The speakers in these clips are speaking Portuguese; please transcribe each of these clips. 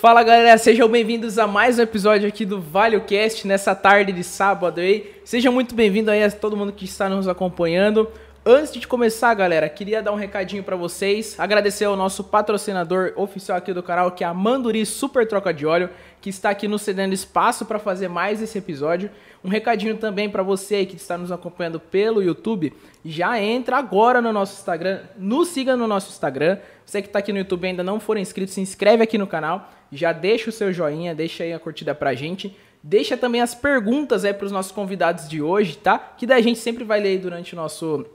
Fala galera, sejam bem-vindos a mais um episódio aqui do ValeoCast nessa tarde de sábado aí. Sejam muito bem-vindos aí a todo mundo que está nos acompanhando. Antes de começar, galera, queria dar um recadinho para vocês, agradecer ao nosso patrocinador oficial aqui do canal, que é a Manduri Super Troca de Óleo, que está aqui nos cedendo espaço para fazer mais esse episódio. Um recadinho também para você que está nos acompanhando pelo YouTube, já entra agora no nosso Instagram, nos siga no nosso Instagram. Você que está aqui no YouTube ainda não for inscrito, se inscreve aqui no canal, já deixa o seu joinha, deixa aí a curtida pra gente. Deixa também as perguntas aí para os nossos convidados de hoje, tá? Que daí a gente sempre vai ler durante o nosso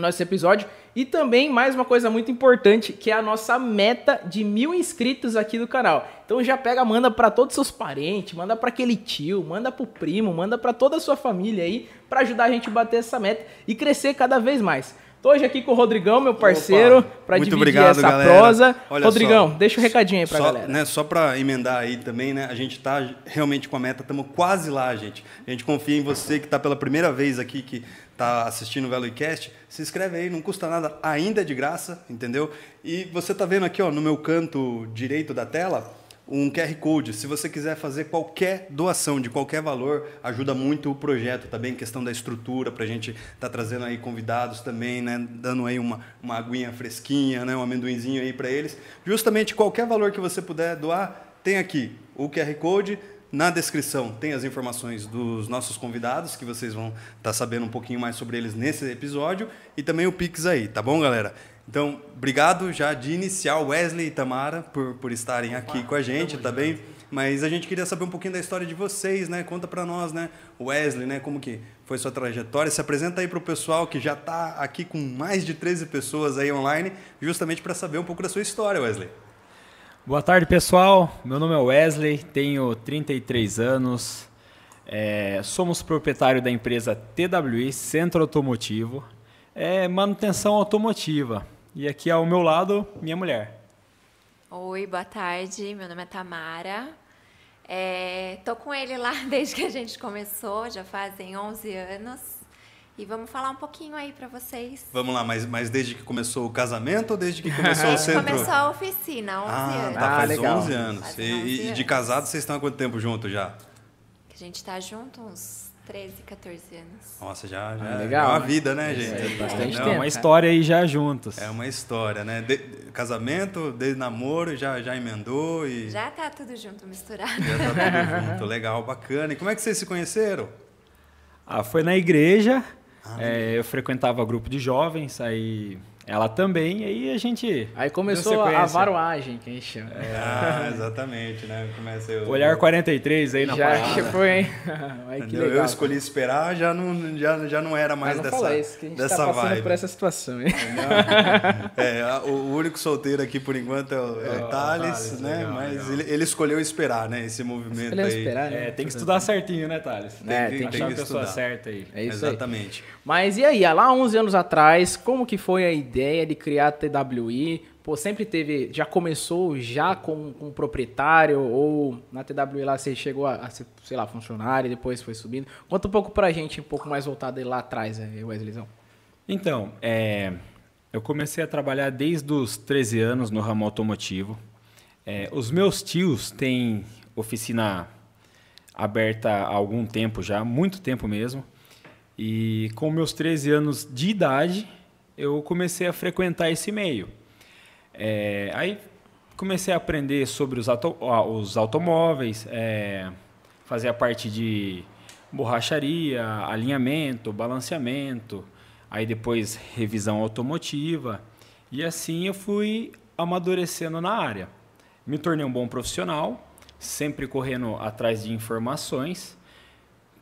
nosso episódio. E também mais uma coisa muito importante, que é a nossa meta de mil inscritos aqui do canal. Então já pega, manda para todos os seus parentes, manda para aquele tio, manda pro primo, manda para toda a sua família aí, para ajudar a gente a bater essa meta e crescer cada vez mais. Tô hoje aqui com o Rodrigão, meu parceiro, para dividir obrigado, essa galera. prosa. Olha Rodrigão, só, deixa o um recadinho aí pra só, galera. Né, só para emendar aí também, né? A gente tá realmente com a meta, estamos quase lá, gente. A gente confia em você que está pela primeira vez aqui, que está assistindo o VeloCast. Se inscreve aí, não custa nada, ainda é de graça, entendeu? E você está vendo aqui, ó, no meu canto direito da tela, um QR Code. Se você quiser fazer qualquer doação de qualquer valor, ajuda muito o projeto também, tá questão da estrutura, para a gente estar tá trazendo aí convidados também, né? Dando aí uma, uma aguinha fresquinha, né? Um amendoinzinho aí para eles. Justamente qualquer valor que você puder doar, tem aqui o QR Code. Na descrição tem as informações dos nossos convidados, que vocês vão estar tá sabendo um pouquinho mais sobre eles nesse episódio, e também o Pix aí, tá bom, galera? Então, obrigado já de inicial, Wesley e Tamara, por, por estarem aqui com a gente, tá bem? Mas a gente queria saber um pouquinho da história de vocês, né? Conta para nós, né? Wesley, né? Como que foi sua trajetória? Se apresenta aí para o pessoal que já está aqui com mais de 13 pessoas aí online, justamente para saber um pouco da sua história, Wesley. Boa tarde, pessoal. Meu nome é Wesley, tenho 33 anos. É, somos proprietário da empresa TWI, Centro Automotivo. É manutenção automotiva. E aqui ao meu lado, minha mulher. Oi, boa tarde. Meu nome é Tamara. É, tô com ele lá desde que a gente começou, já fazem 11 anos. E vamos falar um pouquinho aí para vocês. Vamos lá, mas, mas desde que começou o casamento ou desde que começou o centro? Começou a oficina, 11 ah, anos. Tá, Ah, faz legal. 11 anos. Faz E, 11 e de anos. casado vocês estão há quanto tempo juntos já? A gente tá junto uns 13, 14 anos. Nossa, já, já Ah, legal, é uma né? vida, né, Isso gente? aí, bastante Não, tempo. uma cara. história aí já juntos. É uma história, né? De- casamento, desde namoro, já, já emendou e já, Já tá tudo junto, misturado. tá tudo junto. Legal, bacana. E como é que vocês se conheceram? Ah, foi na igreja. Ah, é, eu frequentava grupo de jovens, aí ela também, e aí a gente. Aí começou a varoagem, que a gente chama. Ah, exatamente, né? Começa eu, Olhar 43 aí na Já parada. que foi, hein? Ai, que legal. Eu escolhi esperar, já não, já, já não era mais Mas não dessa, fala isso, que a gente dessa tá passando vibe. por essa situação, hein? É, o o único solteiro aqui por enquanto é o, é o É, o Thales, Thales, né? legal, Mas legal. Ele, ele escolheu esperar, né? Esse movimento aí. esperar, né? É, tem que estudar certinho, né, Thales? É, que- tem Achar a que pessoa estudar. certa aí. É isso aí. Mas e aí, lá 11 anos atrás, como que foi a ideia de criar a TWI? Pô, sempre teve, já começou já com, com proprietário ou na TWI lá você chegou a, a ser, sei lá, funcionário e depois foi subindo? Conta um pouco pra gente, um pouco mais voltado lá atrás, eh, Wesleyzão. Então, é, eu comecei a trabalhar desde os 13 anos no ramo automotivo. É, os meus tios têm oficina aberta há algum tempo já, muito tempo mesmo. E com meus 13 anos de idade, eu comecei a frequentar esse meio. É, aí comecei a aprender sobre os, auto- os automóveis, é, fazer a parte de borracharia, alinhamento, balanceamento, aí depois revisão automotiva. E assim eu fui amadurecendo na área. Me tornei um bom profissional, sempre correndo atrás de informações.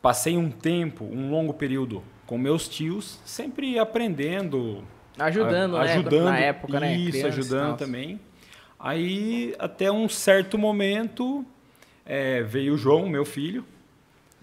Passei um tempo, um longo período com meus tios, sempre aprendendo, Ajudando, a- né? ajudando, Na época, né? Isso, criança ajudando também. Aí, até um certo momento, é, veio o João, meu filho,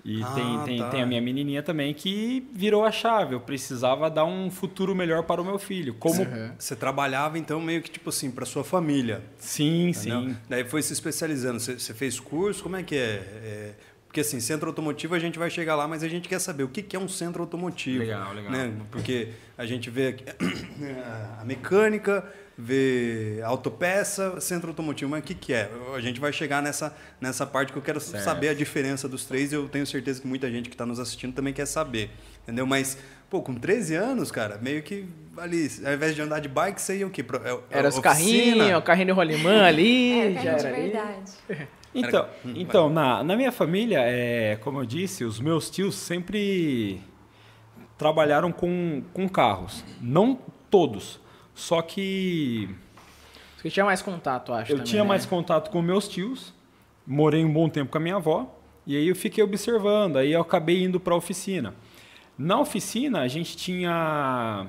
e Ah, tem, tem, tá. tem a minha menininha também, que virou a chave. Eu precisava dar um futuro melhor para o meu filho. Como... Uhum. Você trabalhava então meio que tipo assim para sua família. Sim, entendeu? sim. Daí foi se especializando. Você, você fez curso? Como é que é? É, Porque assim, centro automotivo a gente vai chegar lá, mas a gente quer saber o que é um centro automotivo. Legal, legal. Né? Porque a gente vê aqui a mecânica, vê autopeça, centro automotivo, mas o que, que é? A gente vai chegar nessa, nessa parte que eu quero Certo. saber a diferença dos três e eu tenho certeza que muita gente que está nos assistindo também quer saber. Entendeu? Mas, pô, com 13 anos, cara, meio que ali, ao invés de andar de bike, você ia o quê? Pro- é- é Era os oficina? carrinhos, o carrinho de rolimã ali, É, já era ali. verdade. Então, Hum, então na, na minha família, é, como eu disse, os meus tios sempre trabalharam com, com carros. Não todos. Só que Você tinha mais contato, acho. eu também, tinha né? mais contato com meus tios, morei um bom tempo com a minha avó, e aí eu fiquei observando, aí eu acabei indo para a oficina. Na oficina, a gente tinha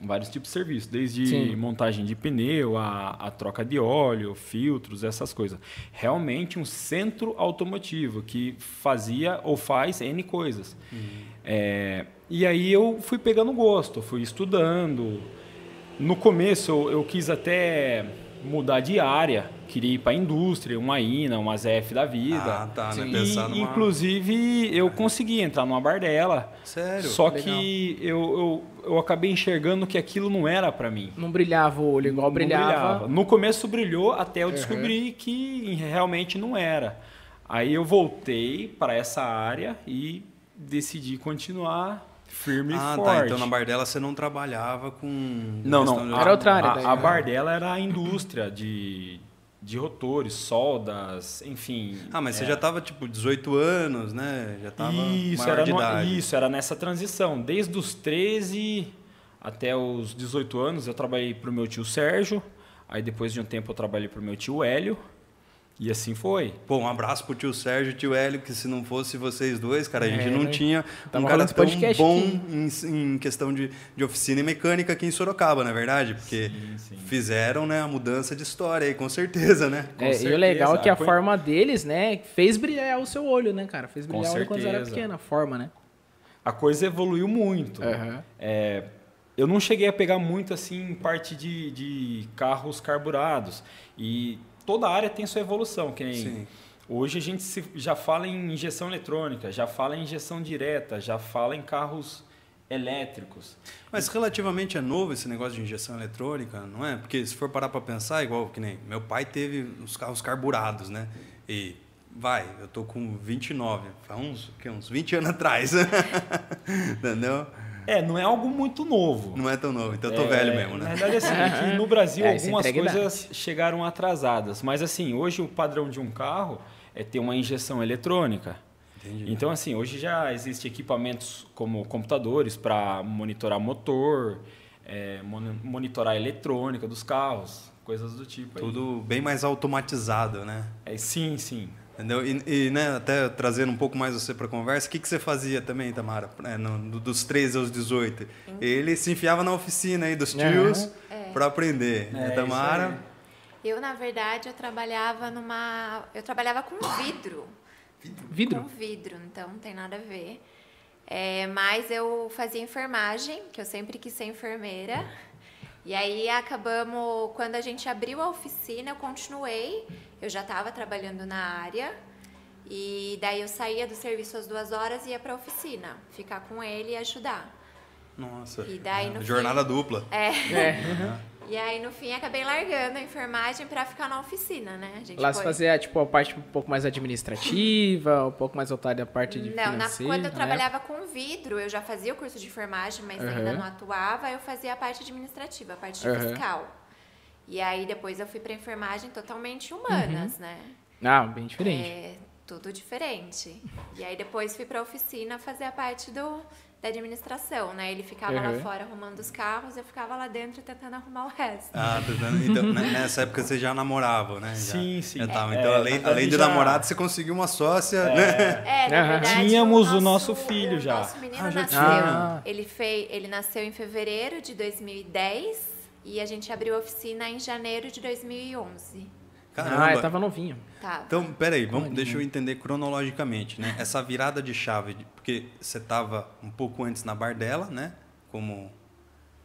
vários tipos de serviço, desde Sim. montagem de pneu, a, a troca de óleo, filtros, essas coisas. Realmente um centro automotivo que fazia ou faz N coisas. É, e aí eu fui pegando gosto, fui estudando. No começo eu, eu quis até mudar de área, queria ir para a indústria, uma INA, uma ZF da vida. Ah, tá, né? Pensar E, numa... inclusive, eu consegui entrar numa bardela. Sério? Só Legal. que eu, eu, eu acabei enxergando que aquilo não era para mim. Não brilhava o olho igual Não brilhava. No começo brilhou até eu Uhum. descobrir que realmente não era. Aí eu voltei para essa área e decidi continuar firme Ah, e tá. forte. Então na Bardella você não trabalhava com. Não, não. de- Era outra área A, daí, a né? Bardella era a indústria de, de rotores, soldas, enfim. Ah, mas você é. já tava tipo 18 anos, né? Já tava Isso era, no- isso, era nessa transição. Desde os 13 até os 18 anos eu trabalhei para o meu tio Sérgio. Aí depois de um tempo eu trabalhei para o meu tio Hélio. E assim foi. Pô, um abraço pro tio Sérgio e tio Hélio, que se não fosse vocês dois, cara, a gente É, não né? tinha Tava um cara tão bom em, em questão de, de oficina e mecânica aqui em Sorocaba, não é verdade? Porque Sim, sim. fizeram né, a mudança de história aí, com certeza, né? Com É, e o certeza. legal é que a Foi- forma deles, né, fez brilhar o seu olho, né, cara? Fez Com brilhar o olho quando você era certeza. pequeno, a forma, né? A coisa evoluiu muito. Aham. É, eu não cheguei a pegar muito assim em parte de, de carros carburados. E toda área tem sua evolução. Que nem hoje a gente se- já fala em injeção eletrônica, já fala em injeção direta, já fala em carros elétricos. Mas relativamente é novo esse negócio de injeção eletrônica, não é? Porque se for parar para pensar, igual que nem meu pai teve os carros carburados, né? E vai, eu tô com 29, faz uns, que, uns 20 anos atrás. Entendeu? É, não é algo muito novo. Não é tão novo, então eu tô É, velho mesmo, Na né? verdade, assim, é que no Brasil É, algumas coisas chegaram atrasadas. Mas assim, hoje o padrão de um carro é ter uma injeção eletrônica. Entendi. Então, assim, hoje já existem equipamentos como computadores para monitorar motor, é, mon- monitorar a eletrônica dos carros, coisas do tipo. aí. Tudo bem mais automatizado, né? É, sim, sim. Entendeu? E, e, né, até trazendo um pouco mais você para conversa, o que, que você fazia também, Tamara, é, no- do- dos 13 aos 18? Ele se enfiava na oficina aí dos tios para aprender. É, né, Tamara? Eu, na verdade, eu trabalhava numa. Eu trabalhava com vidro. Vidro? Com vidro, então não tem nada a ver. É, mas eu fazia enfermagem, que eu sempre quis ser enfermeira. E aí acabamos, quando a gente abriu a oficina, eu continuei. Eu já estava trabalhando na área. E daí eu saía do serviço às duas horas e ia para a oficina, ficar com ele e ajudar. Nossa. E daí, no Jornada fim- dupla. É. É. E aí, no fim, acabei largando a enfermagem para ficar na oficina, né? Lá se foi- fazia, tipo, a parte um pouco mais administrativa, um pouco mais voltada à parte de Não, na- quando eu né? trabalhava com vidro, eu já fazia o curso de enfermagem, mas Aham. ainda não atuava, eu fazia a parte administrativa, a parte Aham. fiscal. E aí depois eu fui para enfermagem totalmente humanas, Uhum. né? Ah, bem diferente. É, tudo diferente. E aí depois fui para oficina fazer a parte do da administração, né? Ele ficava lá Aham. fora arrumando os carros, eu ficava lá dentro tentando arrumar o resto. Ah, tá dando- então, né, nessa época você já namorava, né? Já- Sim, sim. Já tava. É, Então, na além, além de já- namorado, você conseguiu uma sócia, né? É, na verdade, Tínhamos o nosso filho o já. nosso menino Ah, já nasceu. tinha. Ele, fez, ele nasceu em fevereiro de 2010 e a gente abriu a oficina em janeiro de 2011. Caramba. Ah, eu tava novinho. Tá. Então, peraí, vamos, deixa eu entender cronologicamente, né? Essa virada de chave, porque você estava um pouco antes na Bardella, né? Como...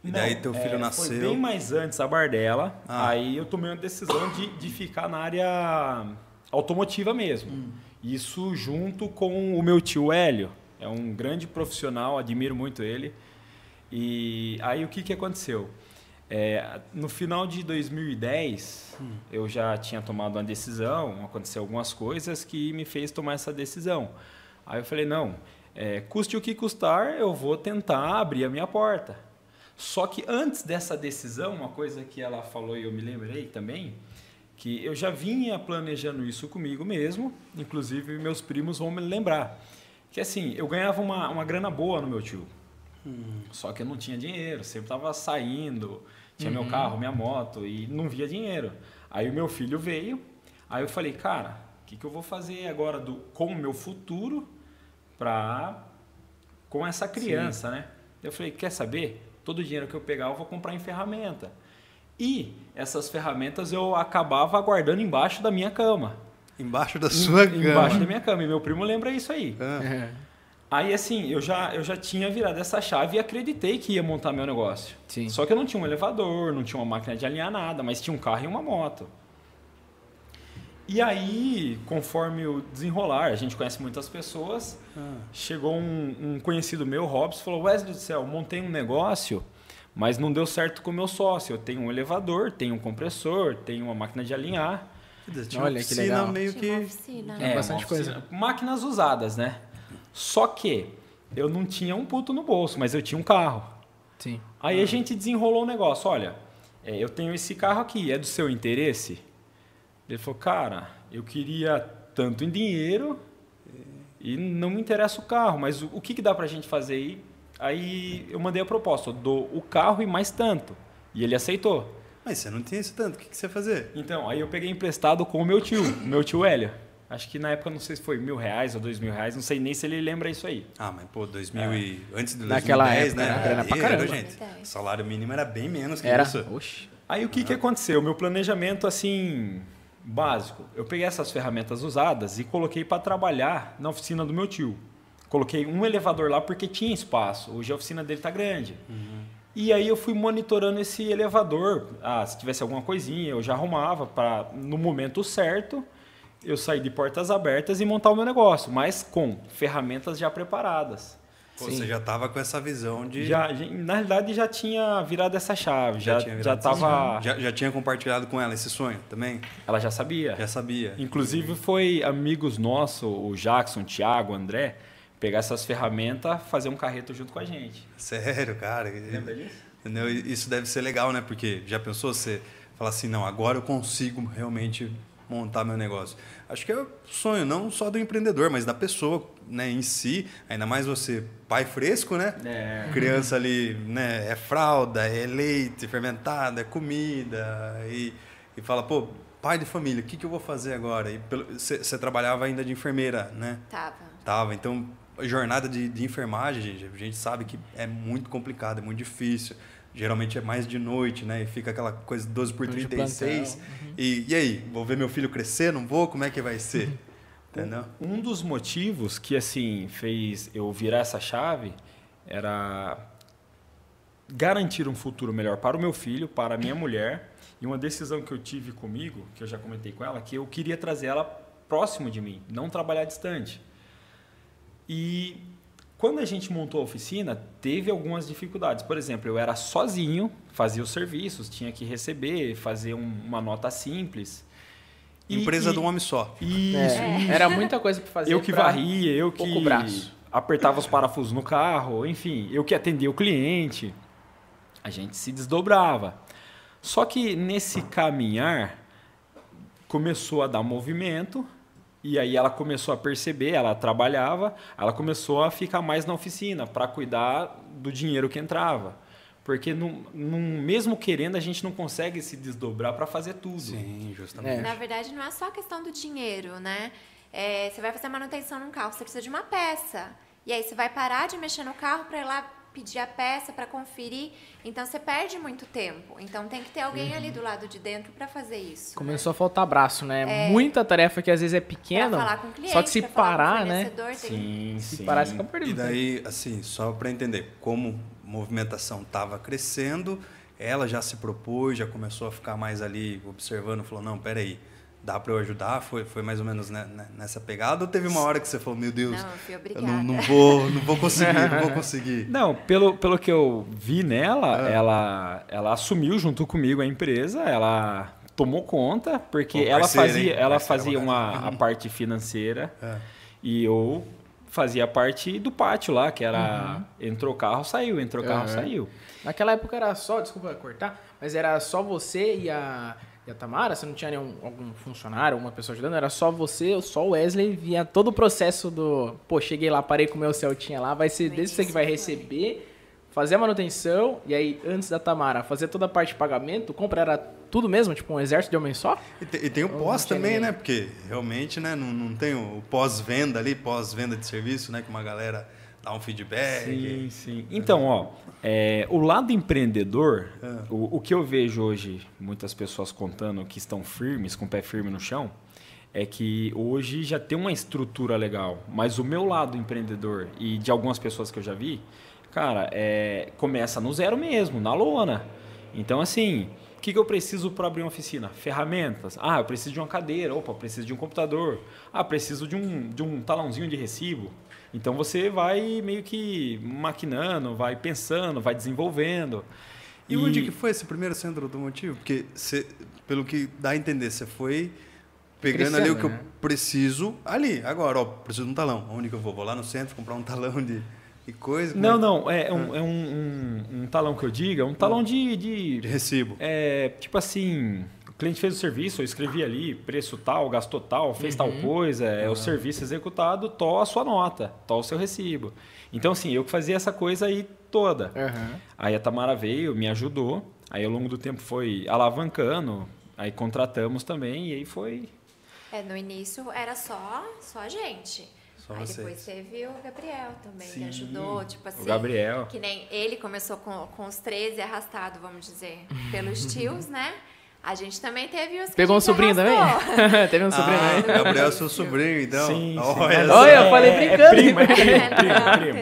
E daí Não, teu filho é, nasceu... Foi bem mais antes a Bardella. Ah. Aí eu tomei uma decisão de, de ficar na área automotiva mesmo. Isso junto com o meu tio Hélio, é um grande profissional, admiro muito ele. E aí o que, que aconteceu? É, no final de 2010, eu já tinha tomado uma decisão, aconteceu algumas coisas que me fez tomar essa decisão. Aí eu falei, não, é, custe o que custar, eu vou tentar abrir a minha porta. Só que antes dessa decisão, uma coisa que ela falou e eu me lembrei também, que eu já vinha planejando isso comigo mesmo, inclusive meus primos vão me lembrar. Que assim, eu ganhava uma, uma grana boa no meu tio. Só que eu não tinha dinheiro, sempre estava saindo, tinha meu carro, minha moto e não via dinheiro. Aí o meu filho veio, aí eu falei, cara, o que, que eu vou fazer agora do, com o meu futuro pra, com essa criança, né? Eu falei, quer saber? Todo o dinheiro que eu pegar eu vou comprar em ferramenta. E essas ferramentas eu acabava guardando embaixo da minha cama. Embaixo da sua cama. Embaixo da minha cama. E meu primo lembra isso aí. Ah, Aí, assim, eu já, eu já tinha virado essa chave e acreditei que ia montar meu negócio. Sim. Só que eu não tinha um elevador, não tinha uma máquina de alinhar nada, mas tinha um carro e uma moto. E aí, conforme o desenrolar, a gente conhece muitas pessoas, chegou um, um conhecido meu, Robson, falou, Wesley do céu, montei um negócio, mas não deu certo com o meu sócio. Eu tenho um elevador, tenho um compressor, tenho uma máquina de alinhar. tinha Olha, uma que oficina legal. meio Tinha uma que... oficina. É, bastante uma coisa. oficina- Máquinas usadas, né? Só que eu não tinha um puto no bolso, mas eu tinha um carro. Sim. Aí a gente desenrolou o negócio. Olha, é, eu tenho esse carro aqui, é do seu interesse? Ele falou, cara, eu queria tanto em dinheiro e não me interessa o carro, mas o, o que, que dá pra gente fazer aí? Aí eu mandei a proposta, eu dou o carro e mais tanto. E ele aceitou. Mas você não tinha isso tanto, o que, que você ia fazer? Então, aí eu peguei emprestado com o meu tio, o meu tio Hélio. Acho que na época, não sei se foi mil reais ou dois mil reais, não sei nem se ele lembra isso aí. Ah, mas pô, 2000 e... antes de 2010, Naquela época né? era grana pra Aí, caramba. gente, 2010. o salário mínimo era bem menos que Era. isso. Oxi. Aí o que, que aconteceu? Meu planejamento, assim, básico. Eu peguei essas ferramentas usadas e coloquei para trabalhar na oficina do meu tio. Coloquei um elevador lá porque tinha espaço. Hoje a oficina dele tá grande. E aí eu fui monitorando esse elevador. Ah, se tivesse alguma coisinha, eu já arrumava para no momento certo eu sair de portas abertas e montar o meu negócio, mas com ferramentas já preparadas. Pô, você já tava com essa visão de... Já, já- na realidade já tinha virado essa chave, já, tinha já, virado essa tava, chave. Já, já tinha compartilhado com ela esse sonho também? ela já sabia. Já sabia. Inclusive foi amigos nossos, o Jackson, o Thiago, o André, pegar essas ferramentas, fazer um carreto junto com a gente. Sério, cara. Lembra disso? Entendeu? Isso deve ser legal, né? Porque já pensou você falar assim, não, agora eu consigo realmente montar meu negócio. Acho que é o sonho não só do empreendedor, mas da pessoa, né, em si. Ainda mais você, pai fresco, né? É. Criança ali, né, é fralda, é leite fermentado, é comida e, e fala, pô, pai de família, o que, que eu vou fazer agora? E você trabalhava ainda de enfermeira, né? Tava. Tava, então a jornada de, de enfermagem, gente, a gente sabe que é muito complicado, é muito difícil. Geralmente é mais de noite, né? E fica aquela coisa 12 por De 36. E, e aí, vou ver meu filho crescer? Não vou? Como é que vai ser? Entendeu? Um dos motivos que assim fez eu virar essa chave era garantir um futuro melhor para o meu filho, para a minha mulher, e uma decisão que eu tive comigo, que eu já comentei com ela, que eu queria trazer ela próximo de mim, não trabalhar distante. E quando a gente montou a oficina, teve algumas dificuldades. Por exemplo, eu era sozinho, fazia os serviços, tinha que receber, fazer um- uma nota simples. E- Empresa e- de um homem só. Isso, É, Era muita coisa pra fazer. eu que varria, eu que braço. apertava os parafusos no carro, enfim, eu que atendia o cliente. A gente se desdobrava. Só que nesse caminhar começou a dar movimento e aí ela começou a perceber, ela trabalhava, ela começou a ficar mais na oficina para cuidar do dinheiro que entrava. Porque num- mesmo querendo, a gente não consegue se desdobrar para fazer tudo. Sim, justamente. É. Na verdade, não é só a questão do dinheiro, né? É, você vai fazer manutenção num carro, você precisa de uma peça. E aí você vai parar de mexer no carro para ir lá pedir a peça para conferir. Então você perde muito tempo. Então tem que ter alguém ali do lado de dentro para fazer isso. Começou a faltar braço, né? Muita tarefa que às vezes é pequena. falar com o cliente, só que se pra falar com o parar, né? Sim, Se sim. parar, você fica E perdido. daí, assim, só para entender, como a movimentação estava crescendo, ela já se propôs, já começou a ficar mais ali observando, falou, não, peraí, dá para eu ajudar? Foi, foi mais ou menos né, nessa pegada? Ou teve uma hora que você falou, meu Deus, Não, fui obrigada. não, não vou, não vou conseguir, não vou conseguir. Não, pelo, pelo que eu vi nela, É. ela, ela assumiu junto comigo a empresa, ela tomou conta, porque Pô, ela fazia, hein? ela Parceira fazia uma, a parte financeira É. e eu fazia a parte do pátio lá, que era entrou carro, saiu, entrou carro, Uhum. saiu. Naquela época era só, desculpa cortar, mas era só você e a, e a Tamara? Você não tinha nenhum algum funcionário, alguma pessoa ajudando? Era só você, só o Wesley, via todo o processo do. Pô, cheguei lá, parei com o meu Celtinha lá, vai ser desde você que vai receber, fazer a manutenção, e aí, antes da Tamara, fazer toda a parte de pagamento, compra era tudo mesmo, tipo um exército de homem só? E tem, e tem o pós também, ninguém. né? Porque realmente, né? Não, não tem o pós-venda ali, pós-venda de serviço, né? Que uma galera dá um feedback. Sim, sim. Então, ó, é, o lado empreendedor, É. o, o que eu vejo hoje, muitas pessoas contando que estão firmes, com o pé firme no chão, é que hoje já tem uma estrutura legal. Mas o meu lado empreendedor e de algumas pessoas que eu já vi, cara, é, começa no zero mesmo, na lona. Então, assim, o que, que eu preciso para abrir uma oficina? Ferramentas. Ah, eu preciso de uma cadeira. Opa, eu preciso de um computador. Ah, preciso de um, de um talãozinho de recibo. Então você vai meio que maquinando, vai pensando, vai desenvolvendo. E, onde que foi esse primeiro centro automotivo? Porque, você, pelo que dá a entender, você foi pegando ali o que Crescendo, eu né? preciso ali. Agora, ó, preciso de um talão. Onde que eu vou? Vou lá no centro comprar um talão de, de coisa? Não, é não, é, um, é um, um- um talão que eu diga, um talão de, que- De de recibo. é, tipo assim, cliente fez o serviço, eu escrevi ali, preço tal, gastou tal, fez tal coisa, é o serviço executado, tó a sua nota, tó o seu recibo. Então, assim, eu que fazia essa coisa aí toda. Aí a Tamara veio, me ajudou, aí ao longo do tempo foi alavancando, aí contratamos também, e aí foi... É, no início era só, só a gente. Só Aí vocês. depois teve o Gabriel também, Sim, que ajudou, tipo assim. Gabriel. Que nem ele começou com, com os 13 arrastado, vamos dizer, pelos tios, né? A gente também teve os Pegou um gente sobrinho também? Teve um sobrinho Ah, também? Gabriel é seu sobrinho, então. Sim, sim. Olha Olha, só. eu falei É- brincando. É primo, é primo, É, primo,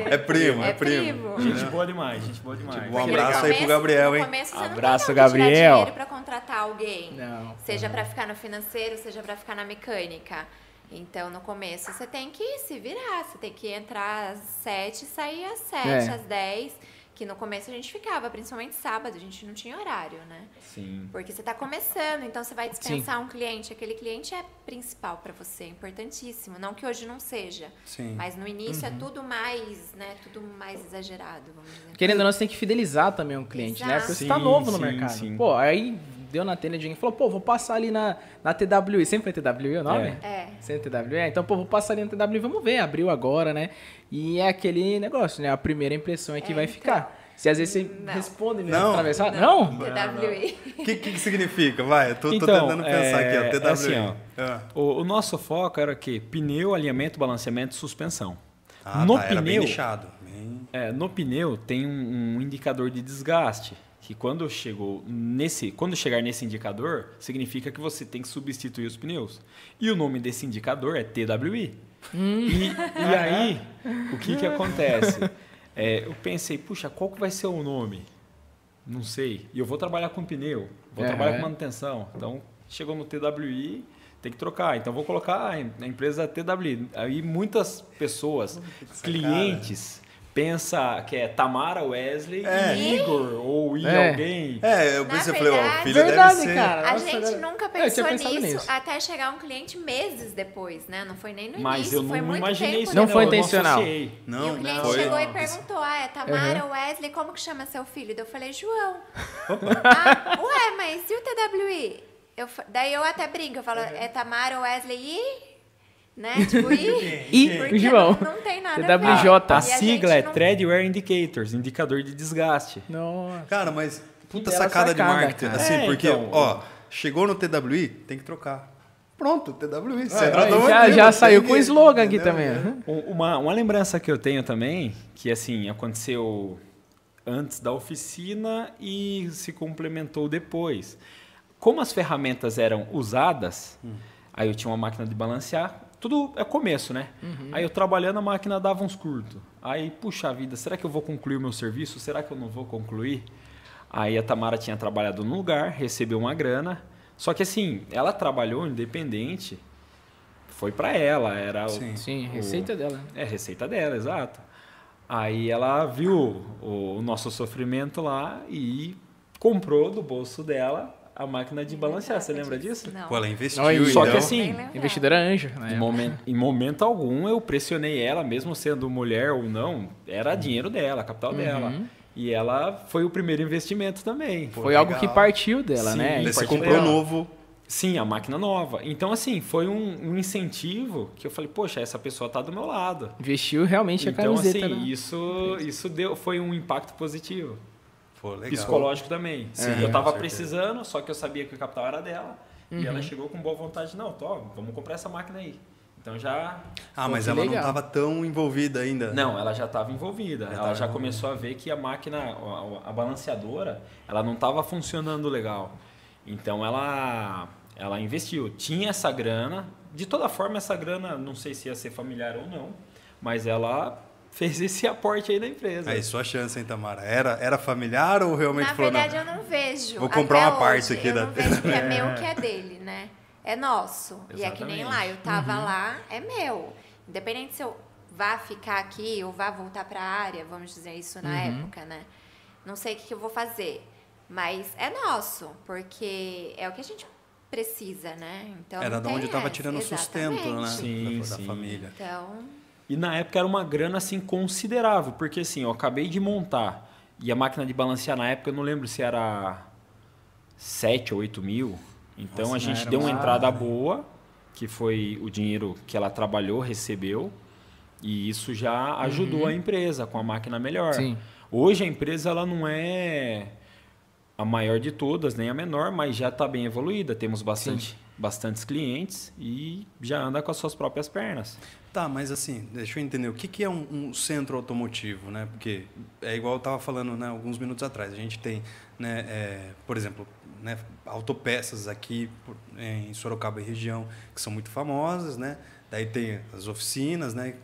não. É primo, é primo. Gente boa demais, gente boa demais. Tipo, um abraço no aí pro começo- Gabriel, no hein? começo você Abraço, não Gabriel. tirar dinheiro pra contratar alguém. Não. Seja pra ficar no financeiro, seja pra ficar na mecânica. Então, no começo, você tem que se virar. Você tem que entrar às 7 e sair às 7, É. às 10. Que no começo a gente ficava, principalmente sábado, a gente não tinha horário, né? Sim. Porque você está começando, então você vai dispensar um cliente. Aquele cliente é principal para você, importantíssimo. Não que hoje não seja. Sim. Mas no início Uhum. é tudo mais, né? Tudo mais exagerado, vamos dizer. Querendo ou não, você tem que fidelizar também um cliente, né? Exato. Porque você tá Sim, novo no sim, mercado. sim. Pô, aí deu na telha de alguém e falou, pô, vou passar ali na, na TWI. Sempre foi TWI o nome? É. Sempre TWI? É, então, pô, vou passar ali na TWI, vamos ver. Abriu agora, né? E é aquele negócio, né? A primeira impressão é que É, vai então. ficar. Se às vezes você Não. responde, né? Não. Atravessar, não? TWI. O que, que que significa? Vai, eu tô, tô Então, tentando pensar é, aqui, ó. TWI. assim, ó. Ah. O, o nosso foco era o quê? Pneu, alinhamento, balanceamento e suspensão. Ah, no tá, era bem pneu, nichado. Bem- é, no pneu tem um, um indicador de desgaste. Que quando chegou nesse, quando chegar nesse indicador, significa que você tem que substituir os pneus. E o nome desse indicador é TWI. E, e aí, o que que acontece? É, eu pensei, puxa, qual que vai ser o nome? Não sei. E eu vou trabalhar com pneu, vou trabalhar com manutenção. Então, chegou no TWI, tem que trocar. Então, vou colocar a empresa TWI. Aí, muitas pessoas, clientes, pensa que é Tamara, Wesley É. e Igor, ou I É. alguém. É, eu pensei, eu falei, ó, o verdade- filho Verdade, deve ser. cara. A Nossa, gente nunca pensou nisso, nisso. até chegar um cliente meses depois, né? Não foi nem no Mas início, eu não foi muito imaginei tempo isso. Não foi intencional. Não, e o cliente foi. chegou e perguntou: Ah, é Tamara, Wesley, como que chama seu filho? Daí Eu falei, João. Opa. ah, ué, mas e o TWI? Eu, daí eu até brinco, eu falo, é Tamara, Wesley e. Né? Tipo, e. E João. Não, não tem nada TWJ. a. A sigla é não- Indicators, indicador de desgaste. Nossa. Cara, mas puta bela sacada, de sacada, marketing. cara. Assim, É, porque, então, ó, chegou no TWI, tem que trocar. Pronto, TWI. É, aí já, já saiu com o slogan aqui entendeu? também. Um- Uma, uma lembrança que eu tenho também, que assim, aconteceu antes da oficina e se complementou depois. Como as ferramentas eram usadas, aí eu tinha uma máquina de balancear, tudo é começo, né? Aí eu trabalhando, a máquina dava uns curtos. Aí, puxa vida, será que eu vou concluir o meu serviço? Será que eu não vou concluir? Aí a Tamara tinha trabalhado no lugar, recebeu uma grana, Só que assim, ela trabalhou independente, foi para ela, era Sim. o, Sim, o- receita dela. É, receita dela, exato. Aí ela viu o, o nosso sofrimento lá e comprou do bolso dela a máquina de balancear. Você lembra disso? Não. Pô, ela investiu, Olha, então. Só que assim. Investidora anjo, Em né? momento, em momento algum eu pressionei ela, mesmo sendo mulher ou não, era dinheiro dela, capital dela. E ela foi o primeiro investimento também. Pô, Foi algo legal. que partiu dela, Sim, né? Você comprou dela. novo. Sim, a máquina nova. Então, assim, foi um, um incentivo que eu falei, poxa, essa pessoa tá do meu lado. Investiu realmente a Então, camiseta. assim, né? isso, isso deu, foi um impacto positivo. Pô, legal. Psicológico também. Sim, eu com tava certeza. precisando, só que eu sabia que o capital era dela. E Uhum. ela chegou com boa vontade, não, tô, vamos comprar essa máquina aí. Então já. Ah, mas ela legal. não estava tão envolvida ainda. Não, ela já estava envolvida. Já ela tava já envolvida. começou a ver que a máquina, a, a balanceadora, ela não estava funcionando legal. Então ela, ela investiu. Tinha essa grana. De toda forma, essa grana, não sei se ia ser familiar ou não, mas ela fez esse aporte aí na empresa. Aí, sua chance, hein, Tamara? Era, era familiar ou realmente Na falou, verdade, não? eu não vejo. Vou comprar Até uma parte hoje, aqui eu da- não vejo que é meu que é dele, né? É nosso. E é que nem Exatamente. lá, eu tava lá, é meu. Independente se eu vá ficar aqui ou vá voltar para a área, vamos dizer isso na época, né? Não sei o que, que eu vou fazer. Mas é nosso, porque é o que a gente precisa, né? Então, Era de onde estava essa. tirando o sustento, né? Exatamente. Sim, da, da sim. família. Então, E na época era uma grana assim considerável, porque assim, eu acabei de montar e a máquina de balancear na época eu não lembro se era 7 ou 8 mil. Então Nossa, a gente deu uma entrada boa, que foi o dinheiro que ela trabalhou, recebeu, e isso já ajudou a empresa com a máquina melhor. Sim. Hoje a empresa ela não é a maior de todas, nem a menor, mas já está bem evoluída. Temos bastante, bastantes clientes e já anda com as suas próprias pernas. Tá, mas assim, deixa eu entender. O que, que é um, um centro automotivo, né? Porque é igual eu estava falando né, alguns minutos atrás. A gente tem, né, é, por exemplo, né, autopeças aqui em Sorocaba e região que são muito famosas, né? Daí tem as oficinas, né?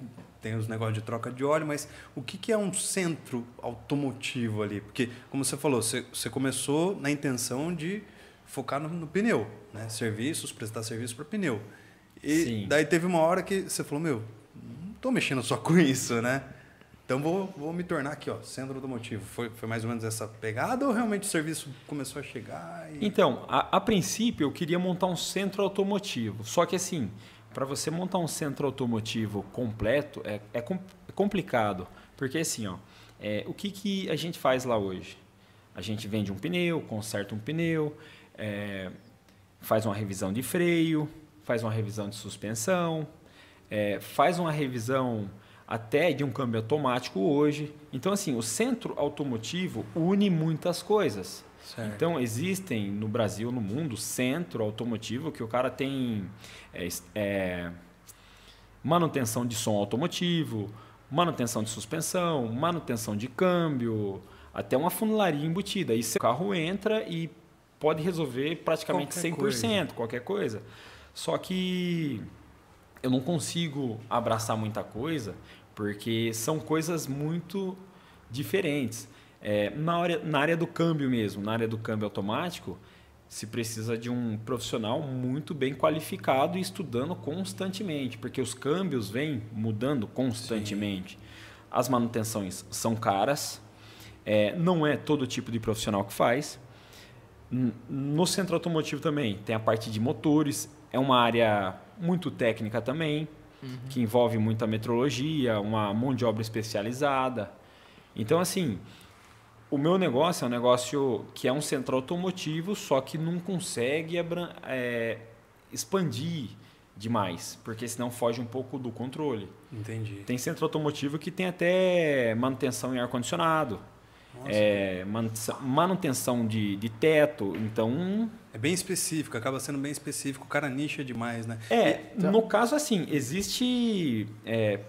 Tem os negócios de troca de óleo, mas o que, que é um centro automotivo ali? Porque, como você falou, você, você começou na intenção de focar no, no pneu, né? Serviços, prestar serviço para pneu. E Sim. daí teve uma hora que você falou, meu, não tô mexendo só com isso, né? Então vou, vou me tornar aqui, ó, centro automotivo. Foi, foi mais ou menos essa pegada ou realmente o serviço começou a chegar e... Então, a, a princípio eu queria montar um centro automotivo. Só que assim, para você montar um centro automotivo completo é, é, com- é complicado. Porque assim, ó, é, o que, que a gente faz lá hoje? A gente vende um pneu, conserta um pneu, é, faz uma revisão de freio, faz uma revisão de suspensão, é, faz uma revisão até de um câmbio automático hoje. Então, assim, o centro automotivo une muitas coisas. Certo. Então, existem no Brasil, no mundo, centro automotivo que o cara tem é, é, manutenção de som automotivo, manutenção de suspensão, manutenção de câmbio, até uma funilaria embutida. Aí seu carro entra e pode resolver praticamente Qualquer 100%, coisa. qualquer coisa. Só que eu não consigo abraçar muita coisa porque são coisas muito diferentes. É, na, área, na área do câmbio mesmo, na área do câmbio automático, se precisa de um profissional muito bem qualificado e estudando constantemente, porque os câmbios vêm mudando constantemente. As manutenções são caras, é, não é todo tipo de profissional que faz. No centro automotivo também tem a parte de motores, é uma área muito técnica também, que envolve muita metrologia, uma mão de obra especializada. Então, assim, o meu negócio é um negócio que é um centro automotivo, só que não consegue é, expandir demais, porque senão foge um pouco do controle. Entendi. Tem centro automotivo que tem até manutenção em ar-condicionado, é, manutenção- manutenção de, de teto. Então, É bem específico, acaba sendo bem específico. O cara nicha demais, né? é, no caso assim, existe é,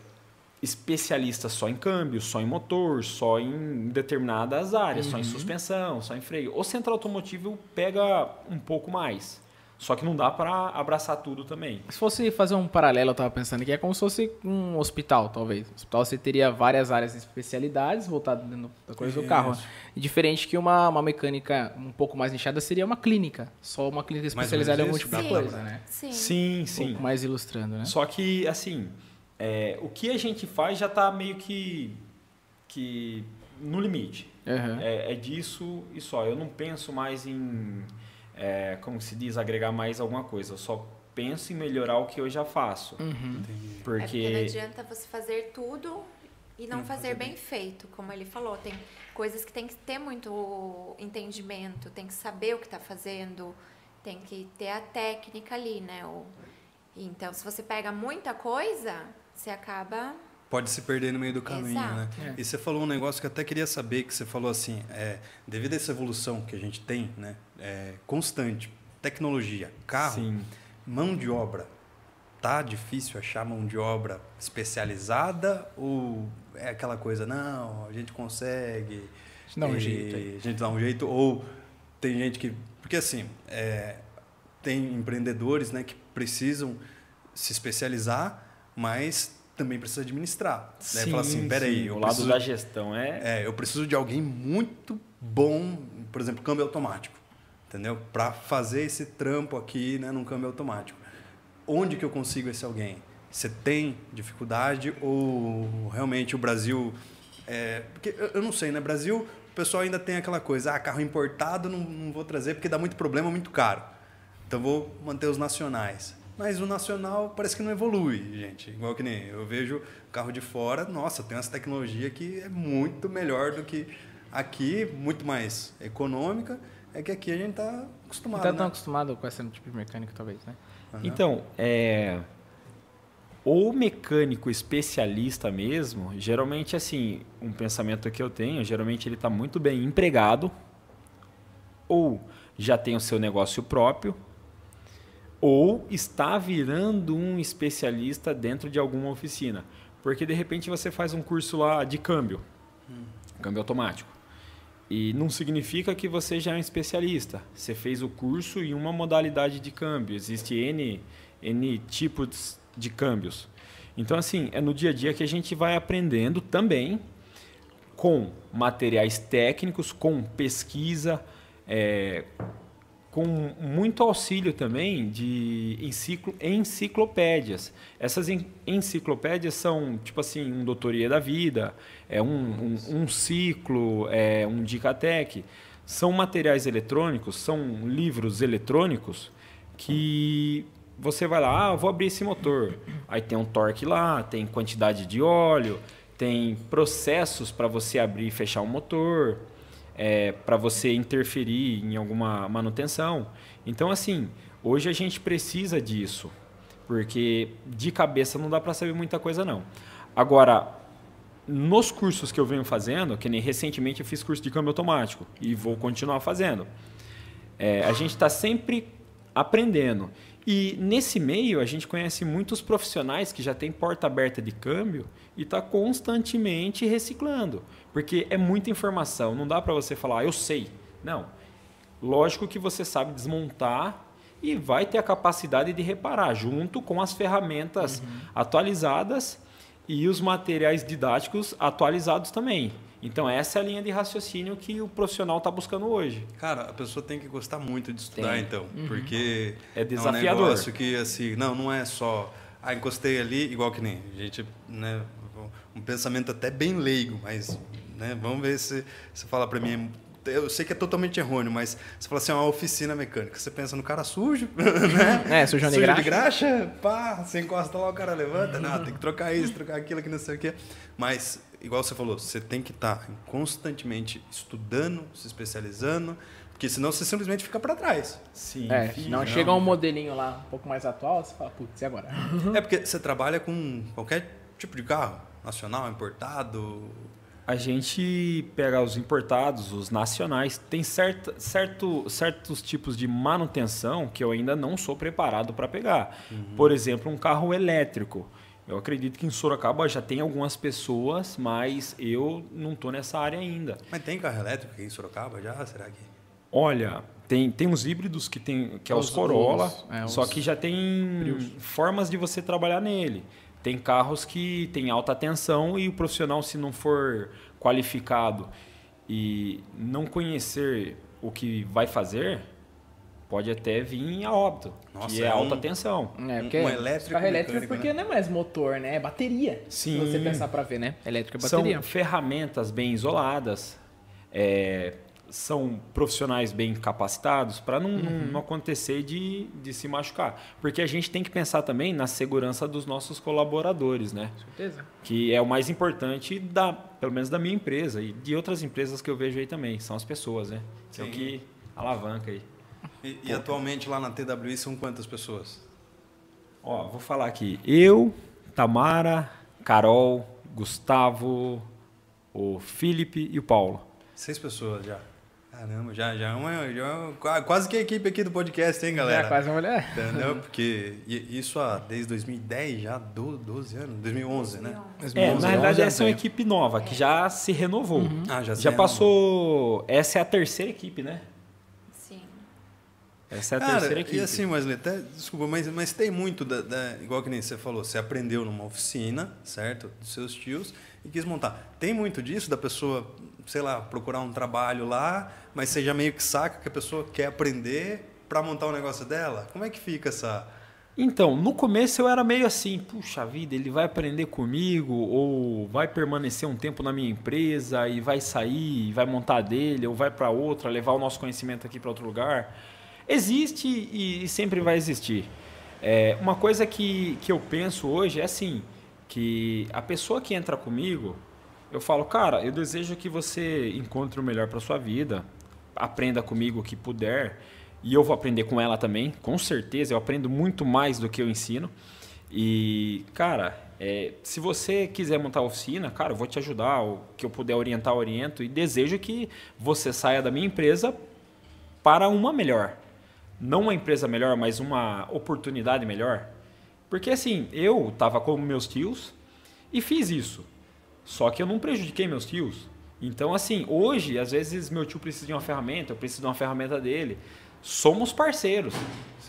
especialista só em câmbio, só em motor, só em determinadas áreas, só em suspensão, só em freio. O centro automotivo pega um pouco mais. Só que não dá para abraçar tudo também. Se fosse fazer um paralelo, eu tava pensando que é como se fosse um hospital, talvez. No hospital você teria várias áreas de especialidades voltadas da coisa do carro. E diferente que uma, uma mecânica um pouco mais nichada seria uma clínica. Só uma clínica especializada em algum tipo de dá coisa, né? Sim. Sim, Um sim. pouco mais ilustrando, né? Só que, assim, é, o que a gente faz já está meio que, que no limite. Uhum. É, é disso e só. Eu não penso mais em, é, como se diz, agregar mais alguma coisa. Eu só penso em melhorar o que eu já faço. Uhum. É porque não Porque adianta você fazer tudo e não, fazer bem feito, como ele falou. Tem coisas que tem que ter muito entendimento, tem que saber o que está fazendo, tem que ter a técnica ali, né? O- Então, se você pega muita coisa, você acaba. Pode se perder no meio do caminho, Exato. né? É. E você falou um negócio que eu até queria saber, que você falou assim, é, devido a essa evolução que a gente tem, né, é, constante, tecnologia, carro, sim, mão de obra, tá difícil achar mão de obra especializada ou é aquela coisa, não, a gente consegue, Dá um e jeito aí. a gente dá um jeito, ou tem gente que, porque assim, é, tem empreendedores, né, que precisam se especializar, mas também precisa administrar. Né? Fala assim, Sim, peraí, sim, o lado preciso da gestão é, é, eu preciso de alguém muito bom, por exemplo, câmbio automático, entendeu? Para fazer esse trampo aqui, né, num câmbio automático. Onde que eu consigo esse alguém? Você tem dificuldade ou realmente o Brasil é, porque eu, não sei, né? Brasil, o pessoal ainda tem aquela coisa, ah, carro importado não, não vou trazer porque dá muito problema, muito caro. Então vou manter os nacionais. Mas o nacional parece que não evolui, gente. Igual que nem eu vejo carro de fora, nossa, tem umas tecnologia que é muito melhor do que aqui, muito mais econômica. É que aqui a gente tá acostumado, Não tá tão né? acostumado com esse tipo de mecânica, talvez, né? Aham. Então, é, o mecânico especialista mesmo, geralmente assim, um pensamento que eu tenho, geralmente ele está muito bem empregado, ou já tem o seu negócio próprio, ou está virando um especialista dentro de alguma oficina. Porque de repente você faz um curso lá de câmbio, câmbio automático. E não significa que você já é um especialista. Você fez o curso em uma modalidade de câmbio. Existe N, N tipos de câmbios. Então, assim, é no dia a dia que a gente vai aprendendo também com materiais técnicos, com pesquisa, é, com muito auxílio também de enciclo, enciclopédias. Essas en- enciclopédias são, tipo assim, um doutoria da vida, é um, um, um ciclo, é um Dicatec. São materiais eletrônicos, são livros eletrônicos que você vai lá, ah, vou abrir esse motor. Aí tem um torque lá, tem quantidade de óleo, tem processos para você abrir e fechar o motor é, para você interferir em alguma manutenção. Então, assim, hoje a gente precisa disso, porque de cabeça não dá para saber muita coisa não. Agora, nos cursos que eu venho fazendo, que nem recentemente eu fiz curso de câmbio automático e vou continuar fazendo, é, a gente está sempre aprendendo. E nesse meio a gente conhece muitos profissionais que já têm porta aberta de câmbio e está constantemente reciclando. Porque é muita informação, não dá para você falar, "Ah, eu sei. Não. Lógico que você sabe desmontar e vai ter a capacidade de reparar, junto com as ferramentas atualizadas e os materiais didáticos atualizados também. Então, essa é a linha de raciocínio que o profissional está buscando hoje. Cara, a pessoa tem que gostar muito de estudar, Tem. então. Porque É um desafiador. negócio que, assim, não, não é só. Ah, encostei ali, igual que nem. A gente, né? Um pensamento até bem leigo, mas, né? Vamos ver se você fala para mim. Eu sei que é totalmente errôneo, mas você fala assim, é uma oficina mecânica. Você pensa no cara sujo, né? É, sujão de Sujo graxa. de graxa, pá, você encosta lá, o cara levanta, não, tem que trocar isso, trocar aquilo, que não sei o quê. Mas, igual você falou, você tem que estar constantemente estudando, se especializando, porque senão você simplesmente fica para trás. Sim. É, não chega um modelinho lá um pouco mais atual, você fala, putz, e agora? É porque você trabalha com qualquer tipo de carro, nacional, importado. A gente pega os importados, os nacionais, tem certa, certo, certos tipos de manutenção que eu ainda não sou preparado para pegar. Por exemplo, um carro elétrico. Eu acredito que em Sorocaba já tem algumas pessoas, mas eu não estou nessa área ainda. Mas tem carro elétrico aqui em Sorocaba já? Será que? Olha, Tem, tem uns híbridos que tem que é os, Os- Corolla, os- é, só os que já tem formas de você trabalhar nele. Tem carros que tem alta tensão e o profissional, se não for qualificado e não conhecer o que vai fazer, pode até vir a óbito, Nossa, que é, é alta um- tensão. É, porque um elétrico carro elétrico mecânico, porque né? não é mais motor, né? É bateria. Sim. Se você pensar pra ver, né? Elétrico é bateria. São ferramentas bem isoladas, é, são profissionais bem capacitados para não, não- não acontecer de, de se machucar. Porque a gente tem que pensar também na segurança dos nossos colaboradores, né? Com certeza. Que é o mais importante, da, pelo menos da minha empresa e de outras empresas que eu vejo aí também. São as pessoas, né? Sim. que alavanca aí. E, e atualmente lá na TWI são quantas pessoas? Ó, vou falar aqui. Eu, Tamara, Carol, Gustavo, o Felipe e o Paulo. Seis pessoas já. Caramba, já, já, é uma, já é uma- qua- quase que a equipe aqui do podcast, hein, galera? É quase uma mulher. Entendeu? Porque isso há, desde 2010, já do- 12 anos, 2011, né? É, 11, na verdade 11 essa é uma equipe nova, que já se renovou. Ah, já se Já renovou. passou. Essa é a terceira equipe, né? Sim. Essa é a Cara, terceira equipe. e assim, Wesley, até, desculpa, mas, mas tem muito, da, da- igual que nem você falou, você aprendeu numa oficina, certo? Dos seus tios, e quis montar. Tem muito disso da pessoa, sei lá, procurar um trabalho lá, mas você já meio que saca que a pessoa quer aprender para montar o negócio dela? Como é que fica essa... Então, no começo eu era meio assim, puxa vida, ele vai aprender comigo ou vai permanecer um tempo na minha empresa e vai sair, e vai montar dele ou vai para outra, levar o nosso conhecimento aqui para outro lugar. Existe e, e sempre vai existir. É, uma coisa que, que eu penso hoje é assim, que a pessoa que entra comigo, eu falo, cara, eu desejo que você encontre o melhor para sua vida, aprenda comigo o que puder e eu vou aprender com ela também, com certeza. Eu aprendo muito mais do que eu ensino. E, cara, é, se você quiser montar oficina, cara, eu vou te ajudar. O que eu puder orientar, eu oriento. E desejo que você saia da minha empresa para uma melhor. Não uma empresa melhor, mas uma oportunidade melhor. Porque, assim, eu estava com meus tios e fiz isso. Só que eu não prejudiquei meus tios. Então, assim, hoje, às vezes, meu tio precisa de uma ferramenta, eu preciso de uma ferramenta dele. Somos parceiros.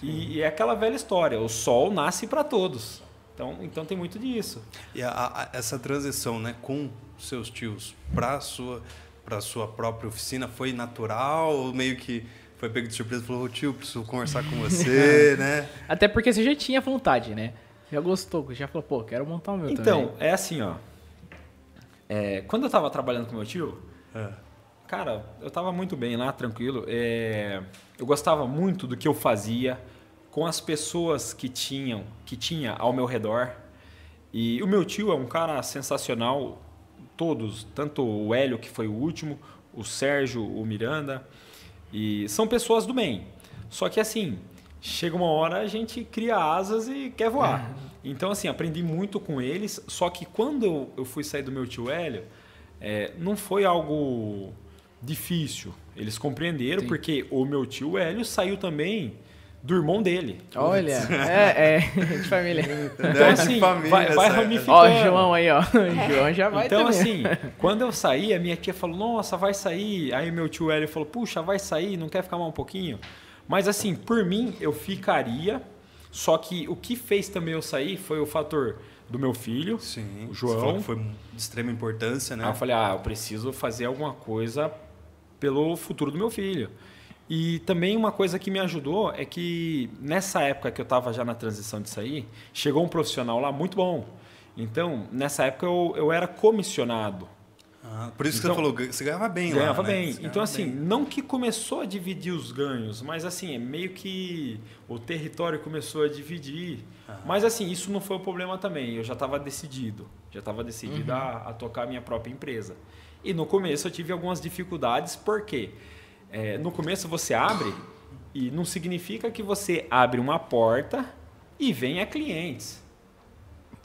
E, e é aquela velha história: o sol nasce para todos. Então, então tem muito disso. E a- a- essa transição, né, com seus tios para sua para sua própria oficina foi natural ou meio que foi pego de surpresa e falou, "Ô, tio, preciso conversar com você, né? Até porque você já tinha vontade, né? Já gostou, já falou, pô, quero montar o meu Então, também. é assim, ó. É, quando eu estava trabalhando com meu tio, É. Cara, eu tava muito bem lá, tranquilo. É, eu gostava muito do que eu fazia com as pessoas que tinham, que tinha ao meu redor. E o meu tio é um cara sensacional, todos, tanto o Hélio que foi o último, o Sérgio, o Miranda, e são pessoas do bem. Só que assim, chega uma hora a gente cria asas e quer voar. Então assim, aprendi muito com eles, só que quando eu, eu fui sair do meu tio Hélio, é, não foi algo difícil. Eles compreenderam, Sim. porque o meu tio Hélio saiu também do irmão dele. Olha, é, é, de família. Então, assim, família, vai, vai certo. ramificando. Ó, o João aí, ó. O João já vai Então, também. assim, quando eu saí, a minha tia falou, nossa, vai sair. Aí meu tio Hélio falou, puxa, vai sair, não quer ficar mais um pouquinho? Mas assim, por mim, eu ficaria. Só que o que fez também eu sair foi o fator do meu filho. Sim. O João. que foi de extrema importância, né? Aí eu falei, ah, eu preciso fazer alguma coisa pelo futuro do meu filho. E também uma coisa que me ajudou é que nessa época que eu estava já na transição de sair, chegou um profissional lá muito bom. Então, nessa época eu, eu era comissionado. Ah, por isso que Então- você falou, gan- você ganhava bem lá, Ganhava né? bem. Você Então, assim, bem. não que começou a dividir os ganhos, mas assim, é meio que o território começou a dividir. Mas assim, isso não foi o problema também. Eu já estava decidido. Já estava decidido a, a tocar a minha própria empresa. E no começo eu tive algumas dificuldades, porque é, no começo você abre e não significa que você abre uma porta e venha clientes.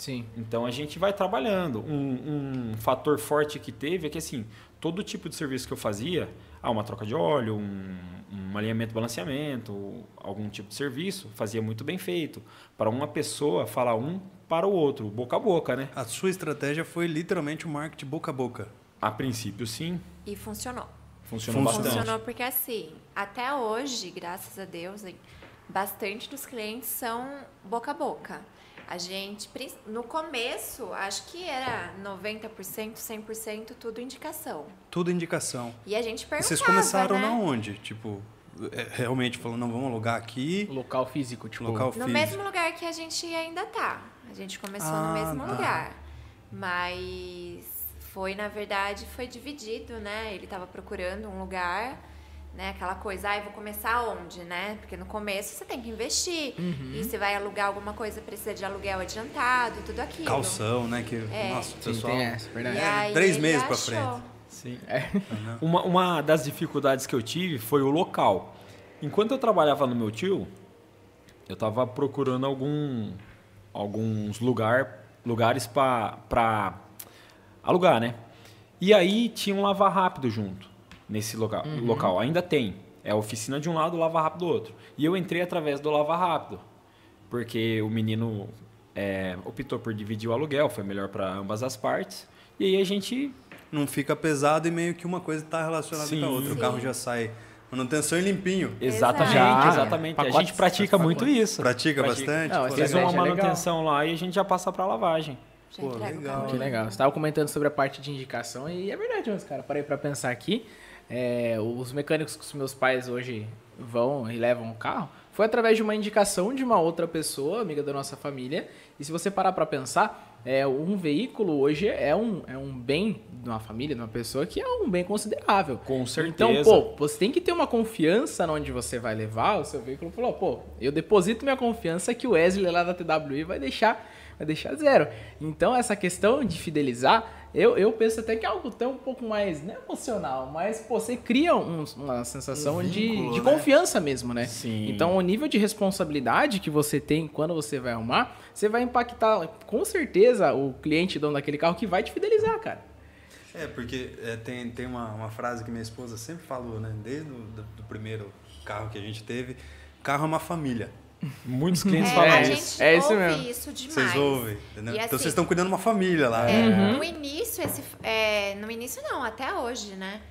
Sim. Então a gente vai trabalhando. Um, um fator forte que teve é que assim, todo tipo de serviço que eu fazia, ah, uma troca de óleo, um, um alinhamento balanceamento, algum tipo de serviço, fazia muito bem feito. Para uma pessoa falar um para o outro, boca a boca, né? A sua estratégia foi literalmente o marketing boca a boca. A princípio sim, E funcionou. Funcionou Funcionou. bastante. Funcionou porque assim, até hoje, graças a Deus, hein, bastante dos clientes são boca a boca. A gente, no começo, acho que era 90%, 100% tudo indicação. Tudo indicação. E a gente E perguntava, vocês começaram né? na onde? Tipo, é, realmente falando, não, vamos alugar aqui, Local físico, tipo. local No físico. mesmo lugar que a gente ainda tá. A gente começou no Ah, mesmo tá. lugar. Mas foi, na verdade, foi dividido, né? Ele tava procurando um lugar, né? Aquela coisa, ai, vou começar onde, né? Porque no começo você tem que investir. Uhum. E se vai alugar alguma coisa, precisa de aluguel adiantado, tudo aquilo. Calção, né? Que, É. Nossa, o Sim, pessoal... tem essa, verdade. Aí três meses pra achou. frente. Sim. É. Uma, uma das dificuldades que eu tive foi o local. Enquanto eu trabalhava no meu tio, eu estava procurando algum, alguns lugar, lugares para alugar, né? E aí tinha um lava rápido junto nesse local, local. Ainda tem. É a oficina de um lado, o lava rápido do outro. E eu entrei através do lava rápido, porque o menino é, optou por dividir o aluguel, foi melhor para ambas as partes. E aí a gente Não fica pesado e meio que uma coisa está relacionada com a Sim. outra. O Sim. carro já sai manutenção e limpinho. Exatamente, Exato. exatamente. a Pacotes, gente pratica muito isso. Pratica, bastante? Não, Fez uma é manutenção lá e a gente já passa para lavagem. Já Pô, o legal. Que legal. Você tava comentando sobre a parte de indicação e é verdade, mas, cara, parei pra pensar aqui. É, os mecânicos que os meus pais hoje vão e levam o carro foi através de uma indicação de uma outra pessoa, amiga da nossa família. E se você parar pra pensar, é, um veículo hoje é um, é um bem de uma família, de uma pessoa que é um bem considerável. Com certeza. Então, pô, você tem que ter uma confiança onde você vai levar o seu veículo. Falou, pô, eu deposito minha confiança que o Wesley lá da TWI vai deixar, vai deixar zero. Então, essa questão de fidelizar, eu, eu penso até que é algo tão um pouco mais, não é emocional, mas, pô, você cria um- uma sensação Um de, vínculo, de né? confiança mesmo, né? Sim. Então, o nível de responsabilidade que você tem quando você vai arrumar, você vai impactar, com certeza, o cliente dono daquele carro que vai te fidelizar, cara. É, porque é, tem, tem uma, uma frase que minha esposa sempre falou, né? Desde o do, do primeiro carro que a gente teve, carro é uma família. Muitos clientes É, falam a isso. É isso ouve mesmo. isso demais. Vocês ouvem, entendeu? Então assim, vocês estão cuidando de uma família lá. É, Uhum. No início, esse, é, no início não, até hoje, né?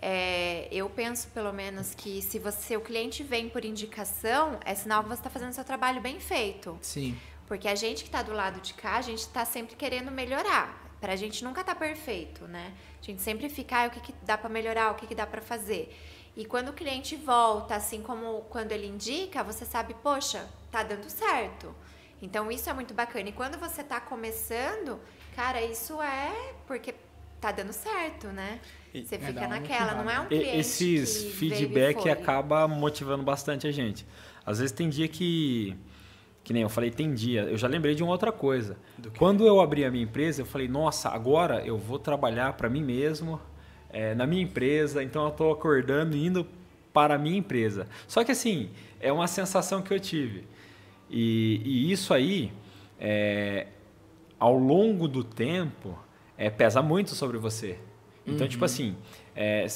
É, eu penso pelo menos que se você, o cliente vem por indicação, é sinal que você está fazendo seu trabalho bem feito. Sim. Porque a gente que está do lado de cá, a gente está sempre querendo melhorar. Pra gente nunca tá perfeito, né? A gente sempre fica, ah, o que, que dá para melhorar, o que, que dá para fazer. E quando o cliente volta, assim como quando ele indica, você sabe, poxa, tá dando certo. Então isso é muito bacana. E quando você tá começando, cara, isso é porque tá dando certo, né? E- Você É, fica naquela, não é um E- cliente Esses que veio e feedback foi. acaba motivando bastante a gente. Às vezes tem dia que, que nem eu falei, tem dia. Eu já lembrei de uma outra coisa. Quando eu abri a minha empresa, eu falei, nossa, agora eu vou trabalhar para mim mesmo, é, na minha empresa. Então eu estou acordando e indo para a minha empresa. Só que assim, é uma sensação que eu tive. E, e isso aí, é, ao longo do tempo, é, pesa muito sobre você. Então, tipo assim, é,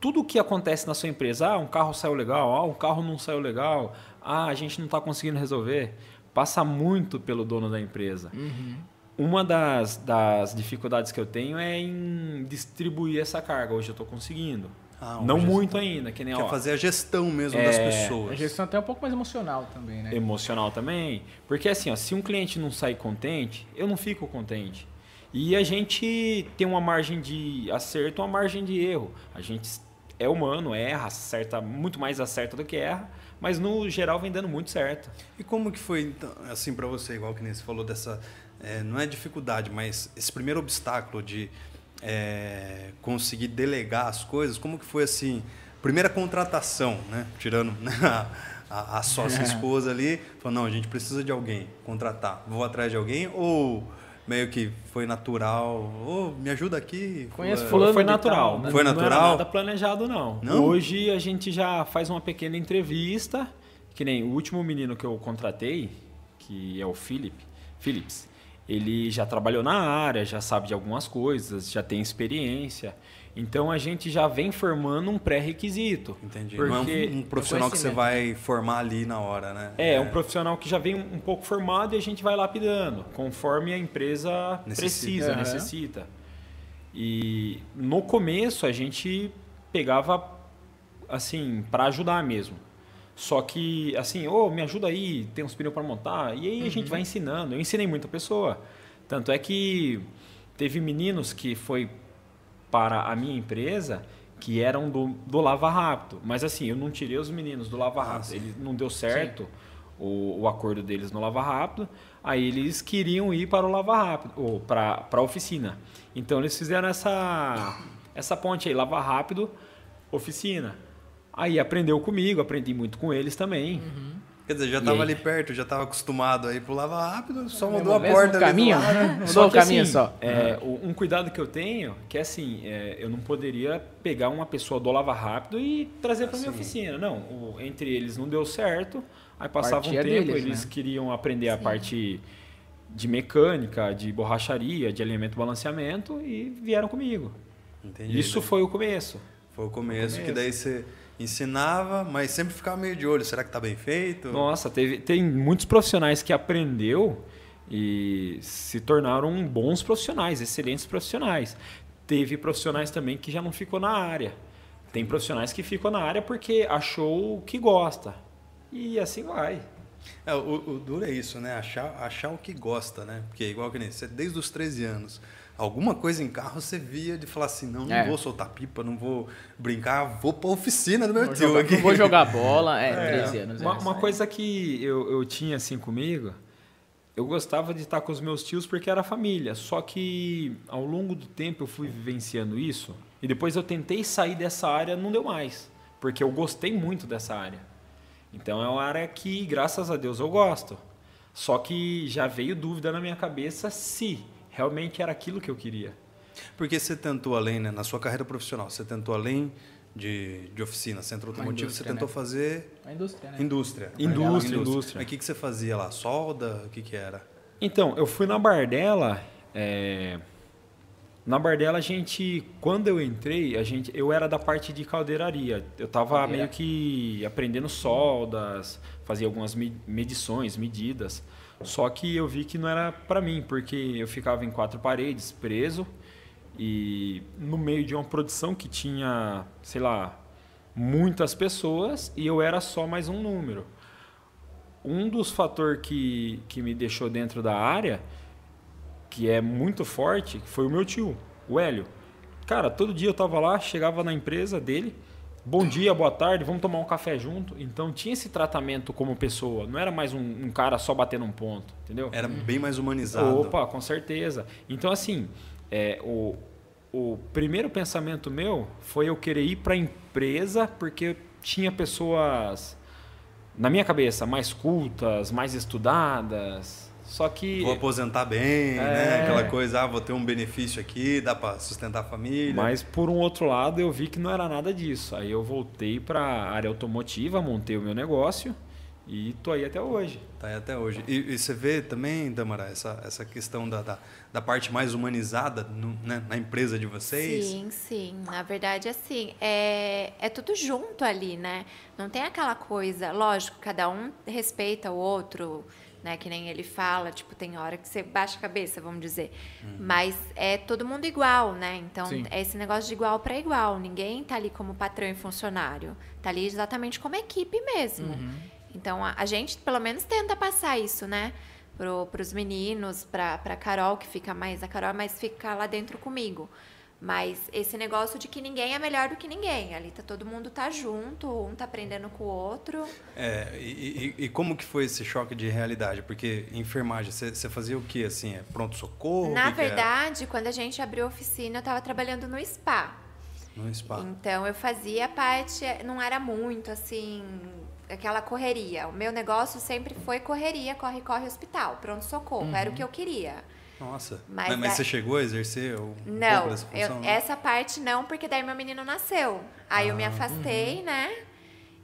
tudo o que acontece na sua empresa, ah, um carro saiu legal, ah, um carro não saiu legal, ah, a gente não está conseguindo resolver, passa muito pelo dono da empresa. Uma das, das dificuldades que eu tenho é em distribuir essa carga. Hoje eu estou conseguindo. Ah, não hoje muito ainda, que nem Quer ó, fazer a gestão mesmo É, das A pessoas. gestão até um pouco mais emocional também, né? emocional também. Porque assim, ó, se um cliente não sai contente, eu não fico contente. E a gente tem uma margem de acerto, uma margem de erro. A gente é humano, erra, acerta, muito mais acerta do que erra, mas no geral vem dando muito certo. E como que foi, então, assim, para você, igual que nem você falou dessa, é, não é dificuldade, mas esse primeiro obstáculo de é, conseguir delegar as coisas, como que foi, assim, primeira contratação, né? Tirando né, a, a, a sócia esposa ali, falou, não, a gente precisa de alguém, contratar, vou atrás de alguém, ou meio que foi natural, ô, me ajuda aqui. Conheço fulano. foi natural. tal, né? Foi Não era natural? nada planejado, não. Não? Hoje a gente já faz uma pequena entrevista, que nem o último menino que eu contratei, que é o Philip, Philips, ele já trabalhou na área, já sabe de algumas coisas, já tem experiência. Então a gente já vem formando um pré-requisito. Entendi. Porque não é um, um profissional que você vai formar ali na hora, né? É, um profissional que já vem um pouco formado e a gente vai lapidando, conforme a empresa Necessita. precisa, necessita. E no começo a gente pegava assim para ajudar mesmo. Só que assim, ô, me ajuda aí, tem uns pneus para montar. E aí a gente vai ensinando. Eu ensinei muita pessoa. Tanto é que teve meninos que foi para a minha empresa que eram do, do Lava Rápido. Mas assim, eu não tirei os meninos do Lava Rápido. Ele não deu certo o, o acordo deles no Lava Rápido. Aí eles queriam ir para o Lava Rápido, ou para a oficina. Então eles fizeram essa, essa ponte aí, Lava Rápido, oficina. Aí aprendeu comigo, aprendi muito com eles também. Quer dizer, já estava ali perto, já estava acostumado aí pulava rápido, só mudou a porta ali do caminho? Mudou o caminho assim, só. é, o- um cuidado que eu tenho, que é assim, é, eu não poderia pegar uma pessoa do Lava Rápido e trazer para minha oficina. Não, o- entre eles não deu certo, aí passava Partia um tempo, deles, eles né? queriam aprender a parte de mecânica, de borracharia, de alinhamento e balanceamento e vieram comigo. Entendi. Isso foi o começo. Foi o começo, começo. que daí você ensinava, mas sempre ficava meio de olho. Será que tá bem feito? Nossa, teve, tem muitos profissionais que aprendeu e se tornaram bons profissionais, excelentes profissionais. Teve profissionais também que já não ficou na área. Tem profissionais que ficam na área porque achou que gosta. E assim vai. É, o, o duro é isso, né? Achar, achar o que gosta, né? Porque igual que nem você, desde os 13 anos, alguma coisa em carro você via de falar assim, não, não É. vou soltar pipa, não vou brincar, vou pra oficina do meu Vou tio jogar- aqui. vou jogar bola, é, 13 anos. Uma, é, uma coisa que eu, eu tinha assim comigo, eu gostava de estar com os meus tios porque era família. Só que ao longo do tempo eu fui vivenciando isso e depois eu tentei sair dessa área, não deu mais, porque eu gostei muito dessa área. Então é uma área que, graças a Deus, eu gosto. Só que já veio dúvida na minha cabeça se realmente era aquilo que eu queria. Porque você tentou além, né? Na sua carreira profissional, você tentou além de, de oficina, centro automotivo, você indústria, tentou né? fazer A indústria, né? indústria. Indústria, Legal, indústria. Mas o que, que você fazia lá? Solda? O que, que era? Então, eu fui na Bardella. é, Na Bardella, a gente, quando eu entrei, a gente, eu era da parte de caldeiraria. Eu estava Caldeira. meio que aprendendo soldas, fazia algumas me- medições, medidas. Só que eu vi que não era para mim, porque eu ficava em quatro paredes, preso, e no meio de uma produção que tinha, sei lá, muitas pessoas, e eu era só mais um número um dos fatores que, que me deixou dentro da área, que é muito forte, foi o meu tio, o Hélio. Cara, todo dia eu tava lá, chegava na empresa dele, bom dia, boa tarde, vamos tomar um café junto. Então tinha esse tratamento como pessoa, não era mais um, um cara só batendo um ponto, entendeu? Era bem mais humanizado. Opa, com certeza. Então, assim, é, o, o primeiro pensamento meu foi eu querer ir para a empresa porque tinha pessoas, na minha cabeça, mais cultas, mais estudadas. Só que. Vou aposentar bem, né? É. Aquela coisa, ah, vou ter um benefício aqui, dá para sustentar a família. Mas por um outro lado eu vi que não era nada disso. Aí eu voltei para a área automotiva, montei o meu negócio e tô aí até hoje. Tá aí até hoje. E, e você vê também, Damara, essa, essa questão da, da, da parte mais humanizada no- né, na empresa de vocês? Sim, sim. Na verdade, assim, é, é tudo junto ali, né? Não tem aquela coisa, lógico, cada um respeita o outro, né? Que nem ele fala, tipo, tem hora que você baixa a cabeça, vamos dizer. Mas é todo mundo igual, né? Então, Sim. é esse negócio de igual para igual. Ninguém tá ali como patrão e funcionário. Tá ali exatamente como equipe mesmo. Então, a, a gente, pelo menos, tenta passar isso, né? Para os meninos, para a Carol, que fica mais. A Carol, mas fica lá dentro comigo. Mas esse negócio de que ninguém é melhor do que ninguém. Ali tá todo mundo tá junto, um tá aprendendo com o outro. É, e, e- e como que foi esse choque de realidade? Porque enfermagem, você, fazia o quê, assim? É pronto-socorro? Na que que verdade, quando a gente abriu a oficina, eu tava trabalhando no spa. No spa. Então eu fazia parte, não era muito assim, aquela correria. O meu negócio sempre foi correria, corre, corre hospital, pronto socorro, era o que eu queria. Nossa. Mas Mas, mas da- você chegou a exercer um Não, eu- função? né? essa parte não, porque daí meu menino nasceu. Aí eu me Ah, afastei, né?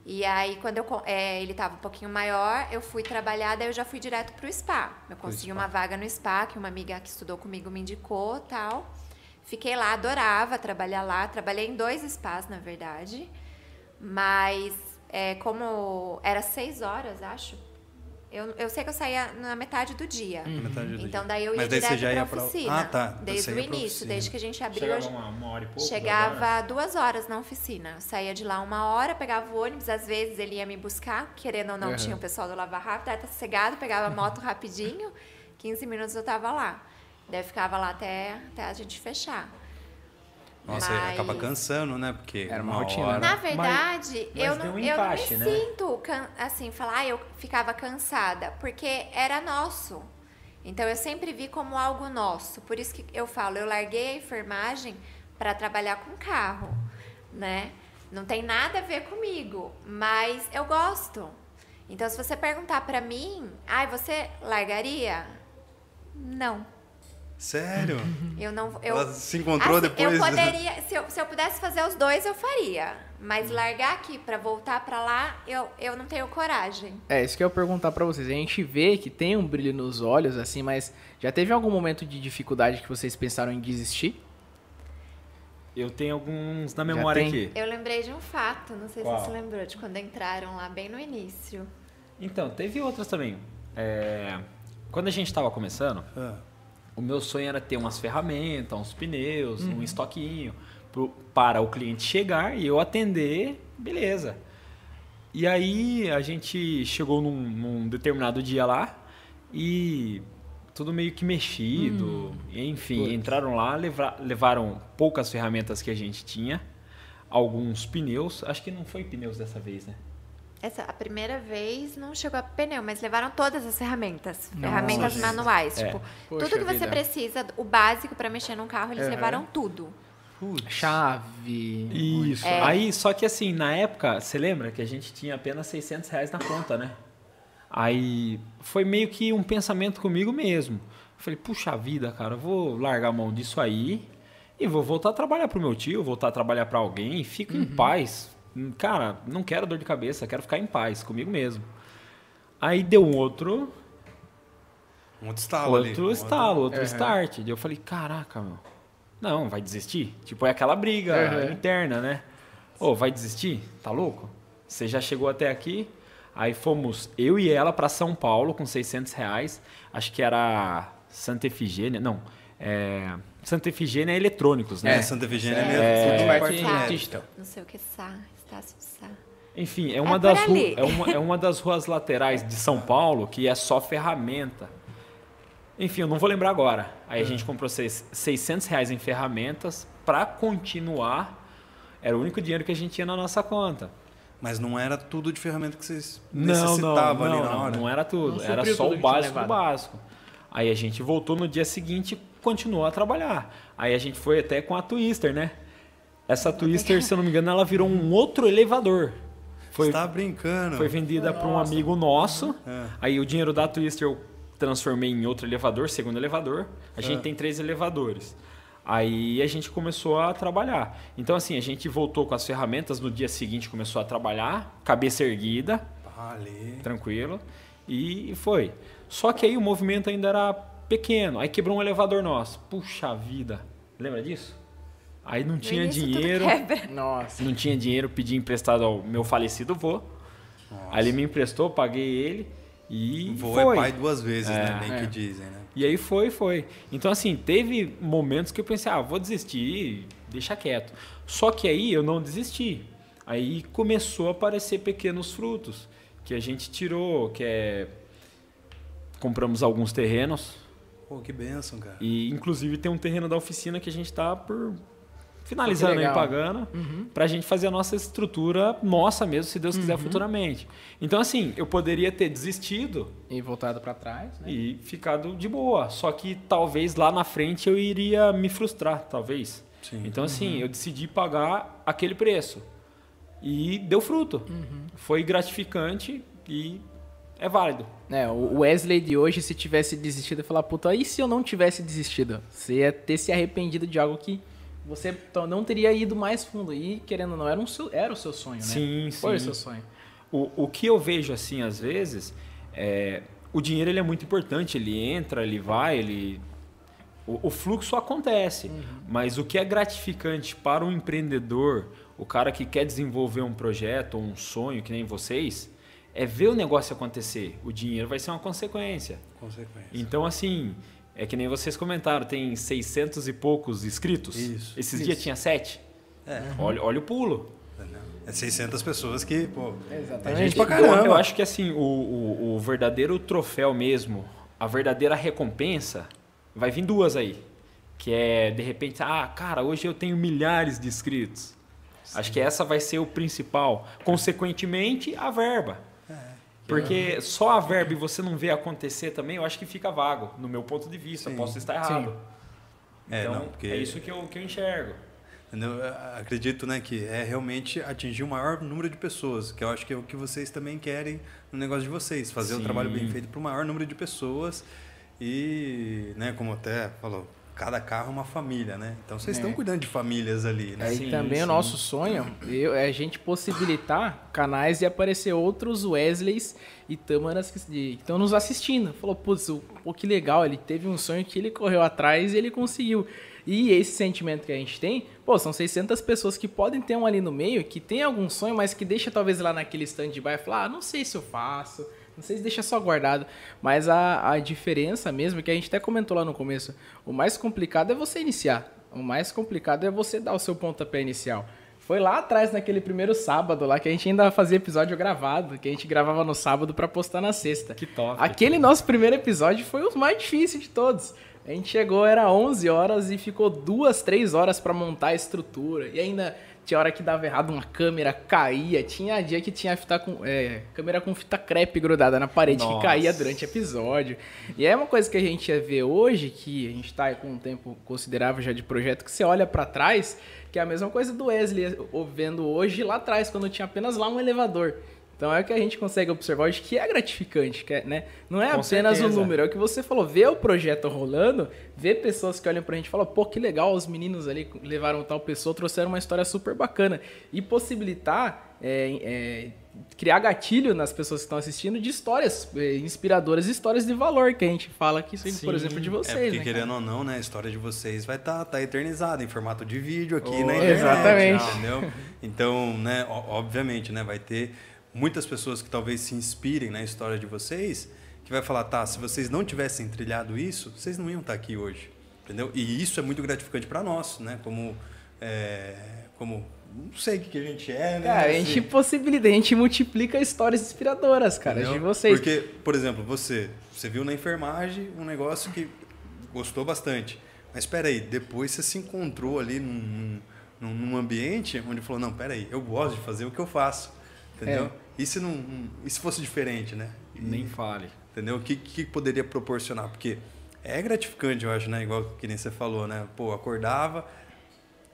E aí, quando eu, é, ele tava um pouquinho maior, eu fui trabalhar, daí eu já fui direto pro spa. Eu consegui spa. uma vaga no spa, que uma amiga que estudou comigo me indicou tal. Fiquei lá, adorava trabalhar lá. Trabalhei em dois spas, na verdade. Mas, é, como era seis horas, acho, Eu, eu sei que eu saía na metade do dia. Na metade do Então dia. daí eu ia Mas daí direto você já ia pra pra- oficina. Ah, tá. Desde o início, desde que a gente abriu. Chegava uma, uma hora e pouco. duas Chegava horas. duas horas na oficina. Eu saía de lá uma hora, pegava o ônibus, às vezes ele ia me buscar, querendo ou não, Uhum. tinha o pessoal do Lava Rápido, aí tá sossegado, pegava a moto rapidinho, 15 minutos eu tava lá. Daí eu ficava lá até, até a gente fechar. Nossa, Mas- acaba cansando, né? Porque Era uma uma rotina, hora-? Na verdade, mas eu, não, um eu não me né? sinto can- assim, falar, ah, eu ficava cansada, porque era nosso. Então eu sempre vi como algo nosso. Por isso que eu falo, eu larguei a enfermagem para trabalhar com carro, né? Não tem nada a ver comigo, mas eu gosto. Então se você perguntar para mim, ai, você largaria? Não. Sério? Eu não eu Ela se encontrou Assim, depois. Eu poderia, se eu, se eu pudesse fazer os dois, eu faria. Mas largar aqui pra voltar pra lá, eu, eu não tenho coragem. É, isso que eu ia perguntar pra vocês. A gente vê que tem um brilho nos olhos, assim, mas já teve algum momento de dificuldade que vocês pensaram em desistir? Eu tenho alguns na memória aqui. Eu lembrei de um fato, não sei Qual? se você lembrou, de quando entraram lá bem no início. Então, teve outras também. É, Quando a gente estava começando, Ah, o meu sonho era ter umas ferramentas, uns pneus, Uhum. um estoquinho pro- para o cliente chegar e eu atender, beleza. E aí a gente chegou num, num determinado dia lá e tudo meio que mexido. Enfim, Putz. entraram lá, leva- levaram poucas ferramentas que a gente tinha, alguns pneus. Acho que não foi pneus dessa vez, né? Essa, a primeira vez não chegou a pneu, mas levaram todas as ferramentas. Nossa, ferramentas manuais. É. Tipo, Poxa tudo que você vida. precisa, o básico pra mexer num carro, eles levaram tudo. putz. Chave. Isso. É. Aí, só que assim, na época, você lembra que a gente tinha apenas 600 reais na conta, né? Aí foi meio que um pensamento comigo mesmo. Falei, puxa vida, cara, eu vou largar a mão disso aí e vou voltar a trabalhar pro meu tio, voltar a trabalhar para alguém e fico em paz. Hum, Cara, não quero dor de cabeça, quero ficar em paz comigo mesmo. Aí deu um outro, Um outro estalo ali. outro Um estalo, outro Aham. start. Daí eu falei, caraca, meu. Não, vai desistir? Tipo, é aquela briga Aham. interna, né? Ô, vai desistir? Tá louco? Você já chegou até aqui? Aí fomos eu e ela para São Paulo com 600 reais. Acho que era Santa Efigênia. Não, é... Santa Efigênia é eletrônicos, né? É, Santa Efigênia é, É, mesmo. é, digital. Não sei o que, Sá, Enfim, é uma, É das é, uma, é uma das ruas laterais de São Paulo que é só ferramenta. Enfim, eu não vou lembrar agora. Aí a gente comprou seis- 600 reais em ferramentas para continuar. Era o único dinheiro que a gente tinha na nossa conta. Mas não era tudo de ferramenta que vocês Não, não, necessitavam não, ali na não, hora. não era tudo. Não era só tudo o básico do básico. Aí a gente voltou no dia seguinte e continuou a trabalhar. Aí a gente foi até com a Twister, né? Essa Twister, se eu não me engano, ela virou um outro elevador. Foi, Você tá brincando. foi vendida para um amigo nosso. É. Aí o dinheiro da Twister eu transformei em outro elevador, segundo elevador. A gente É. tem três elevadores. Aí a gente começou a trabalhar. Então, assim, a gente voltou com as ferramentas. No dia seguinte começou a trabalhar, cabeça erguida, Ali. tranquilo. E foi. Só que aí o movimento ainda era pequeno. Aí quebrou um elevador nosso. Puxa vida. Lembra disso? Aí não tinha dinheiro. Nossa. Não tinha dinheiro, pedi emprestado ao meu falecido vô. Aí ele me emprestou, paguei ele e Vô foi. é pai duas vezes, né? Bem É. que dizem, né? E aí foi, foi. Então assim, teve momentos que eu pensei, ah, vou desistir, deixa quieto. Só que aí eu não desisti. Aí começou a aparecer pequenos frutos que a gente tirou, que é compramos alguns terrenos Pô, que bênção, cara. e inclusive tem um terreno da oficina que a gente está por finalizando aí pagando Uhum. para a gente fazer a nossa estrutura nossa mesmo, se Deus Uhum. quiser futuramente. Então assim, eu poderia ter desistido E voltado pra trás, né? e ficado de boa. Só que talvez lá na frente eu iria me frustrar, talvez. Sim. Então, assim, eu decidi pagar aquele preço. E deu fruto. Foi gratificante e é válido. É, o Wesley de hoje, se tivesse desistido, ia falar, puta, e se eu não tivesse desistido? Você ia ter se arrependido de algo que você não teria ido mais fundo. E, querendo ou não, era, um seu, era o seu sonho, né? Sim, Foi o sim. seu sonho. O, o que eu vejo, assim, às vezes, é... O dinheiro, ele é muito importante. Ele entra, ele vai, ele... O, o fluxo acontece. Mas o que é gratificante para o empreendedor, o cara que quer desenvolver um projeto ou um sonho, que nem vocês, é ver o negócio acontecer. O dinheiro vai ser uma consequência. Consequência. Então, assim, é que nem vocês comentaram, tem 600 e poucos inscritos. Isso, Esses isso. dias tinha 7. É. Olha, olha o pulo. É 600 pessoas que, pô, Exatamente. gente pra Eu- caramba. Eu, acho que assim, o, o, o verdadeiro troféu mesmo, a verdadeira recompensa, vai vir duas aí. Que é, de repente, ah, cara, hoje eu tenho milhares de inscritos. Acho que essa vai ser o principal. Consequentemente, a verba. É. Porque só a verba e você não vê acontecer também, eu acho que fica vago, no meu ponto de vista. Sim. Posso estar errado. Sim. É, Então, não, porque- é isso que eu, que eu enxergo. Eu Acredito, né, que é realmente atingir o maior número de pessoas, que eu acho que é o que vocês também querem no negócio de vocês, fazer o Sim. trabalho bem feito para o maior número de pessoas e, né, como até falou, cada carro é uma família, né? Então vocês É. estão cuidando de famílias ali, né? Aí Sim, também sim. o nosso sonho eu- é a gente possibilitar canais de aparecer outros Wesleys e Tamaras que estão nos assistindo. Falou, putz, o- pô, que legal, ele teve um sonho que ele correu atrás e ele conseguiu. E esse sentimento que a gente tem, pô, são 600 pessoas que podem ter um ali no meio, que tem algum sonho, mas que deixa talvez lá naquele stand-by e falar, ah, não sei se eu faço, não sei se deixa só guardado. Mas a, a diferença mesmo, que a gente até comentou lá no começo, o mais complicado é você iniciar. O mais complicado é você dar o seu pontapé inicial. Foi lá atrás, naquele primeiro sábado lá, que a gente ainda fazia episódio gravado, que a gente gravava no sábado pra postar na sexta. Que top. Aquele nosso primeiro episódio foi o mais difícil de todos. A gente chegou, era 11 horas e ficou duas, três horas pra montar a estrutura. E ainda tinha hora que dava errado, uma câmera caía. Tinha dia que tinha fita com, é, câmera com fita crepe grudada na parede Nossa. que caía durante o episódio. E é uma coisa que a gente ia ver hoje, que a gente tá com um tempo considerável já de projeto, que você olha pra trás, que é a mesma coisa do Wesley vendo hoje lá atrás, quando tinha apenas lá um elevador. Então é o que a gente consegue observar hoje que é gratificante, que é, né? Não é Com apenas o certeza. número, é o que você falou, ver o projeto rolando, ver pessoas que olham pra gente e falam, pô, que legal, os meninos ali levaram tal pessoa, trouxeram uma história super bacana. E possibilitar é, é, criar gatilho nas pessoas que estão assistindo de histórias é, inspiradoras, histórias de valor, que a gente fala aqui, por Sim. exemplo, de É vocês, porque, né? querendo cara? ou não, né, a história de vocês vai estar tá, tá eternizada em formato de vídeo aqui Oh, na internet. exatamente. Entendeu? Então, né, obviamente, né, vai ter muitas pessoas que talvez se inspirem na história de vocês, que vai falar, tá, se vocês não tivessem trilhado isso, vocês não iam estar aqui hoje. Entendeu? E isso é muito gratificante para nós, né? Como, é, como, não sei o que que a gente é, né? Cara, a Assim, gente possibilita, a gente multiplica histórias inspiradoras, cara, de Entendeu? vocês. Porque, por exemplo, você, você viu na enfermagem um negócio que gostou bastante. Mas espera aí, depois você se encontrou ali num, num, num ambiente onde falou, não, espera aí, eu gosto de fazer o que eu faço. Entendeu? É. E se não, e se fosse diferente, né? E- Nem fale. Entendeu? O que, que poderia proporcionar? Porque é gratificante, eu acho, né? Igual que nem você falou, né? Pô, acordava,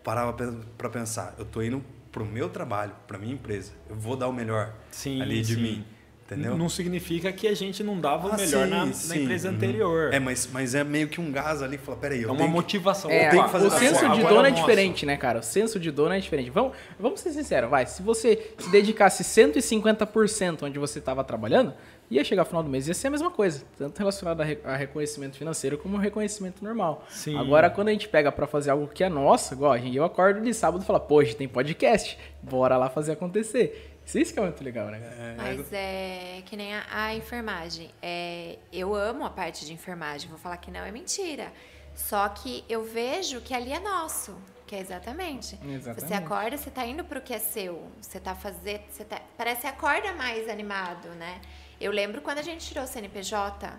parava para pensar, eu tô indo pro meu trabalho, pra minha empresa. Eu vou dar o melhor Sim, ali de sim. mim. Entendeu? Não significa que a gente não dava o Ah, melhor sim, na, na sim. empresa Uhum. anterior. É, mas, mas é meio que um gás ali que fala, peraí, eu É uma tenho que- motivação. É, Eu tenho que fazer o senso de dono é diferente, né, cara? O senso de dono é diferente. Vamos, vamos ser sinceros, vai. Se você se dedicasse 150% onde você estava trabalhando, ia chegar ao final do mês ia ser a mesma coisa. Tanto relacionado a, re- a reconhecimento financeiro como reconhecimento normal. Sim. Agora, quando a gente pega pra fazer algo que é nosso, igual eu acordo de sábado e falo, pô, hoje tem podcast, bora lá fazer acontecer. Isso que é muito legal, né, cara? Mas é que nem a, a enfermagem. É, eu amo a parte de enfermagem, vou falar que não é mentira. Só que eu vejo que ali é nosso, que é exatamente. Exatamente. Você acorda, você tá indo pro que é seu. Você tá fazendo. Você tá, parece que acorda mais animado, né? Eu lembro quando a gente tirou o CNPJ.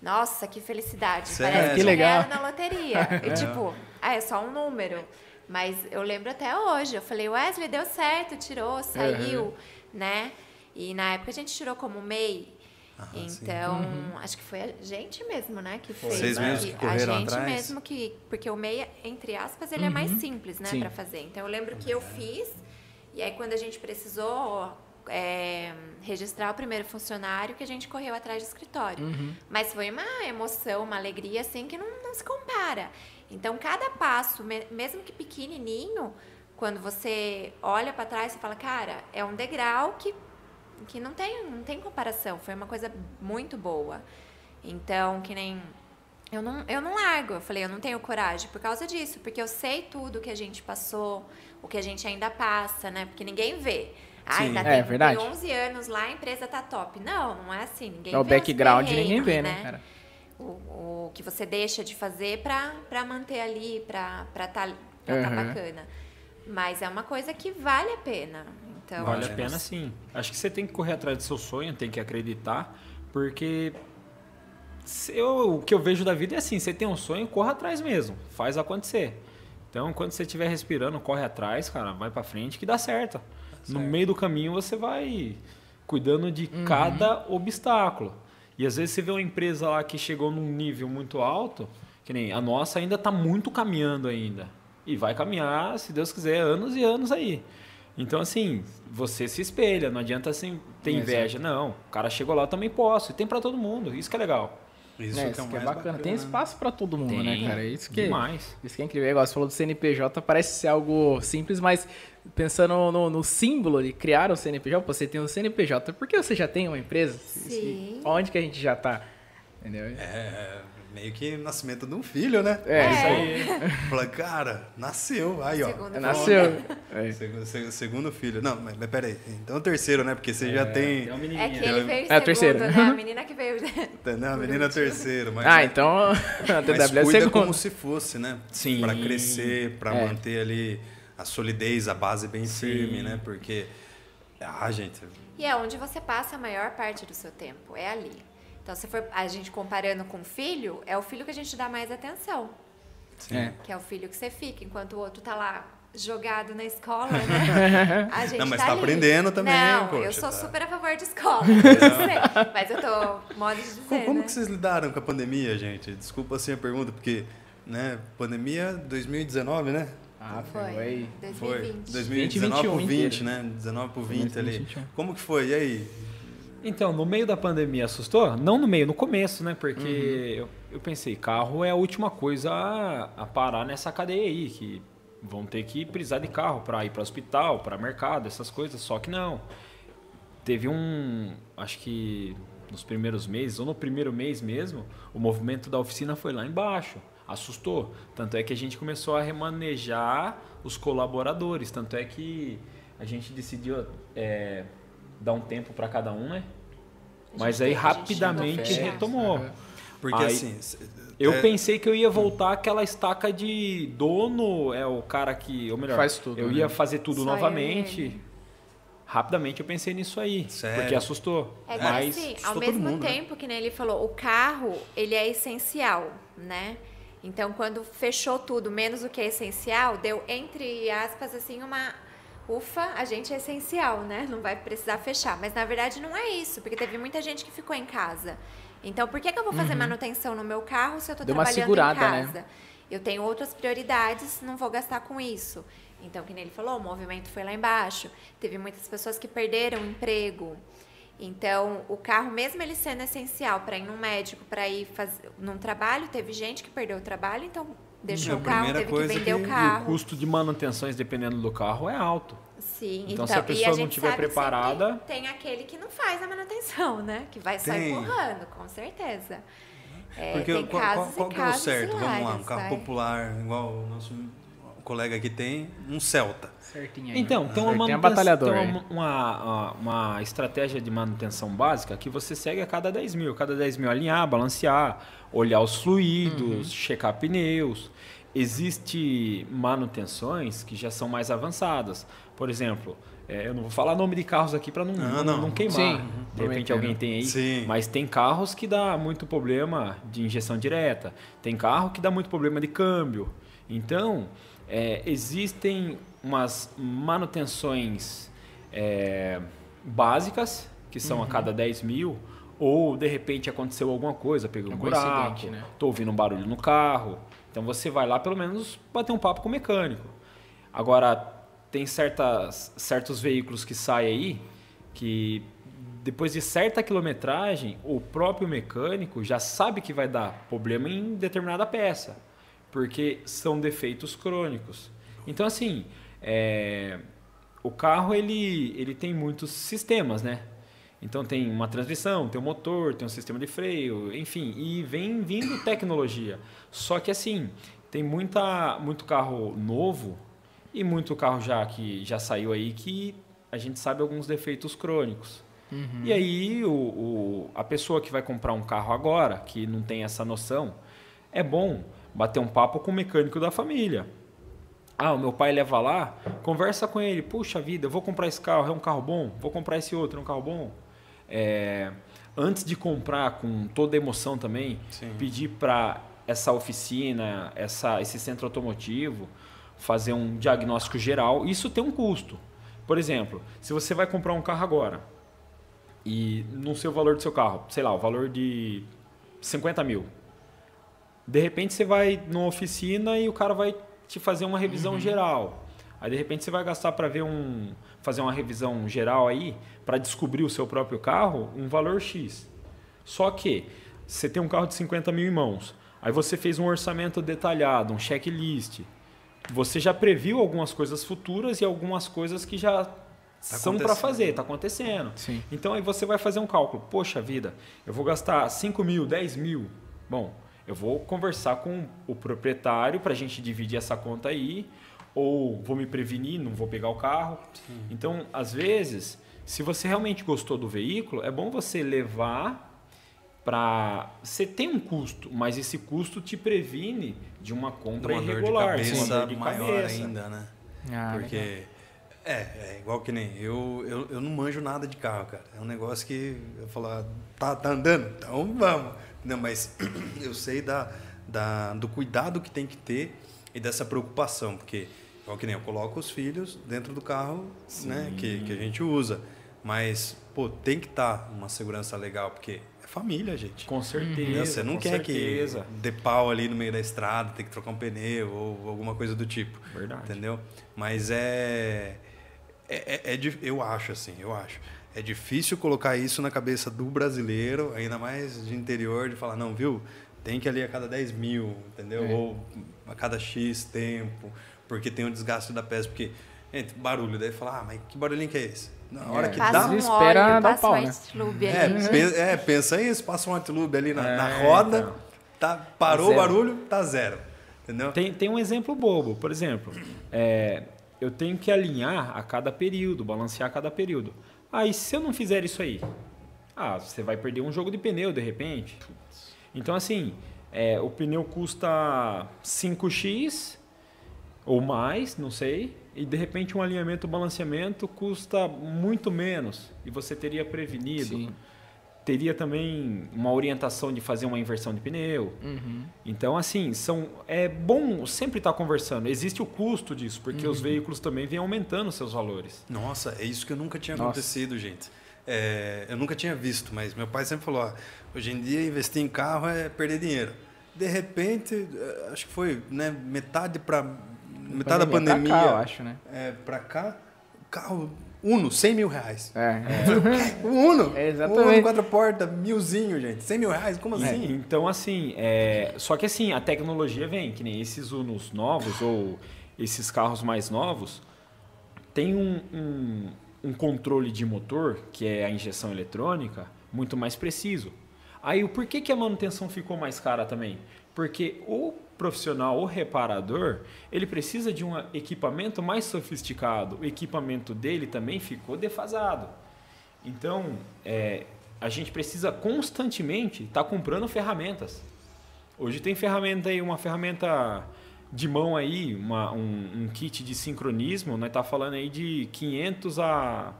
Nossa, que felicidade. Sério? Parece Que que legal. na loteria. E tipo, ah, é só um número. Mas eu lembro até hoje. Eu falei, Wesley, deu certo, tirou, saiu, né? E na época a gente tirou como MEI. Ah, então, acho que foi a gente mesmo, né, que fez. Vocês mesmos que correram A gente atrás? mesmo que... Porque o MEI, entre aspas, ele é mais simples, né, Sim. pra fazer. Então, eu lembro que eu fiz. E aí, quando a gente precisou é, registrar o primeiro funcionário, que a gente correu atrás de escritório. Mas foi uma emoção, uma alegria, assim, que não, não se compara. Então, cada passo, me- mesmo que pequenininho, quando você olha para trás, você fala, cara, é um degrau que, que não, tem, não tem comparação. Foi uma coisa muito boa. Então, que nem. Eu não, eu não largo. Eu falei, eu não tenho coragem por causa disso, porque eu sei tudo que a gente passou, o que a gente ainda passa, né? Porque ninguém vê. Ah, Sim. ainda É, tem, verdade. tem 11 anos lá, a empresa tá top. Não, não é assim. Ninguém É o vê os background, ninguém vê, né, cara? O, o que você deixa de fazer pra, pra manter ali, pra, pra tá, pra tá Aham. bacana. Mas é uma coisa que vale a pena. Então, Vale a pena sim. Acho que você tem que correr atrás do seu sonho, tem que acreditar, porque se eu, o que eu vejo da vida é assim, você tem um sonho, corra atrás mesmo, faz acontecer. Então, quando você estiver respirando, corre atrás, cara, vai pra frente que dá certo. No meio do caminho você vai cuidando de Uhum. cada obstáculo. E às vezes você vê uma empresa lá que chegou num nível muito alto, que nem a nossa ainda está muito caminhando ainda. E vai caminhar, se Deus quiser, anos e anos aí. Então, assim, você se espelha, não adianta assim, ter inveja. Não, o cara chegou lá, eu também posso. E tem para todo mundo, isso que é legal. Isso É, que é, que é mais bacana. Tem espaço pra todo mundo, né, Tem, cara? Isso que, Demais. isso que é incrível. Igual você falou do CNPJ, parece ser algo simples, mas pensando no, no símbolo de criar o CNPJ, você tem o CNPJ, por que você já tem uma empresa? Sim. Onde que a gente já tá? Entendeu? É, meio que nascimento de um filho, né? É, isso É. aí. Fala, cara, nasceu. Aí, ó. Segundo Nasceu. É. Segundo, se- segundo filho. Não, mas, mas peraí. Então o terceiro, né? Porque você já tem. Tem uma É que ele veio É terceiro. né? A menina que veio. Não, a menina é terceiro. Mas, Ah, então a mas TW é cuida segundo. como se fosse, né? Sim. Pra crescer, pra É. manter ali a solidez, a base bem firme, né? Porque. Ah, gente. E é onde você passa a maior parte do seu tempo, é ali. Então, se for a gente comparando com o filho, é o filho que a gente dá mais atenção. Sim. É. Que é o filho que você fica, enquanto o outro tá lá jogado na escola, né? A gente Não, mas tá tá aprendendo também, Não, poxa, eu sou tá. super a favor de escola, eu sei, mas eu tô modo de dizer, Como, como né? que vocês lidaram com a pandemia, gente? Desculpa assim a pergunta, porque, né, pandemia 2019, né? Ah, Foi, foi. Foi 2020. 2019 pro 20, 20, 21 né? 19 pro 20 ali. 20, 21. Como que foi? E aí? Então, no meio da pandemia assustou? Não no meio, no começo, né? Porque Uhum. eu, eu pensei, carro é a última coisa a, a parar nessa cadeia aí, que vão ter que precisar de carro para ir para hospital, para mercado, essas coisas. Só que não. Teve um, acho que nos primeiros meses, ou no primeiro mês mesmo, o movimento da oficina foi lá embaixo. Assustou. Tanto é que a gente começou a remanejar os colaboradores. Tanto é que a gente decidiu é, dar um tempo para cada um, né? Mas aí rapidamente retomou. Porque Aí, assim. Eu é, pensei que eu ia voltar aquela estaca de dono, é o cara que, ou melhor, Faz tudo, eu né? ia fazer tudo Só novamente. ele. Rapidamente eu pensei nisso aí, Sério? porque assustou. É que Mas assim, assustou ao mesmo mundo, né? tempo que nem ele falou, o carro, ele é essencial, né? Então, quando fechou tudo, menos o que é essencial, deu, entre aspas, assim, uma... Ufa, a gente é essencial, né? Não vai precisar fechar. Mas, na verdade, não é isso, porque teve muita gente que ficou em casa. Então, por que, que eu vou fazer manutenção no meu carro se eu Uhum. Uma trabalhando segurada, em né? casa? Eu tenho outras prioridades, não vou gastar com isso. Então, que nem ele falou, o movimento foi lá embaixo. Teve muitas pessoas que perderam o emprego. Então, o carro, mesmo ele sendo essencial para ir num médico, para ir fazer num trabalho, teve gente que perdeu o trabalho, então deixou A o carro, teve que vender que- o carro. o custo de manutenções, dependendo do carro, é alto. Sim, Então, então, se a pessoa não gente tiver preparada- Tem aquele que não faz a manutenção, né? Que vai só Tem. empurrando, com certeza. É, Porque tem qual, casos qual, qual e que é o casos certo? Vamos lá, um carro vai. popular, igual o nosso colega aqui tem, um Celta. Certinho aí. Então, tem uma, Certinho é manutenção, batalhador aí. uma, uma, uma estratégia de manutenção básica que você segue a cada 10 mil. Cada 10 mil alinhar, balancear, olhar os fluidos, checar pneus. Existem manutenções que já são mais avançadas. Por exemplo, é, eu não vou falar nome de carros aqui para não, Não, não, não. não queimar. Sim, de repente alguém tem aí. Sim. Mas tem carros que dá muito problema de injeção direta. Tem carro que dá muito problema de câmbio. Então, é, existem umas manutenções é, básicas, que são Uhum. a cada 10 mil, ou de repente aconteceu alguma coisa, pegou um Algum buraco, né? tô ouvindo um barulho no carro. Então você vai lá pelo menos bater um papo com o mecânico. Agora, tem certas, certos veículos que saem aí que depois de certa quilometragem, o próprio mecânico já sabe que vai dar problema em determinada peça, porque são defeitos crônicos. Então, assim, é, o carro ele, ele tem muitos sistemas, né? Então tem uma transmissão, tem um motor, tem um sistema de freio, enfim, e vem vindo tecnologia. Só que assim, tem muita, muito carro novo e muito carro já que já saiu aí que a gente sabe alguns defeitos crônicos. E aí o, o- a pessoa que vai comprar um carro agora, que não tem essa noção, é bom bater um papo com o mecânico da família. Ah, o meu pai leva lá, conversa com ele. Puxa vida, eu vou comprar esse carro, é um carro bom. Vou comprar esse outro, é um carro bom. É, antes de comprar, com toda a emoção também, Sim. pedir para essa oficina, essa, esse centro automotivo, fazer um diagnóstico geral. Isso tem um custo. Por exemplo, se você vai comprar um carro agora e no seu valor do seu carro, sei lá, o valor de 50 mil. De repente você vai numa oficina e o cara vai te fazer uma revisão geral. Aí de repente você vai gastar para ver um fazer uma revisão geral aí para descobrir o seu próprio carro um valor X. Só que você tem um carro de 50 mil em mãos. Aí você fez um orçamento detalhado, um checklist. Você já previu algumas coisas futuras e algumas coisas que já são para fazer, está acontecendo. Sim. Então aí você vai fazer um cálculo. Poxa vida, eu vou gastar 5 mil, 10 mil. Bom, eu vou conversar com o proprietário para a gente dividir essa conta aí. Ou vou me prevenir, não vou pegar o carro. Então, às vezes, se você realmente gostou do veículo, é bom você levar para. Você tem um custo, mas esse custo te previne de uma compra uma dor de irregular, de uma cabeça dor de maior cabeça. ainda, né? Ah, Porque legal. é, é igual que nem eu, eu, eu não manjo nada de carro, cara. É um negócio que eu falo, ah, tá, tá andando? Então vamos. Não, mas eu sei da, da, do cuidado que tem que ter e dessa preocupação, porque igual que nem eu coloco os filhos dentro do carro né, que, que a gente usa. Mas, pô, tem que estar uma segurança legal, porque é família, gente. Com certeza. Né? Você não quer certeza. que dê pau ali no meio da estrada, tem que trocar um pneu ou alguma coisa do tipo. Verdade. Entendeu? Mas é, é, é, é eu acho assim, eu acho. É difícil colocar isso na cabeça do brasileiro, ainda mais de interior, de falar, não, viu? Tem que ali a cada 10 mil, entendeu? É. Ou a cada X tempo, porque tem o desgaste da peça. Porque, gente, barulho, daí fala, ah, mas que barulhinho que é esse? Na hora É. que Passa dá. um Espera óleo, passa pau, um né? antilube É, ali. pe- é, pensa isso, passa um antilube ali na, na É, roda, então. tá, parou Zero. o barulho, tá zero. Entendeu? Tem, tem um exemplo bobo, por exemplo, é, eu tenho que alinhar a cada período, balancear a cada período. Aí, se eu não fizer isso aí, ah, você vai perder um jogo de pneu de repente. Então, assim, é, o pneu custa 5x ou mais, não sei, e de repente um alinhamento, balanceamento custa muito menos e você teria prevenido. Sim. Teria também uma orientação de fazer uma inversão de pneu. Uhum. Então, assim, são, é bom sempre estar conversando. Existe o custo disso, porque Uhum. os veículos também vêm aumentando seus valores. Nossa, é isso que eu nunca tinha Nossa. acontecido, gente. É, eu nunca tinha visto, mas meu pai sempre falou: ó, hoje em dia investir em carro é perder dinheiro. De repente, eh, acho que foi né, metade para metade da Pandemia pra cá, eu acho, né? é, para cá, carro Uno, 100 mil reais. É. O Uno, É, exatamente. Uno quatro portas, milzinho, gente. 100 mil reais, como É, assim? então, assim, é, só que assim, a tecnologia vem, que nem esses Unos novos ou esses carros mais novos, tem um, um, um controle de motor, que é a injeção eletrônica, muito mais preciso. Aí, o porquê que a manutenção ficou mais cara também? Porque o profissional, o reparador, ele precisa de um equipamento mais sofisticado. O equipamento dele também ficou defasado. Então, é, a gente precisa constantemente estar comprando ferramentas. Hoje tem ferramenta aí, uma ferramenta de mão aí, uma- um, um kit de sincronismo, nós tá falando aí de 500 a...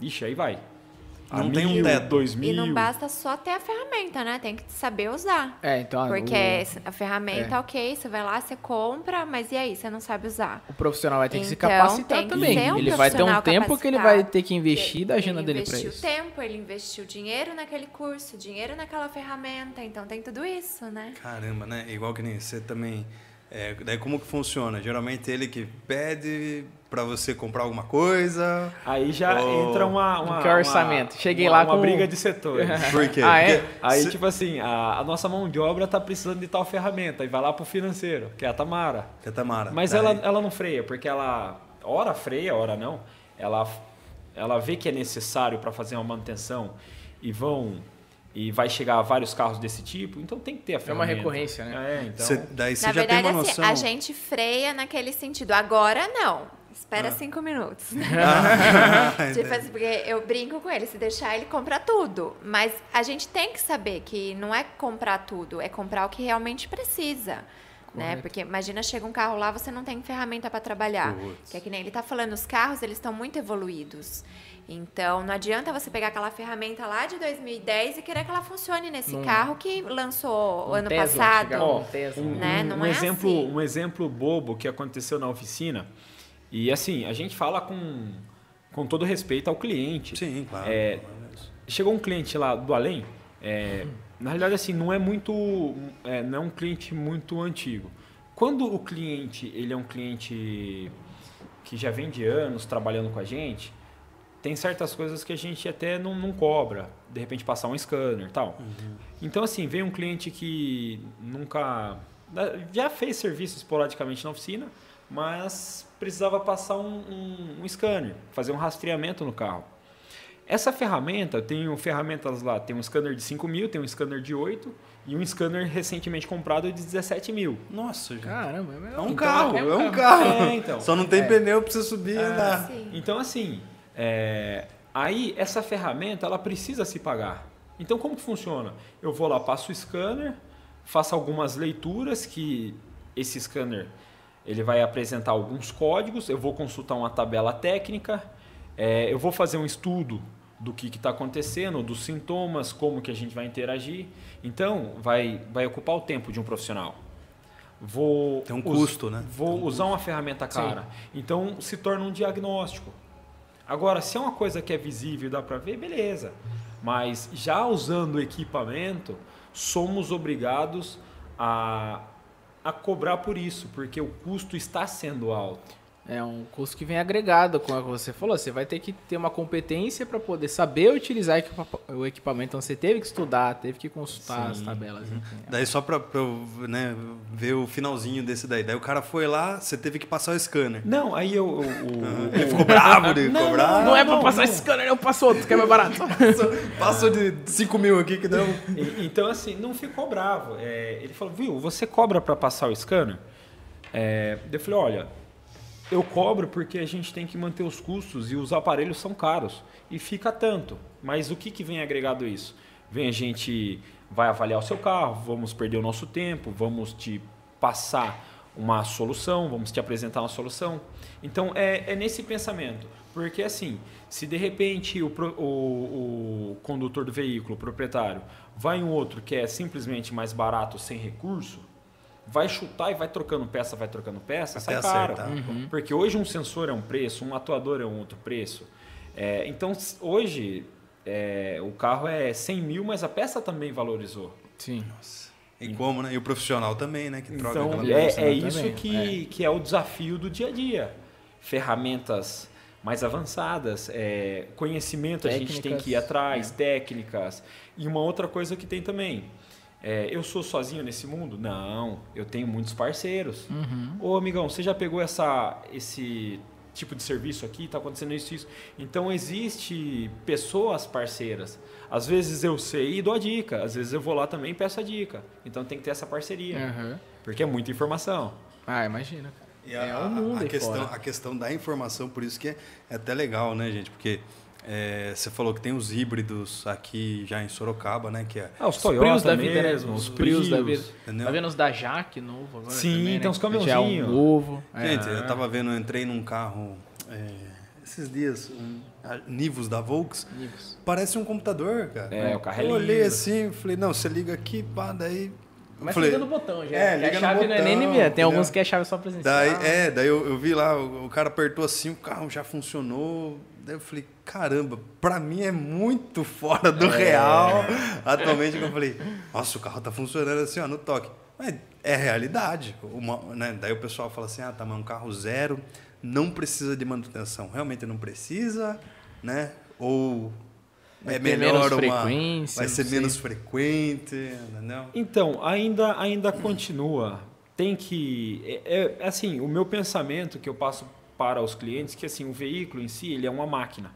Ixi, aí vai. A Não tem um mil, teto. dois E mil. não basta só ter a ferramenta, né? Tem que saber usar. É, então Porque o, a ferramenta, é. ok, você vai lá, você compra, mas e aí? Você não sabe usar. o profissional vai ter que se Então, capacitar tem que também. ser um ele vai ter um tempo que ele vai ter que investir da agenda ele dele pra investiu isso. tempo, ele investiu dinheiro naquele curso, dinheiro naquela ferramenta, então tem tudo isso, né? Caramba, né? Igual que nem você também. É, daí como que funciona? Geralmente ele que pede para você comprar alguma coisa. Aí já Oh. entra uma, uma, Que é orçamento? uma- Cheguei uma- lá uma com- briga de setores. Por quê? Ah, é? Porque Aí, cê- tipo assim, a, a nossa mão de obra tá precisando de tal ferramenta. E vai lá pro financeiro, que é a Tamara. Que é Tamara. Mas Daí- ela, ela não freia, porque ela, hora freia, hora não. Ela, ela vê que é necessário para fazer uma manutenção e vão e vai chegar vários carros desse tipo, então tem que ter a É uma ferramenta. recorrência, né? É, então. Cê- daí você Na já verdade, tem uma assim, noção. a gente freia naquele sentido. Agora não. espera cinco minutos. Ah, tipo assim, porque eu brinco com ele, se deixar ele compra tudo. Mas a gente tem que saber que não é comprar tudo, é comprar o que realmente precisa. Né? Porque imagina, chega um carro lá, você não tem ferramenta para trabalhar. Putz. Que é que nem ele está falando, os carros, eles estão muito evoluídos. Então, não adianta você pegar aquela ferramenta lá de 2010 e querer que ela funcione nesse carro que lançou o Um ano Tesla, passado. Ó, um Tesla. um, Né? um- Não um é exemplo, assim. um exemplo bobo que aconteceu na oficina. E assim, a gente fala com, com todo respeito ao cliente. Sim, claro. É, chegou um cliente lá do além. é, na realidade, assim, não é muito, é, não é um cliente muito antigo. Quando o cliente ele é um cliente que já vem de anos trabalhando com a gente, tem certas coisas que a gente até não, não cobra. De repente passar um scanner, e tal. Então assim, vem um cliente que nunca já fez serviço esporadicamente na oficina, mas precisava passar um, um, um scanner, fazer um rastreamento no carro. Essa ferramenta, eu tenho ferramentas lá, tem um scanner de 5 mil, tem um scanner de 8 e um scanner recentemente comprado de 17 mil. Nossa, gente. Caramba, É um então, carro, é um carro. carro. É, então. Só não tem pneu pra você subir e andar. Sim. Então, assim, é, aí essa ferramenta ela precisa se pagar. Então, como que funciona? Eu vou lá, passo o scanner, faço algumas leituras que esse scanner ele vai apresentar alguns códigos, eu vou consultar uma tabela técnica, é, eu vou fazer um estudo do que está acontecendo, dos sintomas, como que a gente vai interagir. Então, vai, vai ocupar o tempo de um profissional. Vou Tem um us- custo, né? Vou usar uma ferramenta cara. Então, se torna um diagnóstico. Agora, se é uma coisa que é visível e dá para ver, beleza. Mas já usando o equipamento, somos obrigados a, a cobrar por isso, porque o custo está sendo alto. É um custo que vem agregado, como é que você falou. Você vai ter que ter uma competência para poder saber utilizar o equipamento. Então você teve que estudar, teve que consultar as Sim. tabelas. enfim. Daí só eu né, ver o finalzinho desse daí. Daí o cara foi lá, você teve que passar o scanner. Não, aí eu. eu- o- Ele ficou bravo de Não, cobrar. Não é pra não, passar não. scanner, eu passo outro, que é mais barato. Passou de 5 mil aqui que deu. Então, assim, não ficou bravo. É, ele falou, viu, você cobra para passar o scanner? É, eu falei, olha, eu cobro porque a gente tem que manter os custos e os aparelhos são caros. E fica tanto. Mas o que, que vem agregado isso? Vem a gente vai avaliar o seu carro, vamos perder o nosso tempo, vamos te passar uma solução, vamos te apresentar uma solução. Então é, é nesse pensamento. Porque assim, se de repente o, o, o condutor do veículo, o proprietário, vai em outro que é simplesmente mais barato sem recurso, vai chutar e vai trocando peça, vai trocando peça, Até sai caro. acertar. Porque hoje um sensor é um preço, um atuador é um outro preço. É, então hoje é, o carro é 100 mil, mas a peça também valorizou. Sim. E como, né? E o profissional também, né? Que troca Então, é, peça. é né, isso também, que, que é o desafio do dia a dia. Ferramentas mais avançadas, é, conhecimento a gente tem que ir Técnicas, atrás, técnicas. E uma outra coisa que tem também. É, eu sou sozinho nesse mundo? Não, eu tenho muitos parceiros. Ô amigão, você já pegou essa, esse tipo de serviço aqui? Está acontecendo isso e isso. Então existe pessoas parceiras. Às vezes eu sei e dou a dica, às vezes eu vou lá também e peço a dica. Então tem que ter essa parceria. Aham. Porque é muita informação. Ah, imagina, cara. E a, é um mundo a, aí questão, fora. a questão da informação, por isso que é, é até legal, né, gente? Porque é, você falou que tem os híbridos aqui já em Sorocaba, né? Que é, Ah, os Os Toyota Prius da vida, né? mesmo, Os Prius da vida. Entendeu? Tá vendo os da Jaque novo agora Sim, também, tem né? uns Já é um novo. É. Gente, eu tava vendo, eu entrei num carro é, esses dias, um, a Nivus da Volks. Nivus. Parece um computador, cara. É, o carro é Eu olhei assim, falei, não, você liga aqui, pá, daí. Mas falei, liga no botão já. É, que liga a no chave não é nem botão, NVIDIA. Tem alguns que é chave só presencial. Daí, é, daí eu, eu vi lá, o, o cara apertou assim, o carro já funcionou. Daí eu falei, caramba, pra mim é muito fora do real. Atualmente que eu falei, nossa, o carro tá funcionando assim, ó, no toque. Mas é realidade. Uma, né? Daí o pessoal fala assim, ah, tá, mas um carro zero não precisa de manutenção. Realmente não precisa, né? Ou Vai é melhor menos uma. vai ser menos frequente, entendeu? Então, ainda, ainda continua. Tem que. É, é, assim, o meu pensamento que eu passo para os clientes que assim, o veículo em si ele é uma máquina.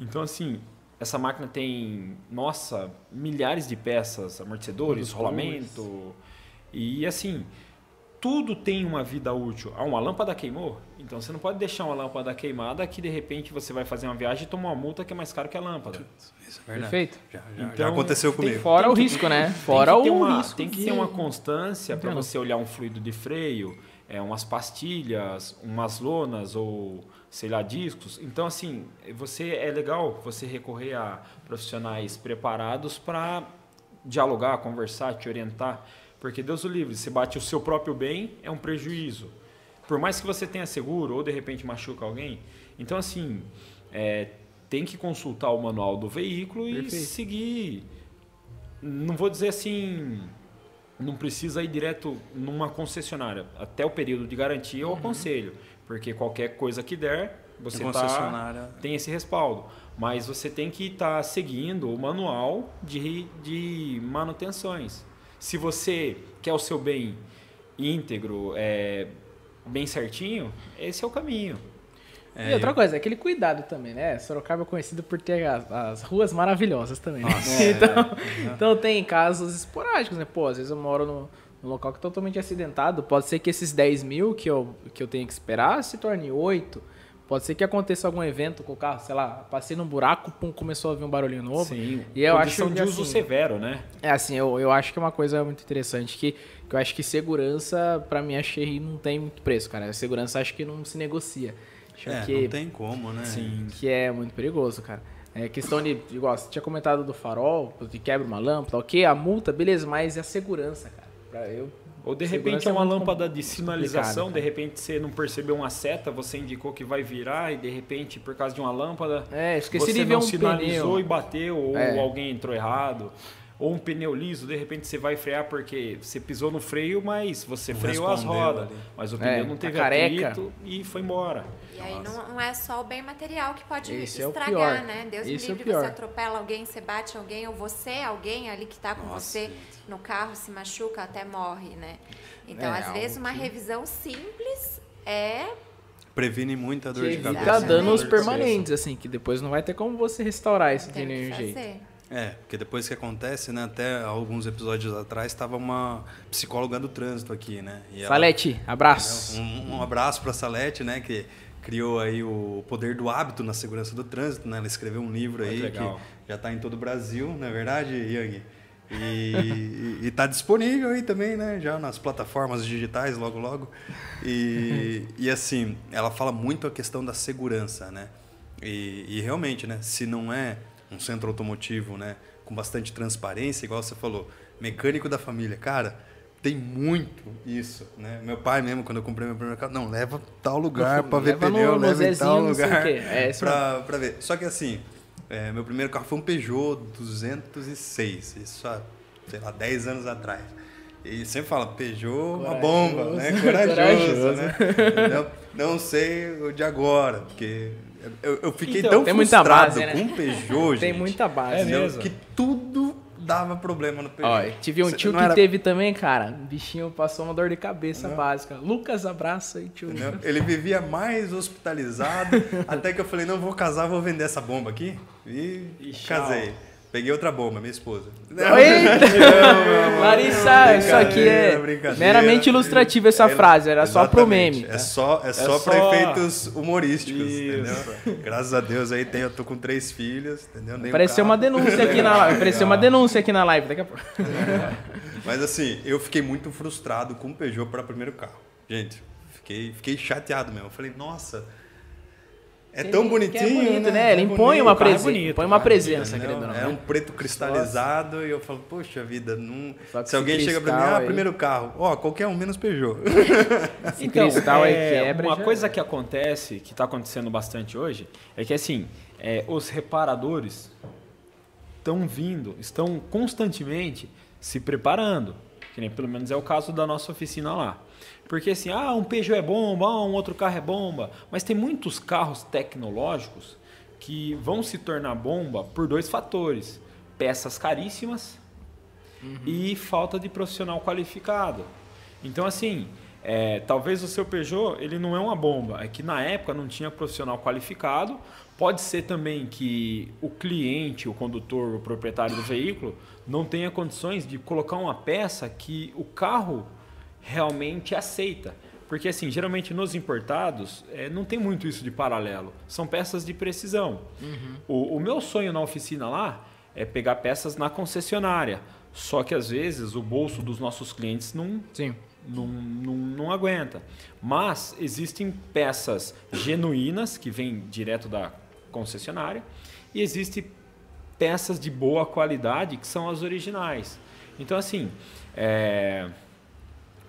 Então, assim, essa máquina tem, nossa, milhares de peças, amortecedores, rolamento. E assim, tudo tem uma vida útil. Ah, uma lâmpada queimou? Então você não pode deixar uma lâmpada queimada que de repente você vai fazer uma viagem e toma uma multa que é mais caro que a lâmpada. Isso é verdade. Perfeito. Já, já- já Então, aconteceu tem comigo. Fora Tem o que- risco, né? Tem Fora que ter o uma, risco. Tem que ter uma constância para você olhar um fluido de freio, é, umas pastilhas, umas lonas ou sei lá discos. Então assim, você é legal você recorrer a profissionais preparados para dialogar, conversar, te orientar, porque Deus o livre, se bate o seu próprio bem é um prejuízo. Por mais que você tenha seguro ou de repente machuca alguém, então assim é, tem que consultar o manual do veículo e Perfeito. seguir. Não vou dizer assim, não precisa ir direto numa concessionária. Até o período de garantia eu aconselho, porque qualquer coisa que der, você Tem tá, tem esse respaldo. Mas você tem que estar seguindo o manual de, de manutenções. Se você quer o seu bem íntegro, é, bem certinho, esse é o caminho. É, e outra coisa, aquele cuidado também, né? Sorocaba é conhecido por ter as, as ruas maravilhosas também. né? então, então tem casos esporádicos, né? Pô, às vezes eu moro no, num local que é totalmente acidentado. Pode ser que esses 10 mil que eu, que eu tenho que esperar se torne 8. Pode ser que aconteça algum evento com o carro, sei lá, passei num buraco, pum, começou a vir um barulhinho novo. Sim, E eu acho que, de uso assim, severo, né? É assim, eu, eu acho que é uma coisa muito interessante que, que eu acho que segurança, pra mim, achei não tem muito preço, cara. Segurança acho que não se negocia. Acho É, que, não tem como, né? Sim. que é muito perigoso, cara. É questão de, igual, você tinha comentado do farol, de quebra uma lâmpada, ok, a multa, beleza, mas e a segurança, cara? Pra eu, Ou de repente é é uma lâmpada de sinalização, de repente você não percebeu uma seta, você indicou que vai virar e de repente por causa de uma lâmpada É, esqueci você de ver não um sinalizou pneu. e bateu ou É. alguém entrou errado. Ou um pneu liso, de repente você vai frear porque você pisou no freio, mas você Não freou as rodas. ali. Mas o É, pneu não tá teve atrito e foi embora. E aí não, não é só o bem material que pode Esse é o estragar, pior. né? Deus Esse é me o livre, você pior. atropela alguém, você bate alguém, ou você, alguém ali que tá com Nossa, você gente. no carro, se machuca, até morre, né? Então, É, às vezes, uma que- revisão simples é Previne muita dor Que de evita cabeça. Danos Dor de cabeça. permanentes, assim, que depois não vai ter como você restaurar isso de nenhum que jeito. É, porque depois que acontece, né? Até alguns episódios atrás estava uma psicóloga do trânsito aqui, né? E ela- Salete, abraço. Um, um abraço para a Salete, né? Que criou aí o poder do hábito na segurança do trânsito, né? Ela escreveu um livro aí Muito legal. que já está em todo o Brasil, não é verdade, Yang? E, e tá disponível aí também, né? Já nas plataformas digitais, logo, logo. E, e assim, ela fala muito a questão da segurança, né? E, e realmente, né? Se não é um centro automotivo, né? Com bastante transparência, igual você falou, mecânico da família, cara, tem muito isso, né? Meu pai mesmo, quando eu comprei meu primeiro carro, não, leva tal lugar para ver Leva pneu, leva em tal lugar. É pra, pra ver. Só que assim, é, meu primeiro carro foi um Peugeot 206, isso há, sei lá, 10 anos atrás. E sempre fala, Peugeot, uma Corajoso. bomba, né? Corajoso, Corajoso. né? não, não sei o de agora, porque eu, eu fiquei Então, tão tem frustrado base, né? com o Peugeot, Tem gente, muita base. É entendeu? mesmo? que tudo dava problema no Peugeot. Ó, tive um Cê- tio não que era- teve também, cara. O bichinho passou uma dor de cabeça básica. Lucas, abraço aí, tio. Entendeu? Ele vivia mais hospitalizado, até que eu falei, não, vou casar, vou vender essa bomba aqui. E, casei. Peguei outra bomba, minha esposa. Eita! Larissa, isso aqui é meramente ilustrativo essa É, frase, era só pro meme. É só, é só, só- pra efeitos humorísticos, Isso. entendeu? Graças a Deus aí tem, eu tô com três filhos, entendeu? Nem um Apareceu carro. uma denúncia aqui na live. Apareceu uma denúncia aqui na live daqui a pouco. Mas assim, eu fiquei muito frustrado com o Peugeot para o primeiro carro. Gente, fiquei, fiquei chateado mesmo. Eu falei, nossa, é Ele- tão que é bonitinho, bonito, né? Ele É impõe bonito. uma é presença. bonito, Põe uma é presença, ou não. É um né? preto cristalizado e eu falo, poxa vida, não... Se alguém chega pra mim, ah, aí- primeiro carro, ó, qualquer um menos Peugeot. Esse cristal aí quebra. Então, Uma coisa que acontece, que está acontecendo bastante hoje, é que assim, é, os reparadores estão vindo, estão constantemente se preparando. Que nem pelo menos é o caso da nossa oficina lá. Porque assim, ah, um Peugeot é bomba, ah, um outro carro é bomba. Mas tem muitos carros tecnológicos que vão se tornar bomba por dois fatores: peças caríssimas e falta de profissional qualificado. Então, assim, é, talvez o seu Peugeot ele não é uma bomba, é que na época não tinha profissional qualificado. Pode ser também que o cliente, o condutor, o proprietário do veículo não tenha condições de colocar uma peça que o carro realmente aceita. Porque, assim, geralmente nos importados é, não tem muito isso de paralelo. São peças de precisão. O, o meu sonho na oficina lá é pegar peças na concessionária. Só que, às vezes, o bolso dos nossos clientes não, Sim. não, não, não aguenta. Mas existem peças genuínas que vêm direto da concessionária e existem peças de boa qualidade que são as originais. Então, assim, é,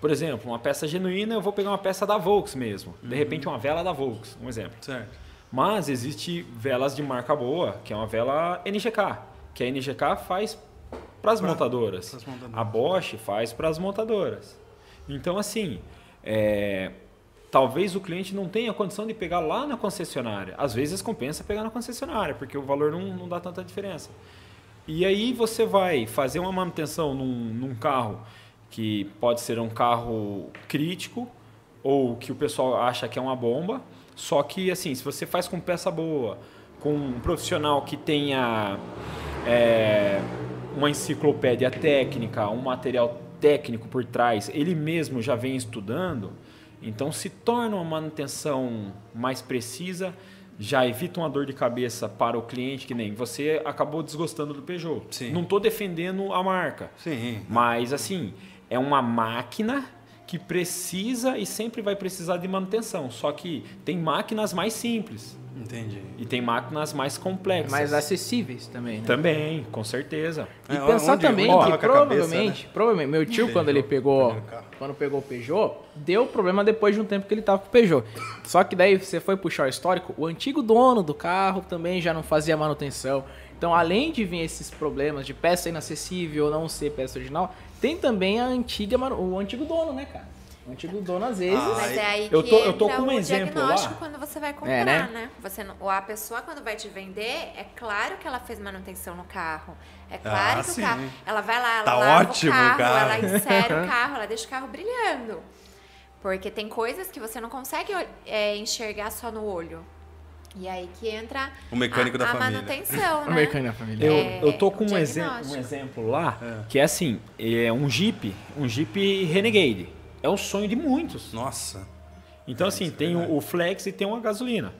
por exemplo, uma peça genuína, eu vou pegar uma peça da Volks mesmo. De repente, uma vela da Volks, um exemplo. Certo. Mas existe velas de marca boa, que é uma vela NGK, que a NGK faz para as montadoras. montadoras. A Bosch faz para as montadoras. Então, assim, é, talvez o cliente não tenha condição de pegar lá na concessionária. Às vezes compensa pegar na concessionária, porque o valor não, não dá tanta diferença. E aí você vai fazer uma manutenção num, num carro que pode ser um carro crítico ou que o pessoal acha que é uma bomba. Só que assim, se você faz com peça boa, com um profissional que tenha é, uma enciclopédia técnica, um material técnico por trás, ele mesmo já vem estudando, então se torna uma manutenção mais precisa, já evita uma dor de cabeça para o cliente, que nem você acabou desgostando do Peugeot. Sim. Não estou defendendo a marca, Sim. mas assim, é uma máquina que precisa e sempre vai precisar de manutenção. Só que tem máquinas mais simples Entendi. e tem máquinas mais complexas. Mais acessíveis também, né? Também, com certeza. E É, pensar onde- também onde que a cabeça, provavelmente, né? provavelmente, meu tio, Peugeot, quando ele pegou, quando pegou o Peugeot, deu problema depois de um tempo que ele tava com o Peugeot. Só que daí você foi puxar o histórico, o antigo dono do carro também já não fazia manutenção. Então, além de vir esses problemas de peça inacessível ou não ser peça original, tem também a antiga, o antigo dono, né, cara? O antigo dono, às vezes, Ah, Mas é aí Eu que tô- eu tô com um o exemplo diagnóstico lá. quando você vai comprar, É, né? né? Você não, ou a pessoa quando vai te vender, é claro que ela fez manutenção no carro. É claro Ah, que sim. o carro, ela vai lá, ela Tá lava ótimo o carro, carro. ela insere o carro, ela deixa o carro brilhando. Porque tem coisas que você não consegue é, enxergar só no olho. E aí que entra O mecânico a, da a família. manutenção, o né? mercado da família. Eu, É, eu tô com o um, exe- diagnóstico. um exemplo lá, É. que é assim, é um Jeep, um Jeep Renegade. É o sonho de muitos. Nossa. Então, assim, tem o, o Flex e tem uma gasolina.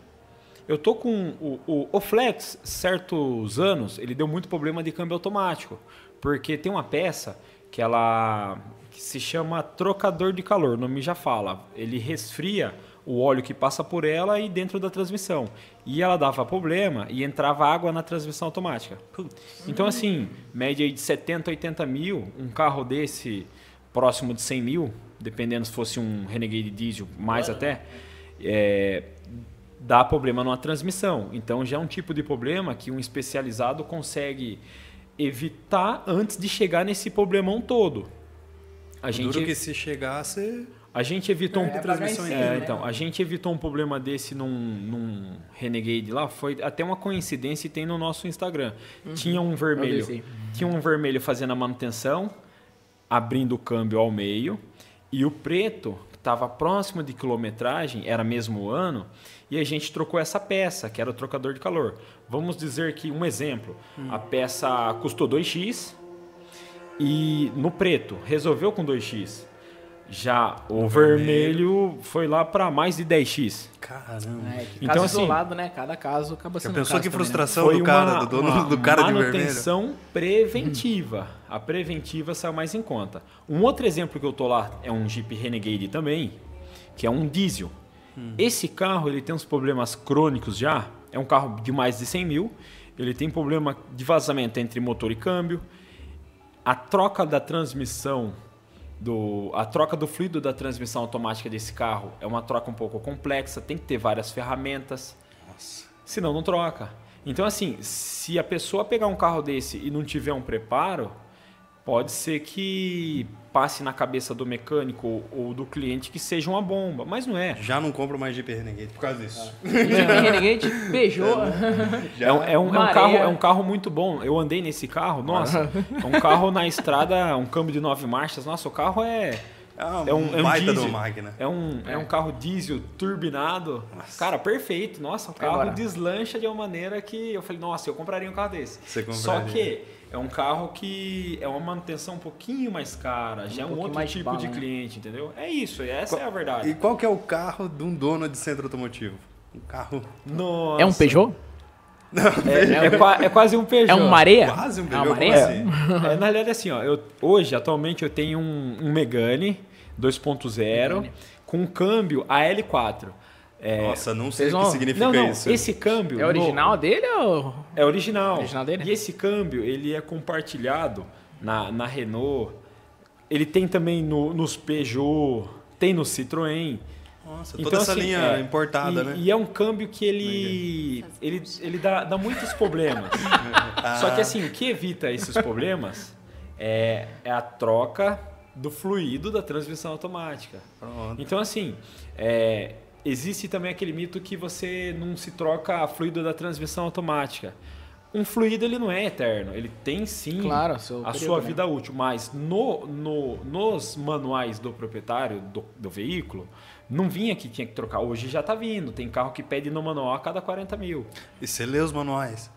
Eu tô com o, o, o Flex, certos anos, ele deu muito problema de câmbio automático. Porque tem uma peça que ela que se chama trocador de calor, o nome já fala. Ele resfria o óleo que passa por ela e dentro da transmissão. E ela dava problema e entrava água na transmissão automática. Então, assim, média de 70, 80 mil, um carro desse próximo de 100 mil, dependendo se fosse um Renegade diesel, mais até, é, dá problema numa transmissão. Então já é um tipo de problema que um especializado consegue evitar antes de chegar nesse problemão todo. A gente, Duro que se chegasse. A gente evitou um É, transmissão pagar em é, cima, né? então, a gente evitou um problema desse num, num Renegade lá, foi até uma coincidência e tem no nosso Instagram. Tinha um vermelho, tinha um vermelho fazendo a manutenção, abrindo o câmbio ao meio, e o preto que estava próximo de quilometragem, era mesmo ano, e a gente trocou essa peça, que era o trocador de calor. Vamos dizer que um exemplo, a peça custou 2x e no preto resolveu com 2x. Já o vermelho foi lá para mais de 10x. Caramba. É, que Então, caso assim, isolado, né? Cada caso acaba Já sendo um pensou caso que também, né? frustração do cara, uma, do, dono, uma do cara de vermelho? manutenção preventiva. A preventiva saiu mais em conta. Um outro exemplo que eu tô lá é um Jeep Renegade também, que é um diesel. Hum. Esse carro ele tem uns problemas crônicos já. É um carro de mais de 100 mil. Ele tem problema de vazamento entre motor e câmbio. A troca da transmissão do a troca do fluido da transmissão automática desse carro é uma troca um pouco complexa, tem que ter várias ferramentas. Nossa. Senão não troca. Então, assim, se a pessoa pegar um carro desse e não tiver um preparo, pode ser que passe na cabeça do mecânico ou do cliente que seja uma bomba, mas não é. Já não compro mais Jeep Renegade por causa disso. Jeep Renegade, Peugeot. É um, é um- é um carro, é um carro muito bom. Eu andei nesse carro, nossa, é um carro na estrada, um câmbio de nove marchas. Nossa, o carro é É, uma é um, é um baita de diesel. uma máquina. É um, é. um carro diesel turbinado. Cara, perfeito. Nossa, o carro Agora. deslancha de uma maneira que eu falei, nossa, eu compraria um carro desse. Você Só compraria. que é um carro que é uma manutenção um pouquinho mais cara, já é um outro tipo bala, de né? cliente, entendeu? É isso, essa é a E verdade. qual que é o carro de um dono de centro automotivo? Um carro Nossa. É um Peugeot? É, é qua- é quase um Peugeot. É um Mareia? quase um É uma Peugeot, como Mareia? assim? É, na realidade, assim, ó, eu, hoje, atualmente, eu tenho um, um Megane 2.0 com câmbio AL4. É, Nossa, não sei o que significa não, não, isso. esse câmbio... É original dele ou... É original. Original dele? E esse câmbio, ele é compartilhado na, na Renault. Ele tem também no, nos Peugeot, tem no Citroën. Nossa, toda Então, essa assim, linha é, importada, e, né? E é um câmbio que ele, ele, ele dá, dá muitos problemas. Só que assim, o que evita esses problemas é, é a troca do fluido da transmissão automática. Pronto. Então assim, é, existe também aquele mito que você não se troca fluido da transmissão automática. Um fluido ele não é eterno, ele tem sim Claro, a período, sua né? vida útil, mas no, no- nos manuais do proprietário do, do veículo, não vinha que tinha que trocar. Hoje já está vindo, tem carro que pede no manual a cada 40 mil. E você lê os manuais.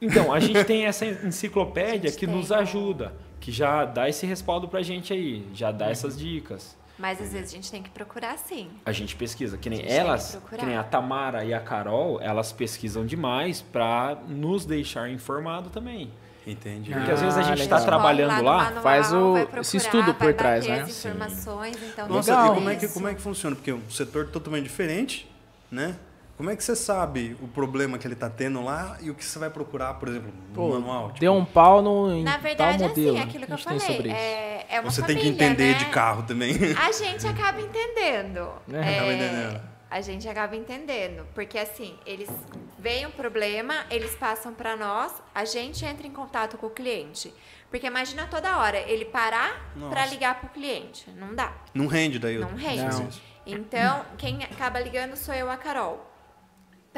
Então, a gente tem essa enciclopédia A que tem, nos ajuda, que já dá esse respaldo pra gente aí, já dá essas dicas. Mas às vezes a gente tem que procurar sim. A gente pesquisa, que nem que elas, procurar. que nem a Tamara e a Carol, elas pesquisam demais pra nos deixar informado também. Entendi. Porque às vezes a Ah, gente está trabalhando lá, manual, faz o- esse estudo por vai trás, bater né? as informações, então Nossa, Legal. e como é, que, como é que funciona? Porque é um setor totalmente diferente, né? Como é que você sabe o problema que ele tá tendo lá e o que você vai procurar, por exemplo, no Pô, manual? Tipo, Deu um pau no, em Na verdade, tal modelo. assim, aquilo que a eu gente tem falei, sobre isso. é, é uma Você tem que família, entender né? de carro também. A gente acaba entendendo. É. Acaba entendendo. A gente acaba entendendo. Porque assim, eles veem o problema, eles passam para nós, a gente entra em contato com o cliente. Porque imagina toda hora ele parar para ligar pro cliente. Não dá. Não rende daí. Não rende. Não. Então, quem acaba ligando sou eu, a Carol.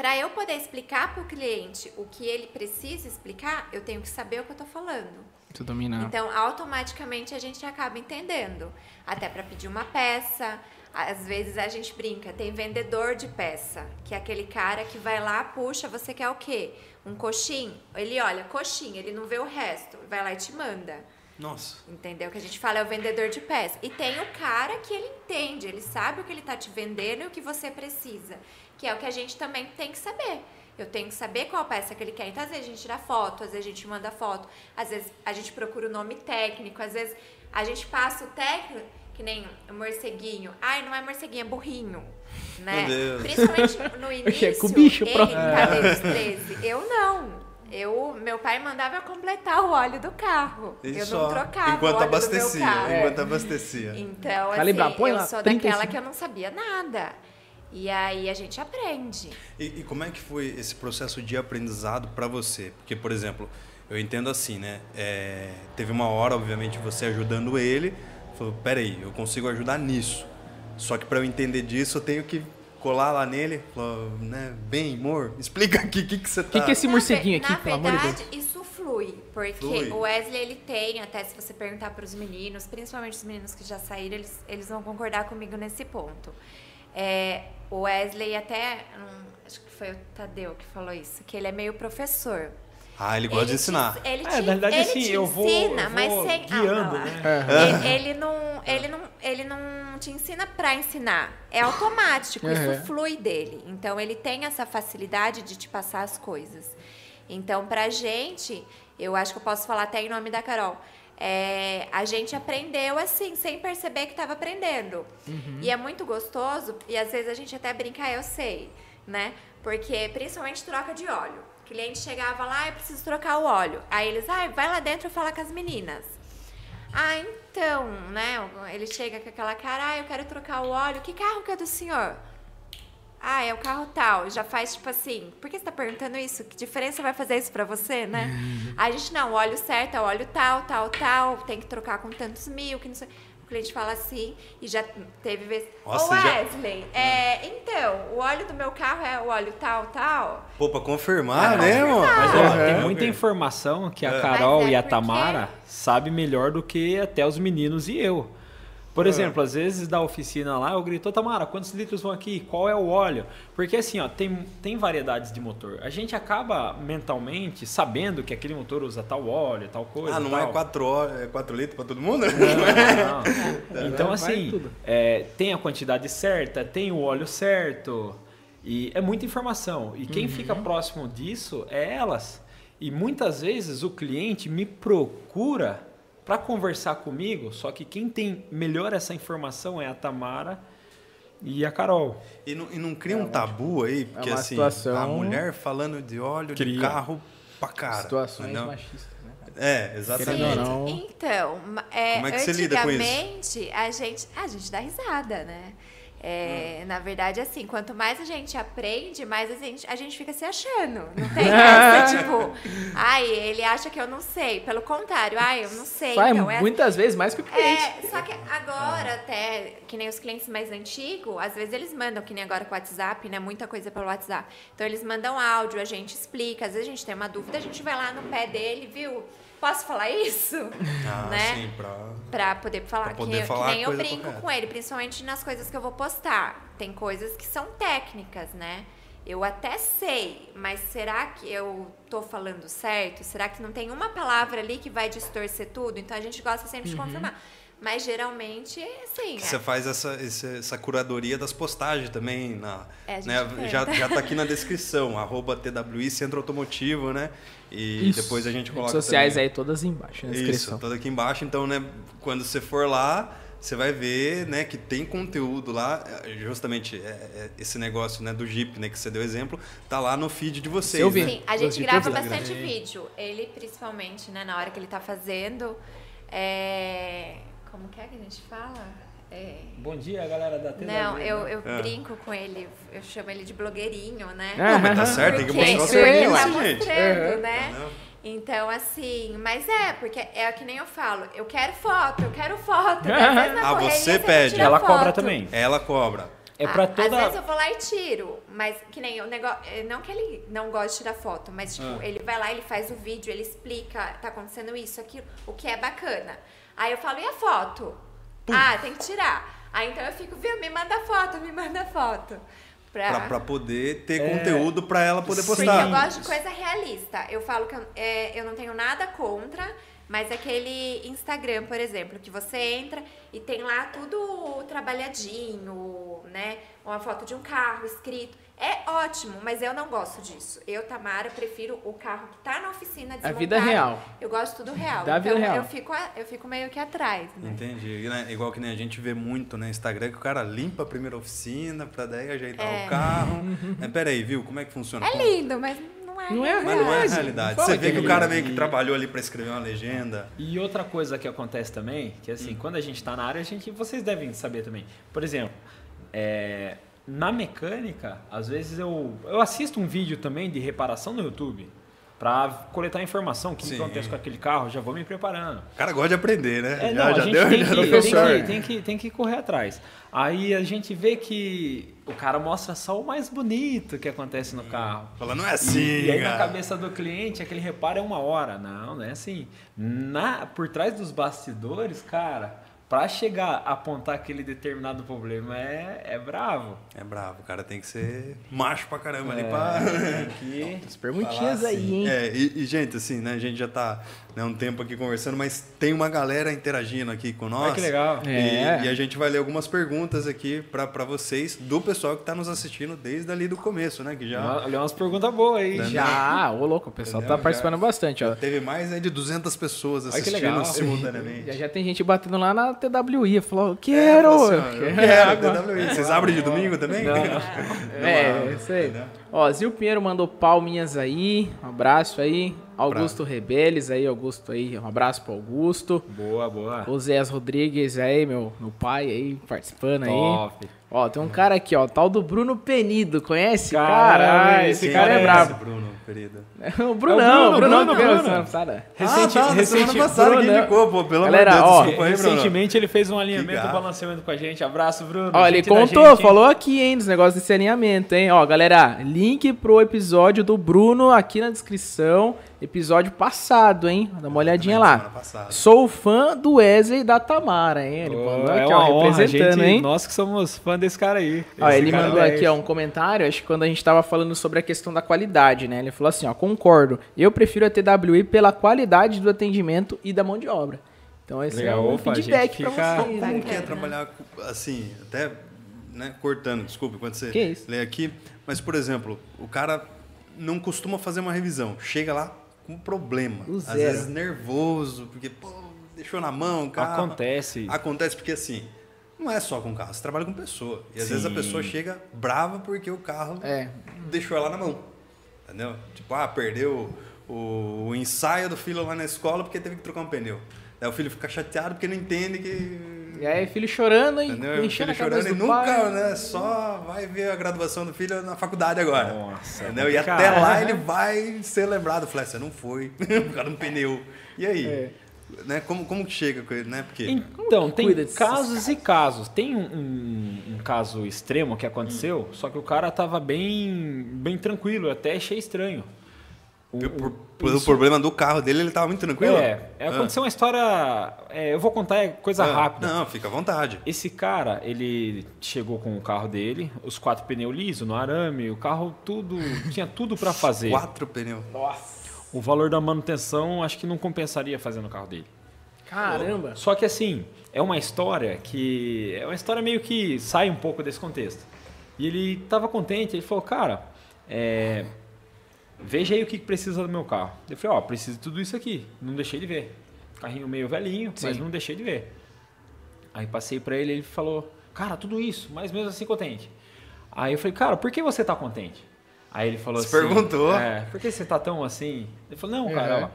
Para eu poder explicar pro cliente o que ele precisa explicar, eu tenho que saber o que eu tô falando. Tu domina. Então, automaticamente a gente acaba entendendo. Até para pedir uma peça. Às vezes a gente brinca, tem vendedor de peça, que é aquele cara que vai lá, puxa, você quer o quê? Um coxinho? Ele olha, coxinha, ele não vê o resto, vai lá e te manda. Nossa. Entendeu? Que a gente fala é o vendedor de peça. E tem o cara que ele entende, ele sabe o que ele tá te vendendo e o que você precisa. Que é o que a gente também tem que saber. Eu tenho que saber qual peça que ele quer. Então, às vezes a gente tira foto, às vezes a gente manda foto, às vezes a gente procura o nome técnico, às vezes a gente passa o técnico, que nem o morceguinho. Ai, não é morceguinho, é burrinho. Né? Meu Deus. Principalmente no início, com o bicho, ele, cadê os 13? Eu não. Eu, meu pai mandava eu completar o óleo do carro. E eu só, não trocava enquanto o óleo abastecia, do meu carro. enquanto abastecia. Então, Calibrar, assim, põe eu lá, sou 35. daquela que eu não sabia nada. E aí a gente aprende. E, e como é que foi esse processo de aprendizado para você? Porque, por exemplo, eu entendo assim, né? É, teve uma hora, obviamente, você ajudando ele, falou, peraí, eu consigo ajudar nisso. Só que para eu entender disso, eu tenho que colar lá nele, falou, né? Bem, amor, explica aqui o que, que você tá... Que que é esse Na morceguinho aqui, na pelo amor de verdade, isso flui. Porque Flui. o Wesley, ele tem, até se você perguntar para os meninos, principalmente os meninos que já saíram, eles, eles vão concordar comigo nesse ponto. É, o Wesley até, hum, acho que foi o Tadeu que falou isso, que ele é meio professor. Ah, ele gosta de te- ensinar. ele É, te, na verdade, ele assim, te eu vou- ensina, eu mas vou sem... guiando, ah, né? Ele, ele não, ele, não, ele não te ensina pra ensinar. É automático, Uhum. isso flui dele. Então, ele tem essa facilidade de te passar as coisas. Então, pra gente, eu acho que eu posso falar até em nome da Carol. É, a gente aprendeu assim, sem perceber que estava aprendendo. E é muito gostoso, e às vezes a gente até brinca, "Ah, eu sei, né? Porque principalmente troca de óleo. O cliente chegava lá, eu preciso trocar o óleo. Aí eles, ah, vai lá dentro falar com as meninas. Ah, então, né? Ele chega com aquela cara, ah, eu quero trocar o óleo. Que carro que é do senhor? Ah, é o carro tal. Já faz tipo assim, por que você tá perguntando isso? Que diferença vai fazer isso pra você, né? Aí a gente, não, o óleo certo é o óleo tal, tal, tal, tem que trocar com tantos mil, que não sei. O cliente fala assim, e já teve vez. Nossa, Ô já- Wesley, é, então, o óleo do meu carro é o óleo tal, tal. Pô, pra confirmar, Ah, né, mano? Mas ó, É, tem muita velho. informação que a É. Carol é e a porque- Tamara sabem melhor do que até os meninos e eu. Por exemplo, às vezes da oficina lá, eu grito, "Ô, Tamara, quantos litros vão aqui? Qual é o óleo? Porque assim, ó, tem, tem variedades de motor. A gente acaba mentalmente sabendo que aquele motor usa tal óleo, tal coisa. Ah, não tal. é 4 é quatro litros pra todo mundo? Não. Então, Vai assim, tudo. é, tem a quantidade certa, tem o óleo certo. E é muita informação. E quem fica próximo disso é elas. E muitas vezes o cliente me procura para conversar comigo, só que quem tem melhor essa informação é a Tamara e a Carol. E não, e não cria um tabu aí, porque uma assim, situação- a mulher falando de óleo de Cria. carro pra cara. Situações entendeu? machistas, né? É, exatamente. não. Então, é, Como é que você lida com isso? antigamente a gente, a gente dá risada, né? É, Na verdade, assim, quanto mais a gente aprende, mais a gente, a gente fica se achando. Não tem essa, tipo, ai, ele acha que eu não sei. Pelo contrário, ai, eu não sei. Vai então é muitas vezes mais que o cliente. é, só que agora até, que nem os clientes mais antigos, às vezes eles mandam, que nem agora com o WhatsApp, né? Muita coisa pelo WhatsApp. Então eles mandam áudio, a gente explica, às vezes a gente tem uma dúvida, a gente vai lá no pé dele, viu? Posso falar isso? Ah, né? sim, pra... Pra poder falar, Pra poder que, falar que nem eu brinco correta. com ele, principalmente nas coisas que eu vou postar. Tem coisas que são técnicas, né? Eu até sei, mas será que eu tô falando certo? Será que não tem uma palavra ali que vai distorcer tudo? Então a gente gosta sempre de Uhum. confirmar. Mas geralmente, assim. Que você faz essa, essa curadoria das postagens também. Na, É, né? já, já tá aqui na descrição, arroba TWI Centro Automotivo, né? E Isso. depois a gente coloca Redes sociais também. aí todas embaixo na Isso, descrição. toda aqui embaixo. Então, né, quando você for lá, você vai ver, né, que tem conteúdo lá. é, Justamente é, é, esse negócio, né, do Jeep, né, que você deu exemplo, tá lá no feed de vocês. Seu vídeo. né? Sim, a gente grava bastante vídeo. Ele, principalmente, né, na hora que ele tá fazendo. É... Como que é que a gente fala? É... Bom dia, galera da TW. Não, eu, eu Ah. brinco com ele, eu chamo ele de blogueirinho, né? Ah, Mas tá certo, tem que mostrar o serviço, ser, tá gente. mostrando, Uhum. né? Então, assim, mas é, porque é que nem eu falo, eu quero foto, eu quero foto. né? Às vezes na Ah, correria você não pede. Ela foto. cobra também. Ela cobra. É Ah, pra toda. Às vezes eu vou lá e tiro, mas que nem o negócio. Não que ele não goste de tirar foto, mas tipo, Ah. ele vai lá, ele faz o vídeo, ele explica, tá acontecendo isso, aquilo, o que é bacana. Aí eu falo, e a foto? Ah, tem que tirar. Aí então eu fico, viu, me manda foto, me manda foto. Pra, pra poder ter É. conteúdo pra ela poder Porque postar. eu gosto de coisa realista. Eu falo que eu, é, eu não tenho nada contra, mas aquele Instagram, por exemplo, que você entra e tem lá tudo trabalhadinho, né? Uma foto de um carro escrito. É ótimo, mas eu não gosto disso. Eu, Tamara, prefiro o carro que tá na oficina A vida desmontado. real. Eu gosto tudo real. Da então vida real. Eu, fico, a- eu fico meio que atrás, né? Entendi. Né? Igual que nem a gente vê muito no Instagram que o cara limpa a primeira oficina pra daí ajeitar É. o carro. Mas peraí, viu? Como é que funciona? É lindo, mas não é. Não é real. Mas não é a realidade. Fala Você que vê é que o cara realidade. meio que trabalhou ali pra escrever uma legenda. E outra coisa que acontece também, que assim, quando a gente está na área, a gente, vocês devem saber também. Por exemplo, é, na mecânica, às vezes eu, eu assisto um vídeo também de reparação no YouTube para coletar informação, o que, que acontece com aquele carro, já vou me preparando. O cara gosta de aprender, né? É, já não, a já gente deu, tem, já que, deu tem, que, tem, que, tem que correr atrás. Aí a gente vê que o cara mostra só o mais bonito que acontece no carro. Fala, não é assim, E, e aí na cabeça do cliente, aquele reparo é uma hora. Não, não é assim. Na, por trás dos bastidores, cara, pra chegar a apontar aquele determinado problema é, é bravo. É bravo, o cara tem que ser macho pra caramba ali É, pra... que- As perguntinhas falar aí, assim. hein? É, e, e, gente, assim, né, a gente já tá né, um tempo aqui conversando, mas tem uma galera interagindo aqui com nós. Olha que legal. E, É. e a gente vai ler algumas perguntas aqui pra pra vocês, do pessoal que tá nos assistindo desde ali do começo, né? Que já... Olha umas perguntas boas aí. Já, ô louco, o pessoal Entendeu? tá participando Já- bastante, ó. Teve mais né, de 200 pessoas assistindo legal. simultaneamente. Já, já tem gente batendo lá na TWI, falou, É, quero, falou assim, ó, eu eu quero quero. TWI. Vocês abrem de domingo também? Não. É, isso aí. Ó, Zil Pinheiro mandou palminhas aí, um abraço aí. Augusto Rebeles aí, Augusto aí, um abraço pro Augusto. Boa, boa. O Zé Rodrigues aí, meu, meu pai aí, participando aí. Top. Ó, tem um cara aqui, ó, tal do Bruno Penido, conhece? Caralho, esse cara é é brabo. Bruno. preferido? o Brunão, É o Bruno, que veio Bruno. semana passada. Recente, ah, tá, recente- passada que Bruno, indicou, pô, pelo Galera, amor de ó, Deus, desculpa aí, Bruno. Recentemente ele fez um alinhamento e balanceamento com a gente. Abraço, Bruno. Ó, ele contou, falou aqui, hein, dos negócios desse alinhamento, hein? Ó, galera, link pro episódio do Bruno aqui na descrição. Episódio passado, hein? Dá uma olhadinha lá. Sou fã do Wesley e da Tamara, hein? Ele Ô, mandou é aqui, uma ó, honra, representando, gente, hein? Nós que somos fã desse cara aí. Ó, ele cara mandou é aqui ó, um comentário, acho que quando a gente tava falando sobre a questão da qualidade, né? Ele falou assim, ó, concordo. Eu prefiro a TWI pela qualidade do atendimento e da mão de obra. Então esse Legal, é um opa, feedback gente, pra vocês. Como né? que é trabalhar assim, até né, cortando, desculpa, quando você Que isso? lê aqui, mas por exemplo, o cara não costuma fazer uma revisão, chega lá com problema, às vezes nervoso, porque pô, deixou na mão, o carro. Acontece. Acontece porque assim, não é só com carro, você trabalha com pessoa. E às vezes a Sim. pessoa chega brava porque o carro É. deixou ela na mão. Entendeu? Tipo, ah, perdeu o, o ensaio do filho lá na escola porque teve que trocar um pneu. Aí o filho fica chateado porque não entende que. E aí, filho chorando e Entendeu? O enchendo filho a cabeça chorando e nunca, pai. né? Só vai ver a graduação do filho na faculdade agora. Nossa, entendeu? E complicado. até lá ele vai ser lembrado. Falei, você não foi, por causa de um pneu. E aí? É. Né? Como, como que chega com ele, né? Porque. Então, tem desses casos e casos. Tem um, um- um caso extremo que aconteceu, só que o cara tava bem, bem tranquilo, eu até achei estranho. O- Por, o- pelo isso- problema do carro dele, ele tava muito tranquilo. É, é, aconteceu uma história. é, eu vou contar é coisa Ah, rápida. Não, fica à vontade. Esse cara, ele chegou com o carro dele, os quatro pneus lisos no arame, o carro tudo, tinha tudo para fazer. Quatro pneus. O valor da manutenção acho que não compensaria fazer no carro dele. Caramba. Só que assim, é uma história que. É uma história meio que sai um pouco desse contexto. E ele estava contente, ele falou, cara, é, veja aí o que precisa do meu carro. Eu falei, ó, preciso de tudo isso aqui. Não deixei de ver. Carrinho meio velhinho, mas Sim. não deixei de ver. Aí passei pra ele, ele falou, cara, tudo isso, mas mesmo assim contente. Aí eu falei, cara, por que você tá contente? Aí ele falou Você assim. perguntou? É, por que você tá tão assim? Ele falou, não, cara, Uhum. ó,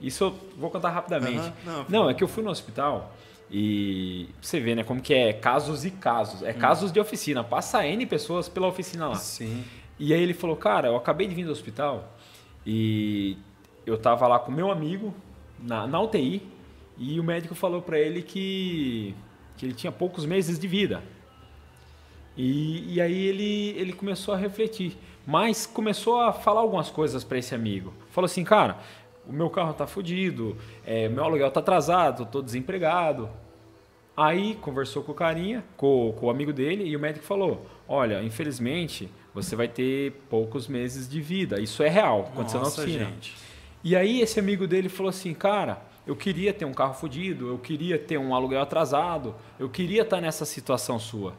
isso eu vou contar rapidamente. Aham, não, Não, é que eu fui no hospital e você vê, né, como que é casos e casos. É casos de oficina. Passa N pessoas pela oficina lá. Sim. E aí ele falou, cara, eu acabei de vir do hospital e eu tava lá com meu amigo na, na UTI e o médico falou pra ele que, que ele tinha poucos meses de vida. E, e aí ele, ele começou a refletir, mas começou a falar algumas coisas para esse amigo. Falou assim, cara, o meu carro tá fudido, é, meu aluguel tá atrasado, tô desempregado. Aí conversou com o carinha, com, com o amigo dele, e o médico falou: Olha, infelizmente, você vai ter poucos meses de vida. Isso é real, aconteceu Nossa, na oficina. gente. E aí esse amigo dele falou assim, cara, eu queria ter um carro fudido, eu queria ter um aluguel atrasado, eu queria estar nessa situação sua.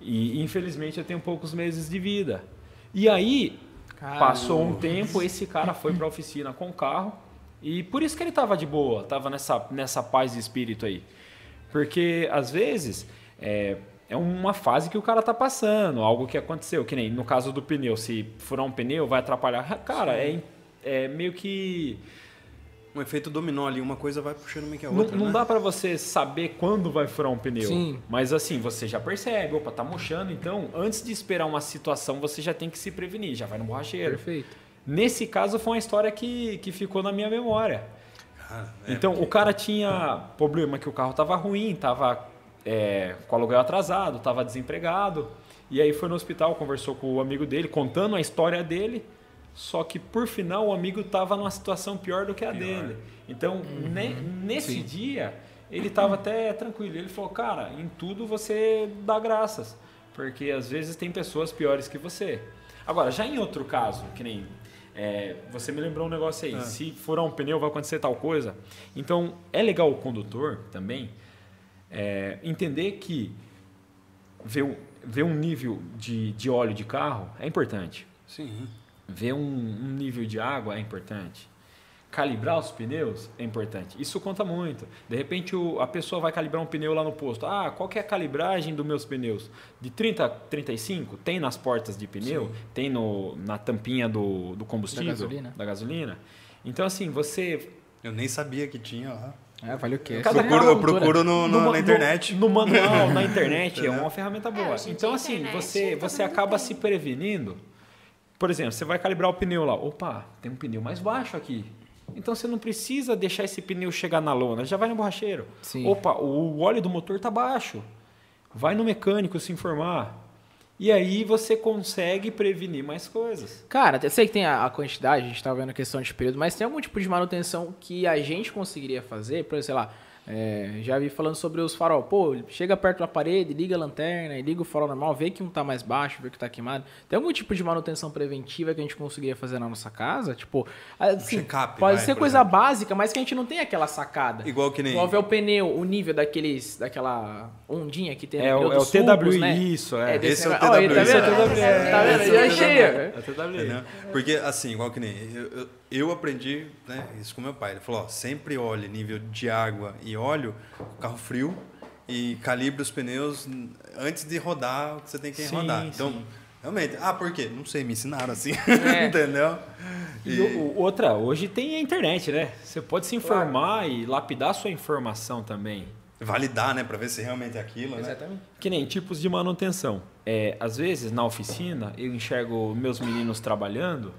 E infelizmente eu tenho poucos meses de vida. E aí passou um tempo, esse cara foi para a oficina com o carro e por isso que ele estava de boa, estava nessa nessa paz de espírito aí. Porque às vezes é, é uma fase que o cara tá passando, algo que aconteceu, que nem no caso do pneu, se furar um pneu vai atrapalhar. Cara, é, é meio que Um efeito dominó ali, uma coisa vai puxando meio que a não, outra. não né? dá pra você saber quando vai furar um pneu. Sim. Mas assim, você já percebe, opa, tá murchando, então antes de esperar uma situação, você já tem que se prevenir, já vai no borracheiro. Perfeito. Nesse caso foi uma história que, que ficou na minha memória. Cara, é, então o cara tinha problema que o carro tava ruim, tava é, com aluguel atrasado, tava desempregado. E aí foi no hospital, conversou com o amigo dele, contando a história dele. Só que por final o amigo tava numa situação pior do que a dele. Então ne- nesse Sim. dia ele tava até tranquilo. Ele falou, cara, em tudo você dá graças. Porque às vezes tem pessoas piores que você. Agora, já em outro caso, que nem é, você me lembrou um negócio aí. Se furar um pneu, vai acontecer tal coisa. Então, é legal o condutor também é, entender que ver, um- ver um nível de, de óleo de carro é importante. Sim. Ver um, um nível de água é importante. Calibrar os pneus é importante. Isso conta muito. De repente o- a pessoa vai calibrar um pneu lá no posto. Ah, qual que é a calibragem dos meus pneus? De 30 a 35? Tem nas portas de pneu? Tem no, na tampinha do, do combustível? Da gasolina. Da gasolina. Então assim, você Eu nem sabia que tinha lá. É, vale o quê? Cada Procuro, carro eu procuro no, no- ma- na internet. No, manual, na internet, é uma ferramenta boa. em então, assim, internet, você, você acaba tem. se prevenindo Por exemplo, você vai calibrar o pneu lá. Opa, tem um pneu mais baixo aqui. Então você não precisa deixar esse pneu chegar na lona, já vai no borracheiro. Sim. Opa, o óleo do motor está baixo. Vai no mecânico se informar. E aí você consegue prevenir mais coisas. Cara, eu sei que tem a, quantidade, a gente tá vendo a questão de período, mas tem algum tipo de manutenção que a gente conseguiria fazer? Por exemplo, sei lá, é, já vi falando sobre os farol. Pô, chega perto da parede, liga a lanterna, e liga o farol normal, vê que um tá mais baixo, vê que tá queimado. Tem algum tipo de manutenção preventiva que a gente conseguiria fazer na nossa casa? Tipo, assim, pode vai, ser coisa exemplo. básica, mas que a gente não tem aquela sacada. Igual que nem- Igual ver o pneu, o nível daqueles, daquela ondinha que tem no É o- é o TWI, né? isso, é. desse Esse é o. Ó, TWI, tá esse é vendo? o TWI, Tá vendo? é Eu achei. É o TWI. Entendeu? Porque, assim, igual que nem eu, eu, eu aprendi né, isso com meu pai. Ele falou: ó, sempre olhe nível de água e óleo, carro frio, e calibre os pneus antes de rodar o que você tem que Sim, rodar. Então, sim. realmente, ah, por quê? Não sei, me ensinaram assim. É. Entendeu? E o- o- outra, hoje tem a internet, né? Você pode se informar e lapidar sua informação também. validar, né, para ver se realmente é aquilo, né? Exatamente. Que nem tipos de manutenção. É, às vezes, na oficina, eu enxergo meus meninos trabalhando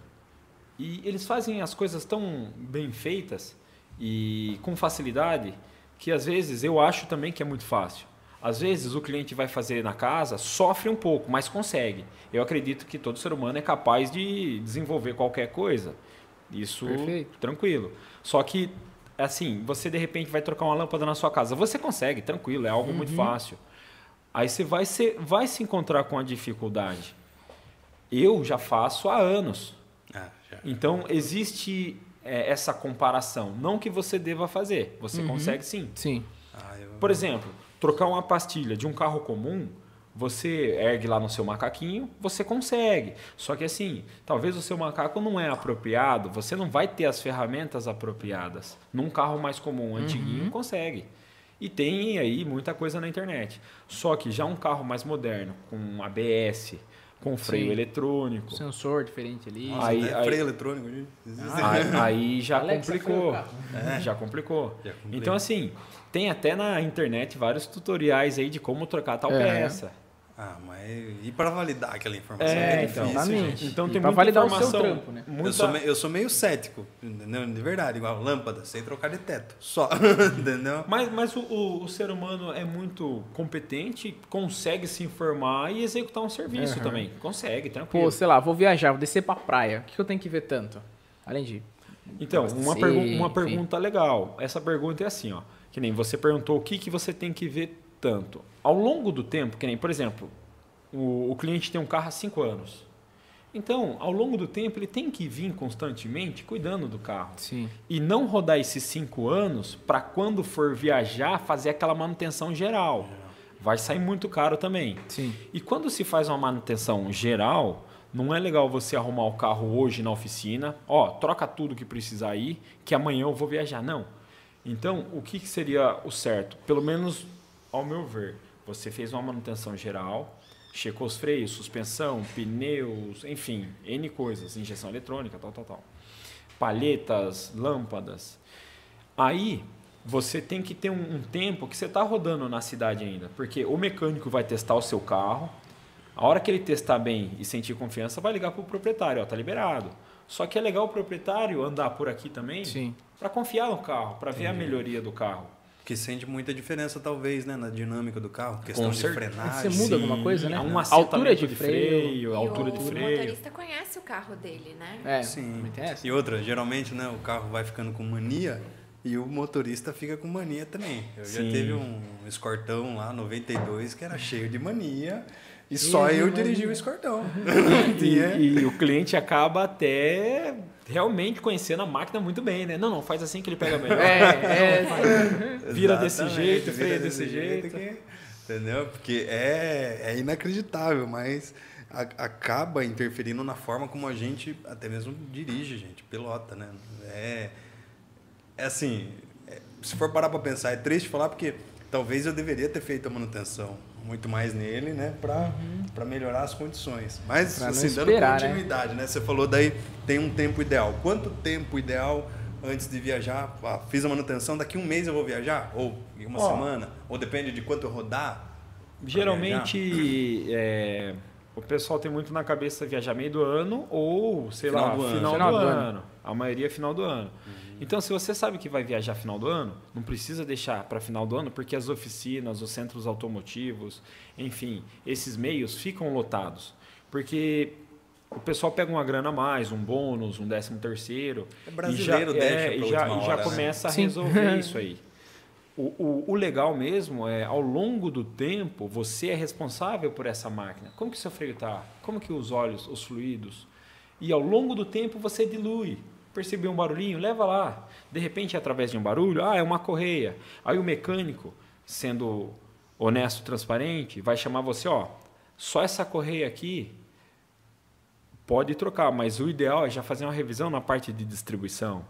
e eles fazem as coisas tão bem feitas e com facilidade que às vezes eu acho também que é muito fácil. Às vezes o cliente vai fazer na casa, sofre um pouco, mas consegue. Eu acredito que todo ser humano é capaz de desenvolver qualquer coisa. Isso Perfeito. tranquilo. Só que assim, você de repente vai trocar uma lâmpada na sua casa, você consegue, tranquilo, é algo muito fácil. Aí você vai, ser, vai se encontrar com a dificuldade. Eu já faço há anos. Já. Então existe é, essa comparação. Não que você deva fazer, você consegue sim. Sim. Ah, eu- Por exemplo, trocar uma pastilha de um carro comum, você ergue lá no seu macaquinho, você consegue. Só que assim, talvez o seu macaco não é apropriado, você não vai ter as ferramentas apropriadas. Num carro mais comum, antiguinho, consegue. E tem aí muita coisa na internet. Só que já um carro mais moderno, com ABS, com freio Sim. eletrônico, Sensor diferente ali. Nossa, aí- até aí- freio eletrônico. gente. Aí, aí já Alexa, complicou. o Já complicou. Já complica. Então, assim, tem até na internet vários tutoriais aí de como trocar tal É. peça. Ah, mas e para validar aquela informação? É, É, então. difícil, Exatamente. gente. Então E tem pra muita validar o seu informação. trampo, né? muita- Eu, sou me- eu sou meio cético, entendeu? De verdade, igual lâmpada, sem trocar de teto. Só, entendeu? Mas, mas o, o- o ser humano é muito competente, consegue se informar e executar um serviço Aham. também. Consegue, tranquilo. Pô, sei lá, vou viajar, vou descer pra praia. O que eu tenho que ver tanto? Além de. Então, uma, Sim, pergu- uma pergunta legal. Essa pergunta é assim, ó. Que nem você perguntou o que, que você tem que ver tanto. Ao longo do tempo, que nem, por exemplo, o, o cliente tem um carro há cinco anos. Então, ao longo do tempo, ele tem que vir constantemente cuidando do carro. Sim. E não rodar esses cinco anos para quando for viajar fazer aquela manutenção geral. Vai sair muito caro também. Sim. E quando se faz uma manutenção geral, não é legal você arrumar o carro hoje na oficina, ó, troca tudo que precisar aí, que amanhã eu vou viajar. Não. Então, o que seria o certo? Pelo menos, ao meu ver, você fez uma manutenção geral, checou os freios, suspensão, pneus, enfim, N coisas, injeção eletrônica, tal, tal, tal. Palhetas, lâmpadas. Aí você tem que ter um, um tempo que você está rodando na cidade ainda, porque o mecânico vai testar o seu carro. A hora que ele testar bem e sentir confiança, vai ligar para o proprietário, ó, tá liberado. Só que é legal o proprietário andar por aqui também para confiar no carro, para ver a melhoria do carro. Que sente muita diferença, talvez, né, na dinâmica do carro. Questão de certeza. frenagem. Você muda alguma coisa, né? Há um Altura de de freio. freio, altura e de o freio. motorista conhece o carro dele, né? É, Sim. E outra, geralmente, né, o carro vai ficando com mania e o motorista fica com mania também. Eu já Sim. teve um escortão lá, 92, que era cheio de mania e só de eu mania. dirigi o escortão. E, Tinha- e o cliente acaba até realmente conhecendo a máquina muito bem, né? Não, não, faz assim que ele pega melhor. É, é. Vira desse jeito, vira freia desse jeito. que- entendeu? Porque é, é inacreditável, mas a- acaba interferindo na forma como a gente até mesmo dirige, gente, pilota, né? É, é assim, é- se for parar para pensar, é triste falar porque talvez eu deveria ter feito a manutenção muito mais nele, né, para para melhorar as condições. Mas Pra assim, dando esperar, né? continuidade, né? Você falou daí tem um tempo ideal. Quanto tempo ideal antes de viajar? Ah, fiz a manutenção, daqui um mês eu vou viajar ou em uma Ó. semana, ou depende de quanto eu rodar. Geralmente, é, o pessoal tem muito na cabeça viajar meio do ano ou, sei Final lá, do ano. final, Final do, do ano. A maioria é final do ano. Então, se você sabe que vai viajar final do ano, não precisa deixar para final do ano, porque as oficinas, os centros automotivos, enfim, esses meios ficam lotados. Porque o pessoal pega uma grana a mais, um bônus, um décimo terceiro. É brasileiro, e já, deixa é, e já, última e já hora, né? começa a Sim. resolver isso aí. O, o, o legal mesmo é, ao longo do tempo, você é responsável por essa máquina. Como que seu freio está? Como que os óleos, os fluidos? E ao longo do tempo você dilui. Percebeu um barulhinho? Leva lá. De repente, através de um barulho, ah, é uma correia. Aí o mecânico, sendo honesto, transparente, vai chamar você, ó, só essa correia aqui pode trocar, mas o ideal é já fazer uma revisão na parte de distribuição.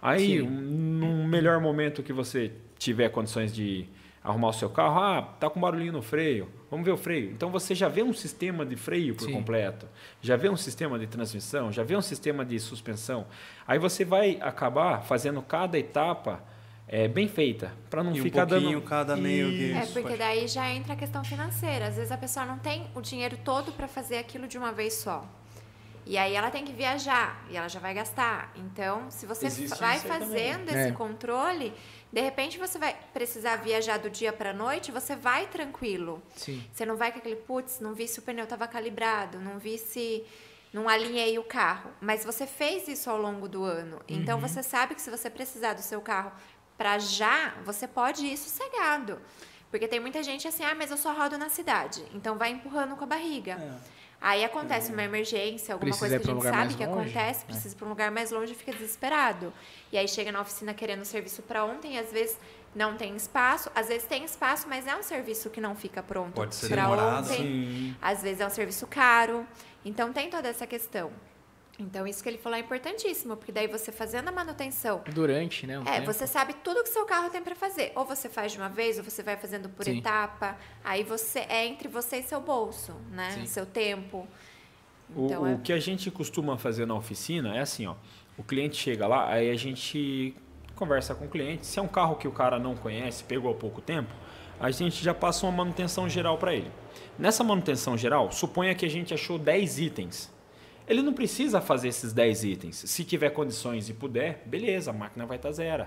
Aí, um- num melhor momento que você tiver condições de arrumar o seu carro, ah, tá com barulhinho no freio, vamos ver o freio. Então você já vê um sistema de freio por Sim. completo, já vê um sistema de transmissão, já vê um sistema de suspensão. Aí você vai acabar fazendo cada etapa é, bem feita, para não E um ficar pouquinho dando cada meio que- É, porque pode- daí já entra a questão financeira. Às vezes a pessoa não tem o dinheiro todo para fazer aquilo de uma vez só. E aí ela tem que viajar e ela já vai gastar. Então, se você Existe vai aí também. fazendo esse É. controle, de repente você vai precisar viajar do dia para noite, você vai tranquilo. Sim. Você não vai com aquele, putz, não vi se o pneu estava calibrado, não vi se não alinhei o carro. Mas você fez isso ao longo do ano. Então você sabe que se você precisar do seu carro para já, você pode ir sossegado. Porque tem muita gente assim, ah, mas eu só rodo na cidade. Então vai empurrando com a barriga. Aí acontece uma emergência, alguma Precisa coisa que a um gente lugar sabe que longe? acontece, precisa ir para um lugar mais longe e fica desesperado. E aí chega na oficina querendo serviço para ontem, e às vezes não tem espaço, às vezes tem espaço, mas é um serviço que não fica pronto Pode ser para ontem. Sim. Às vezes é um serviço caro. Então tem toda essa questão. Então isso que ele falou é importantíssimo, porque daí você fazendo a manutenção, Durante, né? um é, tempo. você sabe tudo que seu carro tem para fazer. Ou você faz de uma vez, ou você vai fazendo por Sim. etapa. Aí você é entre você e seu bolso, né? Sim. Seu tempo. O, Então o é que a gente costuma fazer na oficina é assim, ó. O cliente chega lá, aí a gente conversa com o cliente. Se é um carro que o cara não conhece, pegou há pouco tempo, a gente já passa uma manutenção geral para ele. Nessa manutenção geral, suponha que a gente achou 10 itens. Ele não precisa fazer esses 10 itens. Se tiver condições e puder, beleza, a máquina vai estar zero.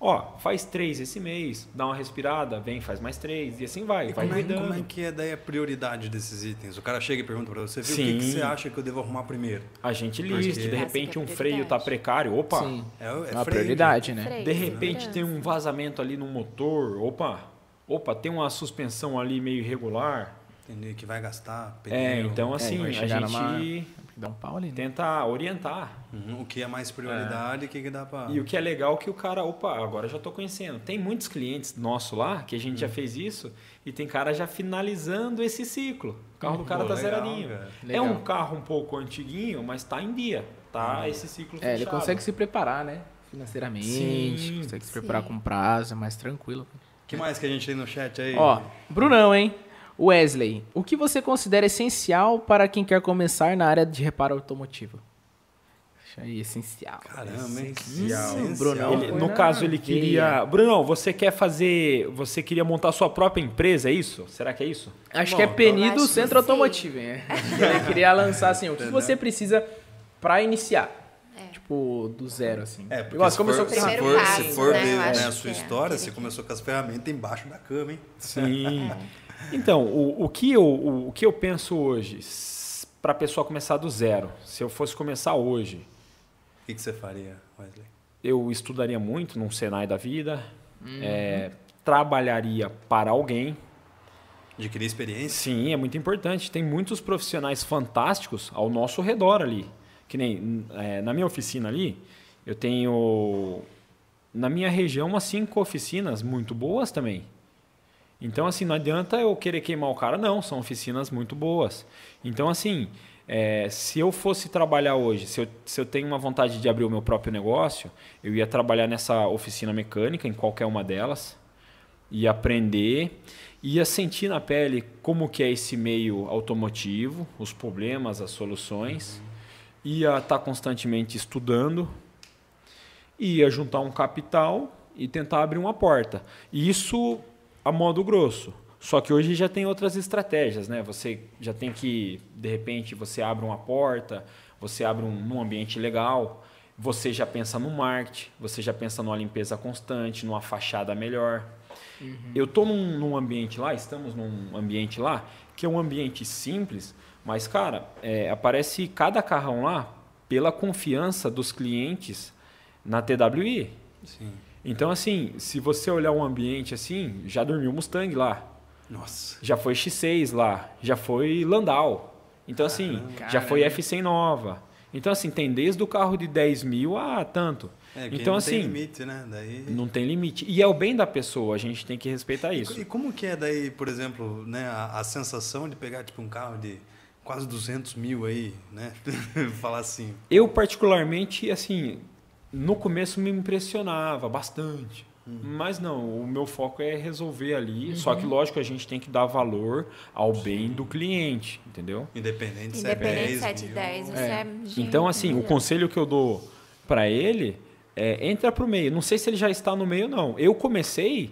Ó, faz três esse mês, dá uma respirada, vem, faz mais três, e assim vai, E vai como, é, como é que é daí a prioridade desses itens? O cara chega e pergunta pra você, viu, o que, Sim. que você acha que eu devo arrumar primeiro? A gente Porque- liste, de Essa repente é a um freio tá precário, opa, Sim. É, é É uma freio, prioridade, né? freio, De repente tem um vazamento ali no motor, opa, opa, tem uma suspensão ali meio irregular. Entendi, que vai gastar pneu. É, então É, assim, vai a gente numa- Dá um pau ali, né? tenta orientar. Uhum, o que é mais prioridade, o que, que dá pra... E o que é legal é que o cara, opa, agora eu já tô conhecendo. Tem muitos clientes nossos lá que a gente Hum. já fez isso e tem cara já finalizando esse ciclo. O carro do cara Pô, tá legal, zeradinho. cara. É um carro um pouco antiguinho, mas tá em dia. Tá Hum. esse ciclo É, ele fechado. consegue se preparar, né? Financeiramente, Sim, consegue se sim. preparar com prazo, é mais tranquilo. O que mais que a gente tem no chat aí? Ó, Brunão, hein? Wesley, o que você considera essencial para quem quer começar na área de reparo automotivo? Aí, essencial. Caramba? Essencial. Essencial. Brunão. Ele- no caso, ele queria. Brunão, você quer fazer. Você queria montar sua própria empresa, é isso? Será que é isso? Acho Bom, que é Peni Eu do acho que Centro. Automotivo, hein? Ele queria lançar assim, o que você precisa para iniciar? É. Tipo, do zero, assim. É, porque Igual, se você começou for, com se for, passo, se for né? ver né, a sua é. história, você começou com as ferramentas embaixo da cama, hein? Sim. Então, o, o, que eu, o, o que eu penso hoje, para a pessoa começar do zero, se eu fosse começar hoje, O que, que você faria, Wesley? eu estudaria muito num Senai da vida, é, trabalharia para alguém. Adquirir experiência? Sim, é muito importante. Tem muitos profissionais fantásticos ao nosso redor ali. Que nem é, na minha oficina ali, eu tenho na minha região umas cinco oficinas muito boas também. Então, assim, não adianta eu querer queimar o cara, não. São oficinas muito boas. Então, assim, é, se eu fosse trabalhar hoje, se eu, se eu tenho uma vontade de abrir o meu próprio negócio, eu ia trabalhar nessa oficina mecânica, em qualquer uma delas, ia aprender, ia sentir na pele como que é esse meio automotivo, os problemas, as soluções, ia estar constantemente estudando, ia juntar um capital e tentar abrir uma porta. Isso a modo grosso. Só que hoje já tem outras estratégias, né? Você já tem que, de repente, você abre uma porta, você abre um, num ambiente legal, você já pensa no marketing, você já pensa numa limpeza constante, numa fachada melhor. Uhum. Eu estou num, num, ambiente lá, estamos num ambiente lá, que é um ambiente simples, mas, cara, é, aparece cada carrão lá pela confiança dos clientes na TWI. Sim. Então, assim, se você olhar um ambiente assim, já dormiu Mustang lá. Nossa. Já foi X6 lá, já foi Landau. Então, assim, Caramba. já foi F100 nova. Então, assim, tem desde o carro de 10 mil a tanto. É, então, não assim. Não tem limite, né? Daí... Não tem limite. E é o bem da pessoa, a gente tem que respeitar isso. E, como que é daí, por exemplo, né, a, a sensação de pegar tipo, um carro de quase 200 mil aí, né? Falar assim. Eu, particularmente, assim, no começo me impressionava bastante. Mas não, o meu foco é resolver ali. Uhum. Só que, lógico, a gente tem que dar valor ao bem do cliente, entendeu? Independente se é 10 7, 10, é. é Então, assim, o conselho que eu dou para ele é entra para o meio. Não sei se ele já está no meio, não. Eu comecei,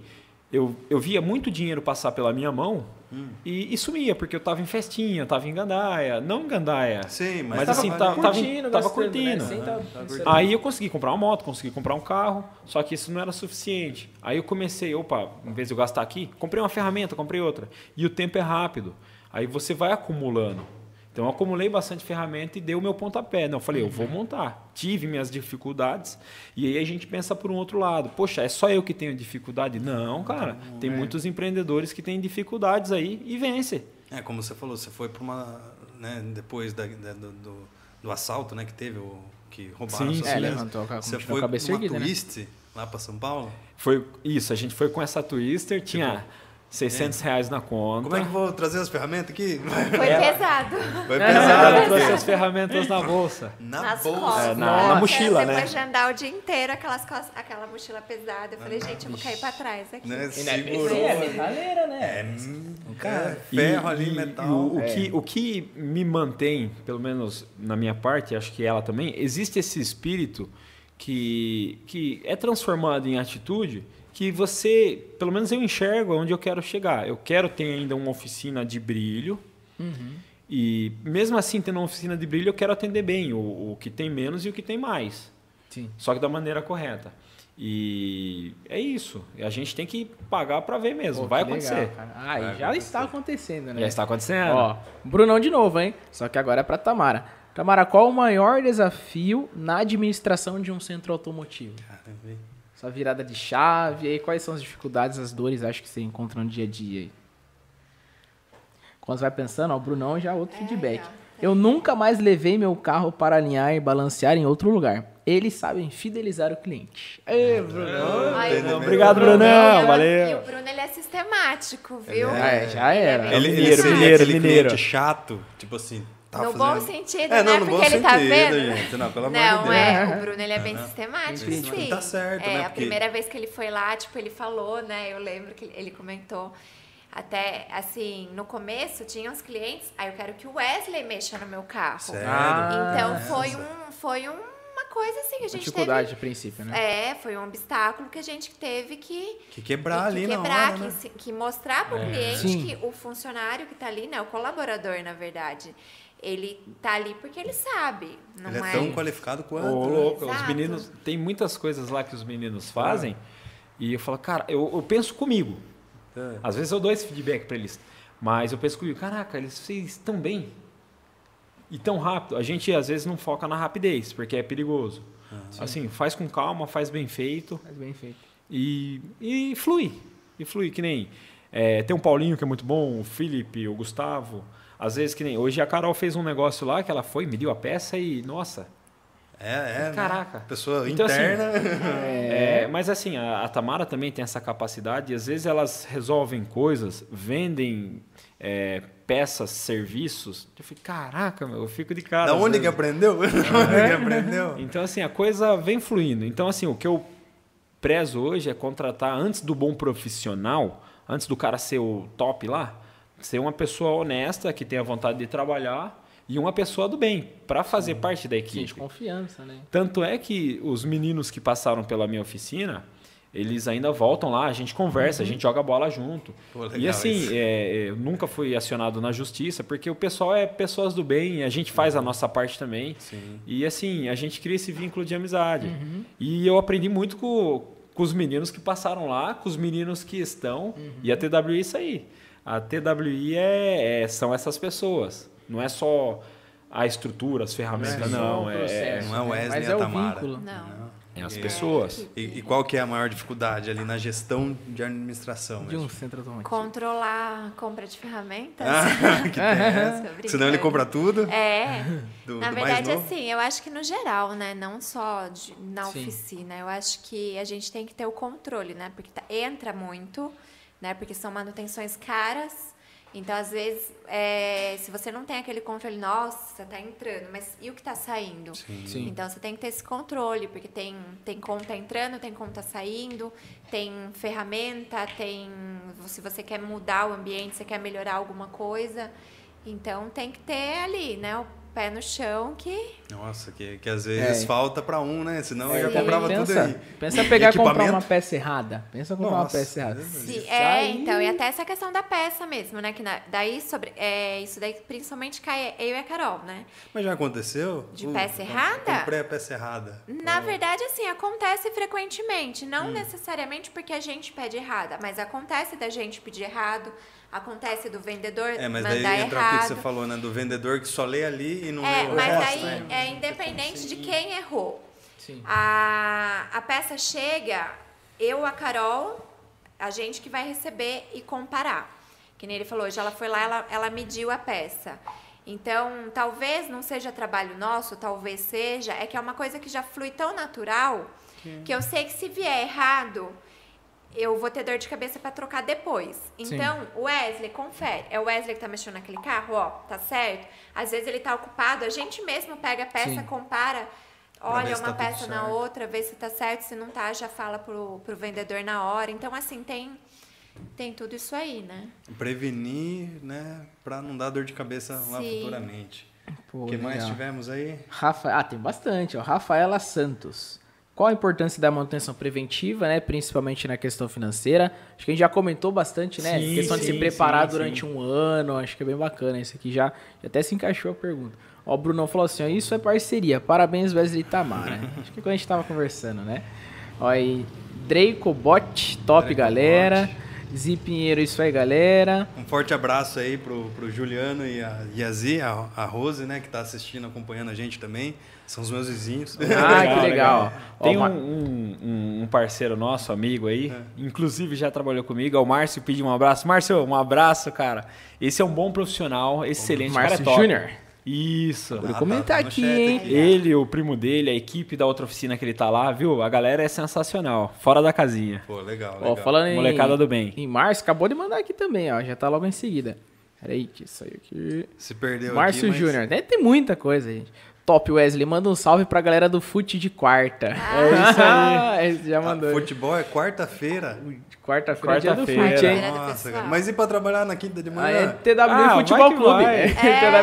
eu, eu via muito dinheiro passar pela minha mão Hum. E, e, sumia, porque eu tava em festinha, tava em gandaia. Não em gandaia. Sim, mas, mas assim, tava, tava curtindo. Tava, curtindo. Né? Tá aí eu consegui comprar uma moto, consegui comprar um carro, só que isso não era suficiente. Aí eu comecei, opa, em vez de eu gastar aqui, comprei uma ferramenta, comprei outra. E o tempo é rápido. Aí você vai acumulando. Então eu acumulei bastante ferramenta e dei o meu pontapé. Não, eu falei, eu vou montar. Tive minhas dificuldades e aí a gente pensa por um outro lado. Poxa, é só eu que tenho dificuldade? Não, cara. Não, tem é. muitos empreendedores que têm dificuldades aí e vence. É, como você falou, você foi para uma, né, depois da, da, do, do, assalto, né, que teve o que roubaram Sim, é, levantou a, você foi com uma erguida, twist né? lá para São Paulo? Foi isso, a gente foi com essa Twister, tinha tipo, 600 é. reais na conta. Como é que eu vou trazer as ferramentas aqui? Foi é. pesado. Foi pesado. Eu trouxe as ferramentas na bolsa. Na Nas bolsa? É, na, na, mochila, né? Depois de andar o dia inteiro, aquelas costas, aquela mochila pesada. Eu falei, gente, eu vou cair pra trás aqui. Né? Segurou. É, metaleira, né? É, cara, é, ferro ali, metal. O, o, que, o que me mantém, pelo menos na minha parte, acho que ela também, existe esse espírito que, que é transformado em atitude que você, pelo menos eu enxergo onde eu quero chegar. Eu quero ter ainda uma oficina de brilho. Uhum. E mesmo assim, tendo uma oficina de brilho, eu quero atender bem o, o que tem menos e o que tem mais. Sim. Só que da maneira correta. E é isso. A gente tem que pagar para ver mesmo. Pô, Vai acontecer. Legal, ah, Vai já acontecer. está acontecendo, né? Já está acontecendo. Ó, Brunão de novo, hein? Só que agora é para Tamara. Tamara, qual o maior desafio na administração de um centro automotivo? Caramba. Essa virada de chave, aí quais são as dificuldades, as dores, acho que você encontra no dia a dia aí? Quando você vai pensando, ó, o Brunão já é outro é, feedback. Eu nunca mais levei meu carro para alinhar e balancear em outro lugar. Eles sabem fidelizar o cliente. Ei, Brunão. Ai, Obrigado, Brunão. Valeu. E o Bruno, ele é sistemático, viu? É, já era. Ele, ele, ele, mineiro, ele, mineiro. chato, tipo assim, Tá no fazendo... bom sentido, é, não, né? Porque ele tá sentido, tá vendo. Gente. Não, pelo amor não, de Deus. é. O Bruno, ele é bem sistemático, sim. sim. Tá certo, é, né? A primeira vez que ele foi lá, tipo, ele falou, né? Eu lembro que ele comentou. Até, assim, no começo tinha uns clientes, aí eu quero que o Wesley mexa no meu carro. Sério? Ah, então foi um, foi um uma coisa assim que a gente dificuldade teve, a princípio, né? É, foi um obstáculo que a gente teve que que quebrar que, ali que quebrar, hora, que, né? que mostrar para o é. cliente Sim. que o funcionário que está ali, né, o colaborador, na verdade, ele tá ali porque ele sabe. Não ele é, é tão qualificado quanto. Ô, louco, os meninos. Tem muitas coisas lá que os meninos fazem. Ah. E eu falo, cara, eu, eu penso comigo. É. Às vezes eu dou esse feedback para eles. Mas eu penso comigo, caraca, eles fez tão bem. E tão rápido. A gente às vezes não foca na rapidez, porque é perigoso. Ah, assim, faz com calma, faz bem feito. Faz bem feito. E, e flui. E flui, que nem. É, tem um Paulinho que é muito bom, o Felipe, o Gustavo. Às vezes que nem. Hoje a Carol fez um negócio lá que ela foi, mediu a peça e. Nossa. É, é. Né? Caraca. Né? Pessoa então, assim, interna. Assim, é, mas assim, a, a, Tamara também tem essa capacidade. E às vezes elas resolvem coisas, vendem é, peças, serviços. Eu fico, caraca, meu, eu fico de cara. Da onde vezes. que aprendeu? Da onde que aprendeu? Então, assim, a coisa vem fluindo. Então, assim, o que eu prezo hoje é contratar antes do bom profissional, antes do cara ser o top lá ser uma pessoa honesta, que tenha vontade de trabalhar e uma pessoa do bem, para fazer Sim. parte da equipe. Sim, de confiança, né? Tanto é que os meninos que passaram pela minha oficina, eles ainda voltam lá, a gente conversa, a gente joga bola junto. Pô, e assim, é, eu nunca fui acionado na justiça, porque o pessoal é pessoas do bem, a gente faz a nossa parte também. Sim. E assim, a gente cria esse vínculo de amizade. E eu aprendi muito com, com os meninos que passaram lá, com os meninos que estão. E a TWI é isso aí. A TWI é, é- são essas pessoas. Não é só a estrutura, as ferramentas, não. o É, processo, não é o né? Wesley Mas e a é o Tamara. vínculo. Não. é as pessoas. E, e qual que é a maior dificuldade ali na gestão de administração? De um centro automotivo. Controlar a compra de ferramentas. Ah, que brincando. Senão ele compra tudo. É. Do- na do verdade, assim, eu acho que no geral, né? Não só de- na Sim. oficina. Eu acho que a gente tem que ter o controle, né? Porque tá- entra muito, né? Porque são manutenções caras. Então, às vezes, é, se você não tem aquele controle, nossa, tá entrando, mas e o que tá saindo? Sim. Então, você tem que ter esse controle, porque tem, tem conta entrando, tem conta saindo, tem ferramenta, tem. Se você quer mudar o ambiente, você quer melhorar alguma coisa. Então, tem que ter ali, né? O pé no chão que. Nossa, que, que às vezes É. falta pra um, né? Senão eu já Sim. comprava pensa, tudo aí. Pensa pegar e comprar uma peça errada. Pensa comprar uma Nossa, peça errada. Sim, é, então, e até essa questão da peça mesmo, né? Que na- daí sobre. É, isso daí principalmente cai eu e a Carol, né? Mas já aconteceu? De Uh, peça eu errada? Comprei a peça errada. Na verdade, assim, acontece frequentemente. Hum. Não necessariamente porque a gente pede errada, mas acontece da gente pedir errado, acontece do vendedor É, mas mandar daí entra o que errado. que você falou, né? Do vendedor que só lê ali e não É, lê o mas resto. aí né? é independente de quem errou. Sim. A, a peça chega, eu, a Carol, a gente que vai receber e comparar. Que nem ele falou, hoje ela foi lá, ela, ela mediu a peça. Então, talvez não seja trabalho nosso, talvez seja, é que é uma coisa que já flui tão natural que eu sei que se vier errado, eu vou ter dor de cabeça para trocar depois. Então, o Wesley, confere. É o Wesley que tá mexendo naquele carro, ó, tá certo? Às vezes ele tá ocupado, a gente mesmo pega a peça, Sim. compara, olha se uma tá peça na certo. outra, vê se tá certo, se não tá, já fala pro, pro vendedor na hora. Então, assim, tem, tem tudo isso aí, né? Prevenir, né? Pra não dar dor de cabeça lá Sim. futuramente. Pô, O que mais legal. tivemos aí? Rafa... Ah, tem bastante. Ó. Rafaela Santos. Qual a importância da manutenção preventiva, né? Principalmente na questão financeira. Acho que a gente já comentou bastante, né? Sim, questão de se sim, preparar sim, durante sim. um ano. Acho que é bem bacana. Isso aqui já, já até se encaixou a pergunta. Ó, o Brunão falou assim: ó, isso é parceria. Parabéns, Wesley Tamara. Acho que quando a gente tava conversando, né? Ó, aí, Draco Bot, top, Draco galera. Zi Pinheiro, isso aí, galera. Um forte abraço aí pro, pro Juliano e a Yazi, a, a Rose, né? Que tá assistindo, acompanhando a gente também. São os meus vizinhos. Ah, que legal. Ó, Tem um, um- um parceiro nosso, amigo aí, É. inclusive já trabalhou comigo, é o Márcio, pedi um abraço. Márcio, um abraço, cara. Esse é um bom profissional, excelente, cara é Márcio top. Júnior. Isso. Vou Ah, comentar tá aqui, chat hein? aqui. Ele, o primo dele, a equipe da outra oficina que ele tá lá, viu? A galera é sensacional, fora da casinha. Pô, legal, legal. Ó, falando em, Molecada do bem. em Márcio, acabou de mandar aqui também, ó. Já tá logo em seguida. Peraí, que saiu aqui. Se perdeu Márcio aqui, mas- Júnior. Deve ter muita coisa, gente. Top, Wesley. Manda um salve pra galera do Fute de quarta. É isso aí. Já Ah, mandou. futebol é quarta-feira. Quarta-feira é dia do Quarta-feira. Nossa, cara. Mas e pra trabalhar na quinta de Ah, manhã? é TW Ah, Futebol que Clube. vai. É,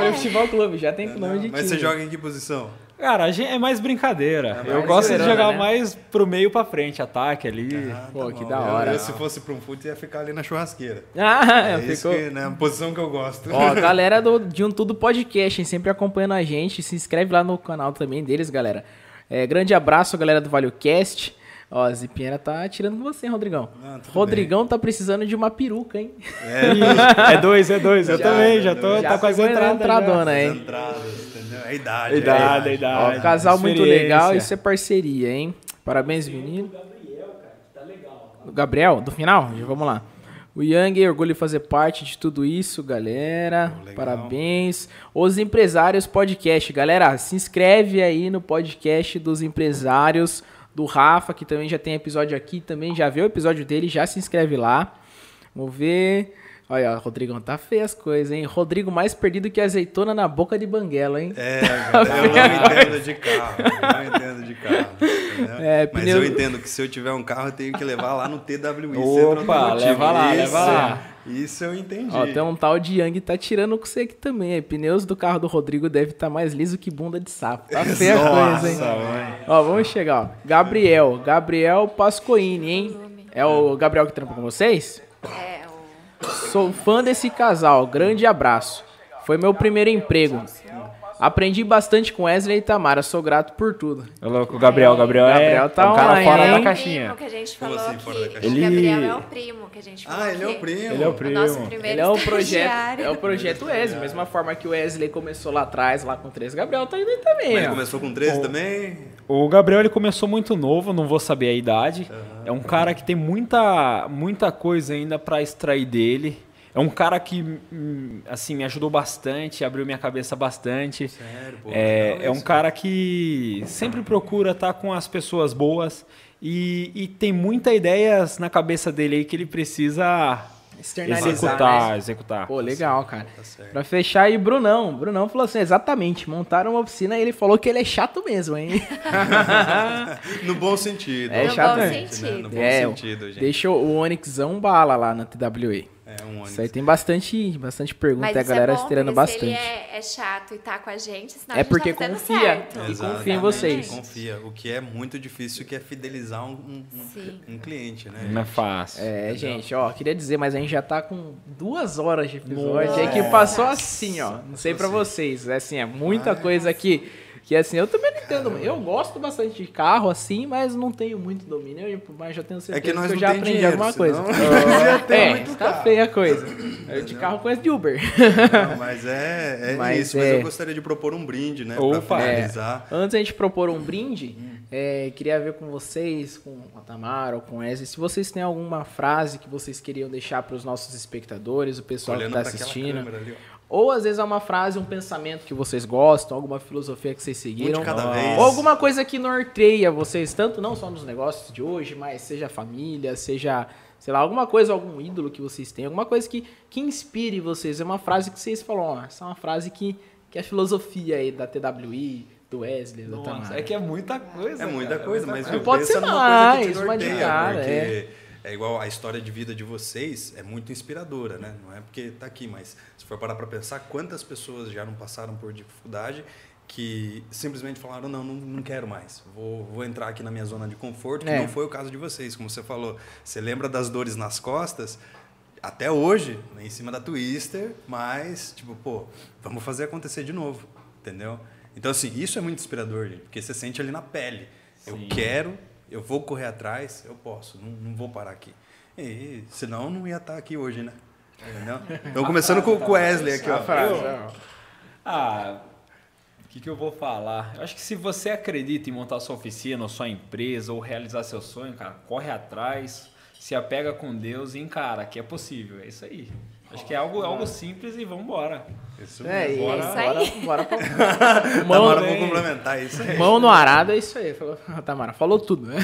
TW Futebol Clube. Já tem nome de Mas time. você joga em que posição? Cara, a gente é mais brincadeira. mais eu gosto de jogar né? mais pro meio pra frente, ataque ali. Ah, Pô, que bom. da hora. Eu, se fosse pra um fute, ia ficar ali na churrasqueira. Ah, É isso ficou... que, né, a posição que eu gosto. Ó, galera do, de um Tudo Podcast, hein, sempre acompanhando a gente. Se inscreve lá no canal também deles, galera. É, grande abraço, galera do ValioCast. Ó, a Zipinheira tá tirando com você, hein, Rodrigão. Tudo Rodrigão tá precisando de uma peruca, hein? É dois, é dois. Eu Já, também, já tô, já tá quase entrada. já. entradona, As hein? entradas, entendeu? É a idade. A idade, é a idade. Ó, casal muito legal, isso é parceria, hein? Parabéns, menino. O Gabriel, do final? Já vamos lá. O Yang, orgulho de fazer parte de tudo isso, galera. Legal. Parabéns. Os Empresários Podcast. Galera, se inscreve aí no podcast dos empresários do Rafa, que também já tem episódio aqui, também já viu o episódio dele, já se inscreve lá. Vamos ver. Olha, Rodrigão, tá feio as coisas, hein? Rodrigo mais perdido que azeitona na boca de banguela, hein? É, cara, eu não entendo de carro. Eu não entendo de carro. É, Mas pneu- eu entendo que se eu tiver um carro, eu tenho que levar lá no TWI. Opa, leva lá, isso, leva lá. Isso eu entendi. Ó, tem um tal de Yang tá tirando com você aqui também. aí. Pneus do carro do Rodrigo deve estar mais liso que bunda de sapo. Tá feia a coisa, hein? Nossa, mãe. Ó, vamos chegar, ó. Gabriel, Gabriel Pascoini, hein? É o Gabriel que trampa com vocês? É, o... Sou fã desse casal, grande abraço. Foi meu primeiro emprego. Aprendi bastante com Wesley e Tamara, sou grato por tudo. Ô, louco, o Gabriel, o Gabriel, Gabriel é tá um cara online, fora da o caixinha. primo que a gente falou assim, fora da caixinha? O Ele- Gabriel é o primo que a gente falou Ah, ele é o primo. Ele é o primo. nosso primeiro Ele é o projeto, é o projeto Wesley, mesma forma que o Wesley começou lá atrás, lá com três, Gabriel tá indo aí também. Mas ele ó. começou com 13 também. O Gabriel ele começou muito novo, não vou saber a idade. É um cara que tem muita, muita coisa ainda para extrair dele. É um cara que hum, assim me ajudou bastante, abriu minha cabeça bastante. Sério, pô. É, é um cara que sempre procura estar com as pessoas boas e, e tem muitas ideias na cabeça dele aí que ele precisa Externalizar, executar, né? executar. Pô, legal, cara. Tá. Pra fechar aí, Brunão. Brunão falou assim, exatamente, montaram uma oficina e ele falou que ele é chato mesmo, hein? No bom sentido. É No chato bom mesmo. sentido. Né? No bom É, sentido, gente. Deixa o Onixão bala lá na TWA. É um ônibus. Isso aí tem bastante, bastante pergunta, Mas e a isso galera é bom, Se bastante. ele é, é chato e tá com a gente, senão É a gente porque tá confia. certo. E confia em vocês. Confia. O que é muito difícil, que é fidelizar um, um- um- cliente, né? Não é fácil. É, gente, ó, queria dizer, mas a gente já tá com duas horas de episódio. É que passou assim, ó. Não sei pra vocês. É assim, é muita coisa aqui. Que assim, eu também não entendo. Eu gosto bastante de carro, assim, mas não tenho muito domínio. Eu, mas já tenho certeza É que nós eu já aprendi dinheiro, alguma coisa. senão já tem é, muito tá carro. feia a coisa. Eu de carro conheço de Uber. Não, mas é, é Mas isso. Mas é. eu gostaria de propor um brinde, né? Opa, pra é. finalizar. Antes da gente propor um brinde, é, queria ver com vocês, com a Tamara ou com o Wesley, se vocês têm alguma frase que vocês queriam deixar para os nossos espectadores, o pessoal Olhando que está assistindo. câmera ali. Ou às vezes é uma frase, um pensamento que vocês gostam, alguma filosofia que vocês Um seguiram. de cada vez. Ou alguma coisa que norteia vocês, tanto não só nos negócios de hoje, mas seja família, seja, sei lá, alguma coisa, algum ídolo que vocês têm, alguma coisa que, que inspire vocês. É uma frase que vocês falam, ó, essa é uma frase que, que é a filosofia aí da TWI, do Wesley, da Nossa, Tamara. é que é muita coisa. É muita cara, coisa, muita mas coisa. viu, Pode ser numa coisa que te mais, uma de norteia, cada, porque é. É igual a história de vida de vocês é muito inspiradora, né? Não é porque tá aqui, mas se for parar para pensar quantas pessoas já não passaram por dificuldade que simplesmente falaram não, não, não quero mais, vou, vou entrar aqui na minha zona de conforto, que É. não foi o caso de vocês, como você falou. Você lembra das dores nas costas? Até hoje, em cima da Twister, mas, tipo, pô, vamos fazer acontecer de novo, entendeu? Então, assim, isso é muito inspirador, gente, porque você sente ali na pele. Eu Sim. quero, eu vou correr atrás, eu posso, não, não vou parar aqui. E, senão, não ia estar aqui hoje, né? Entendeu? Então, começando com o Wesley aqui, ó. A frase, ó. Ah, o que, que eu vou falar? Eu acho que se você acredita em montar sua oficina, ou sua empresa, ou realizar seu sonho, cara, corre atrás, se apega com Deus e encara que é possível. É isso aí. Acho que é algo, algo simples e vamos embora. Isso É, Bora, bora, isso aí. bora, pra... Tamara, mão, vou complementar isso aí. mão no arado, é isso aí. Falou, a Tamara falou tudo, né?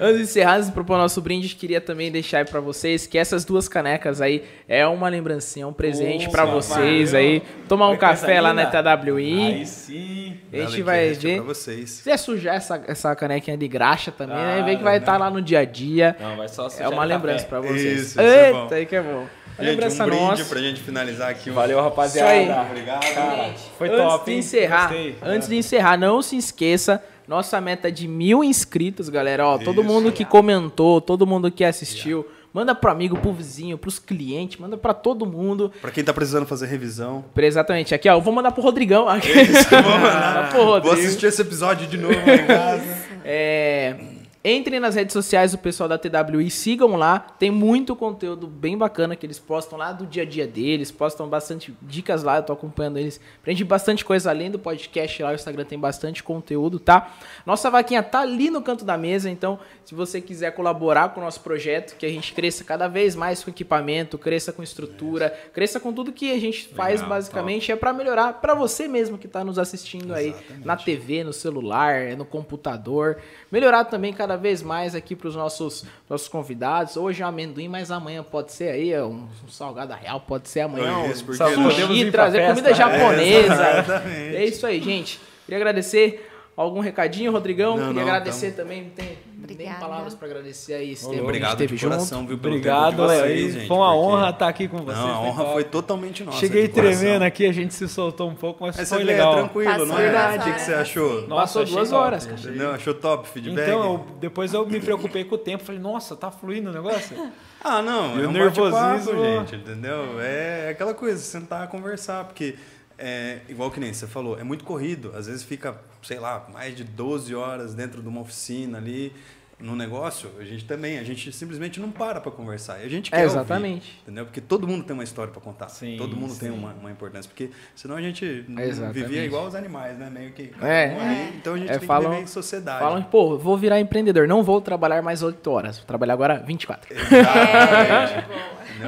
Antes de encerrar, antes de propor nosso brinde, queria também deixar aí pra vocês que essas duas canecas aí é uma lembrancinha, um presente Opa, pra vocês valeu. aí. Tomar um coisa café lá na. TWI. Aí sim. A gente vai é ver. Pra vocês. Se quiser sujar essa, essa canequinha de graxa também, né? Ah, Vê que vai estar lá no dia a dia. Não, vai só É sujar uma de lembrança café. pra vocês. Isso, isso é bom. Eita, aí que é bom. Gente, um brinde nossa. pra gente finalizar aqui. Valeu, rapaziada. Isso aí. Obrigado. Cara, foi antes top, de encerrar, antes de encerrar, não se esqueça, nossa meta é de mil inscritos, galera. Ó, todo Isso. mundo que comentou, todo mundo que assistiu, manda pro amigo, pro vizinho, pros clientes, manda pra todo mundo. Pra quem tá precisando fazer revisão, Exatamente, aqui ó, eu vou mandar pro Rodrigão. Aqui. lá. pro Vou Rodrigo. assistir esse episódio de novo lá em casa. É, entrem nas redes sociais do pessoal da TWI, sigam lá. Tem muito conteúdo bem bacana que eles postam lá do dia a dia deles, postam bastante dicas lá, eu tô acompanhando eles. Aprendi bastante coisa além do podcast lá, o Instagram tem bastante conteúdo, tá? Nossa vaquinha tá ali no canto da mesa, então se você quiser colaborar com o nosso projeto, que a gente cresça cada vez mais com equipamento, cresça com estrutura, cresça com tudo que a gente faz Legal, basicamente é para melhorar para você mesmo que tá nos assistindo aí na TV, no celular, no computador. Melhorar também cada vez mais aqui para os nossos, nossos convidados. Hoje é um amendoim, mas amanhã pode ser aí é um, um salgado real, pode ser amanhã um Isso, podemos sushi, trazer comida japonesa. Exatamente. É isso aí, gente. Queria agradecer algum recadinho, Rodrigão. Não, Queria não, agradecer também. Tem nem Obrigada. palavras pra agradecer aí esse tempo Obrigado que a gente de teve coração, junto. viu, pelo Obrigado, tempo vocês, gente, Foi uma porque- honra estar aqui com vocês. Não, a honra foi totalmente nossa. Cheguei tremendo aqui, a gente se soltou um pouco, mas Mas foi é legal. tranquilo, Passou não é? horas, O que, que você achou? Nossa, Passou duas top. horas, cara. Entendeu? Achou top? Feedback? Então, eu- depois eu me preocupei com o tempo. Falei, nossa, tá fluindo o negócio? Ah, não, E é um nervosismo- gente, entendeu? É aquela coisa, sentar conversar, porque é igual que nem você falou, é muito corrido. Às vezes fica, sei lá, mais de 12 horas dentro de uma oficina ali, no negócio, a gente também, a gente simplesmente não para para conversar. E a gente É, quer exatamente. ouvir, entendeu? Porque todo mundo tem uma história para contar. Sim, todo mundo tem sim. uma, uma importância, porque senão a gente Exatamente. vivia igual os animais, né? Meio que É. um ali, então a gente É, tem falam- que viver em sociedade. Falam, pô, vou virar empreendedor, não vou trabalhar mais 8 horas, vou trabalhar agora 24. Exatamente.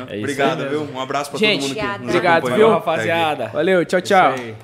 É isso Obrigado, viu? Um abraço para todo mundo que nos Obrigado, acompanhou viu, rapaziada? Valeu, tchau, Isso tchau. aí.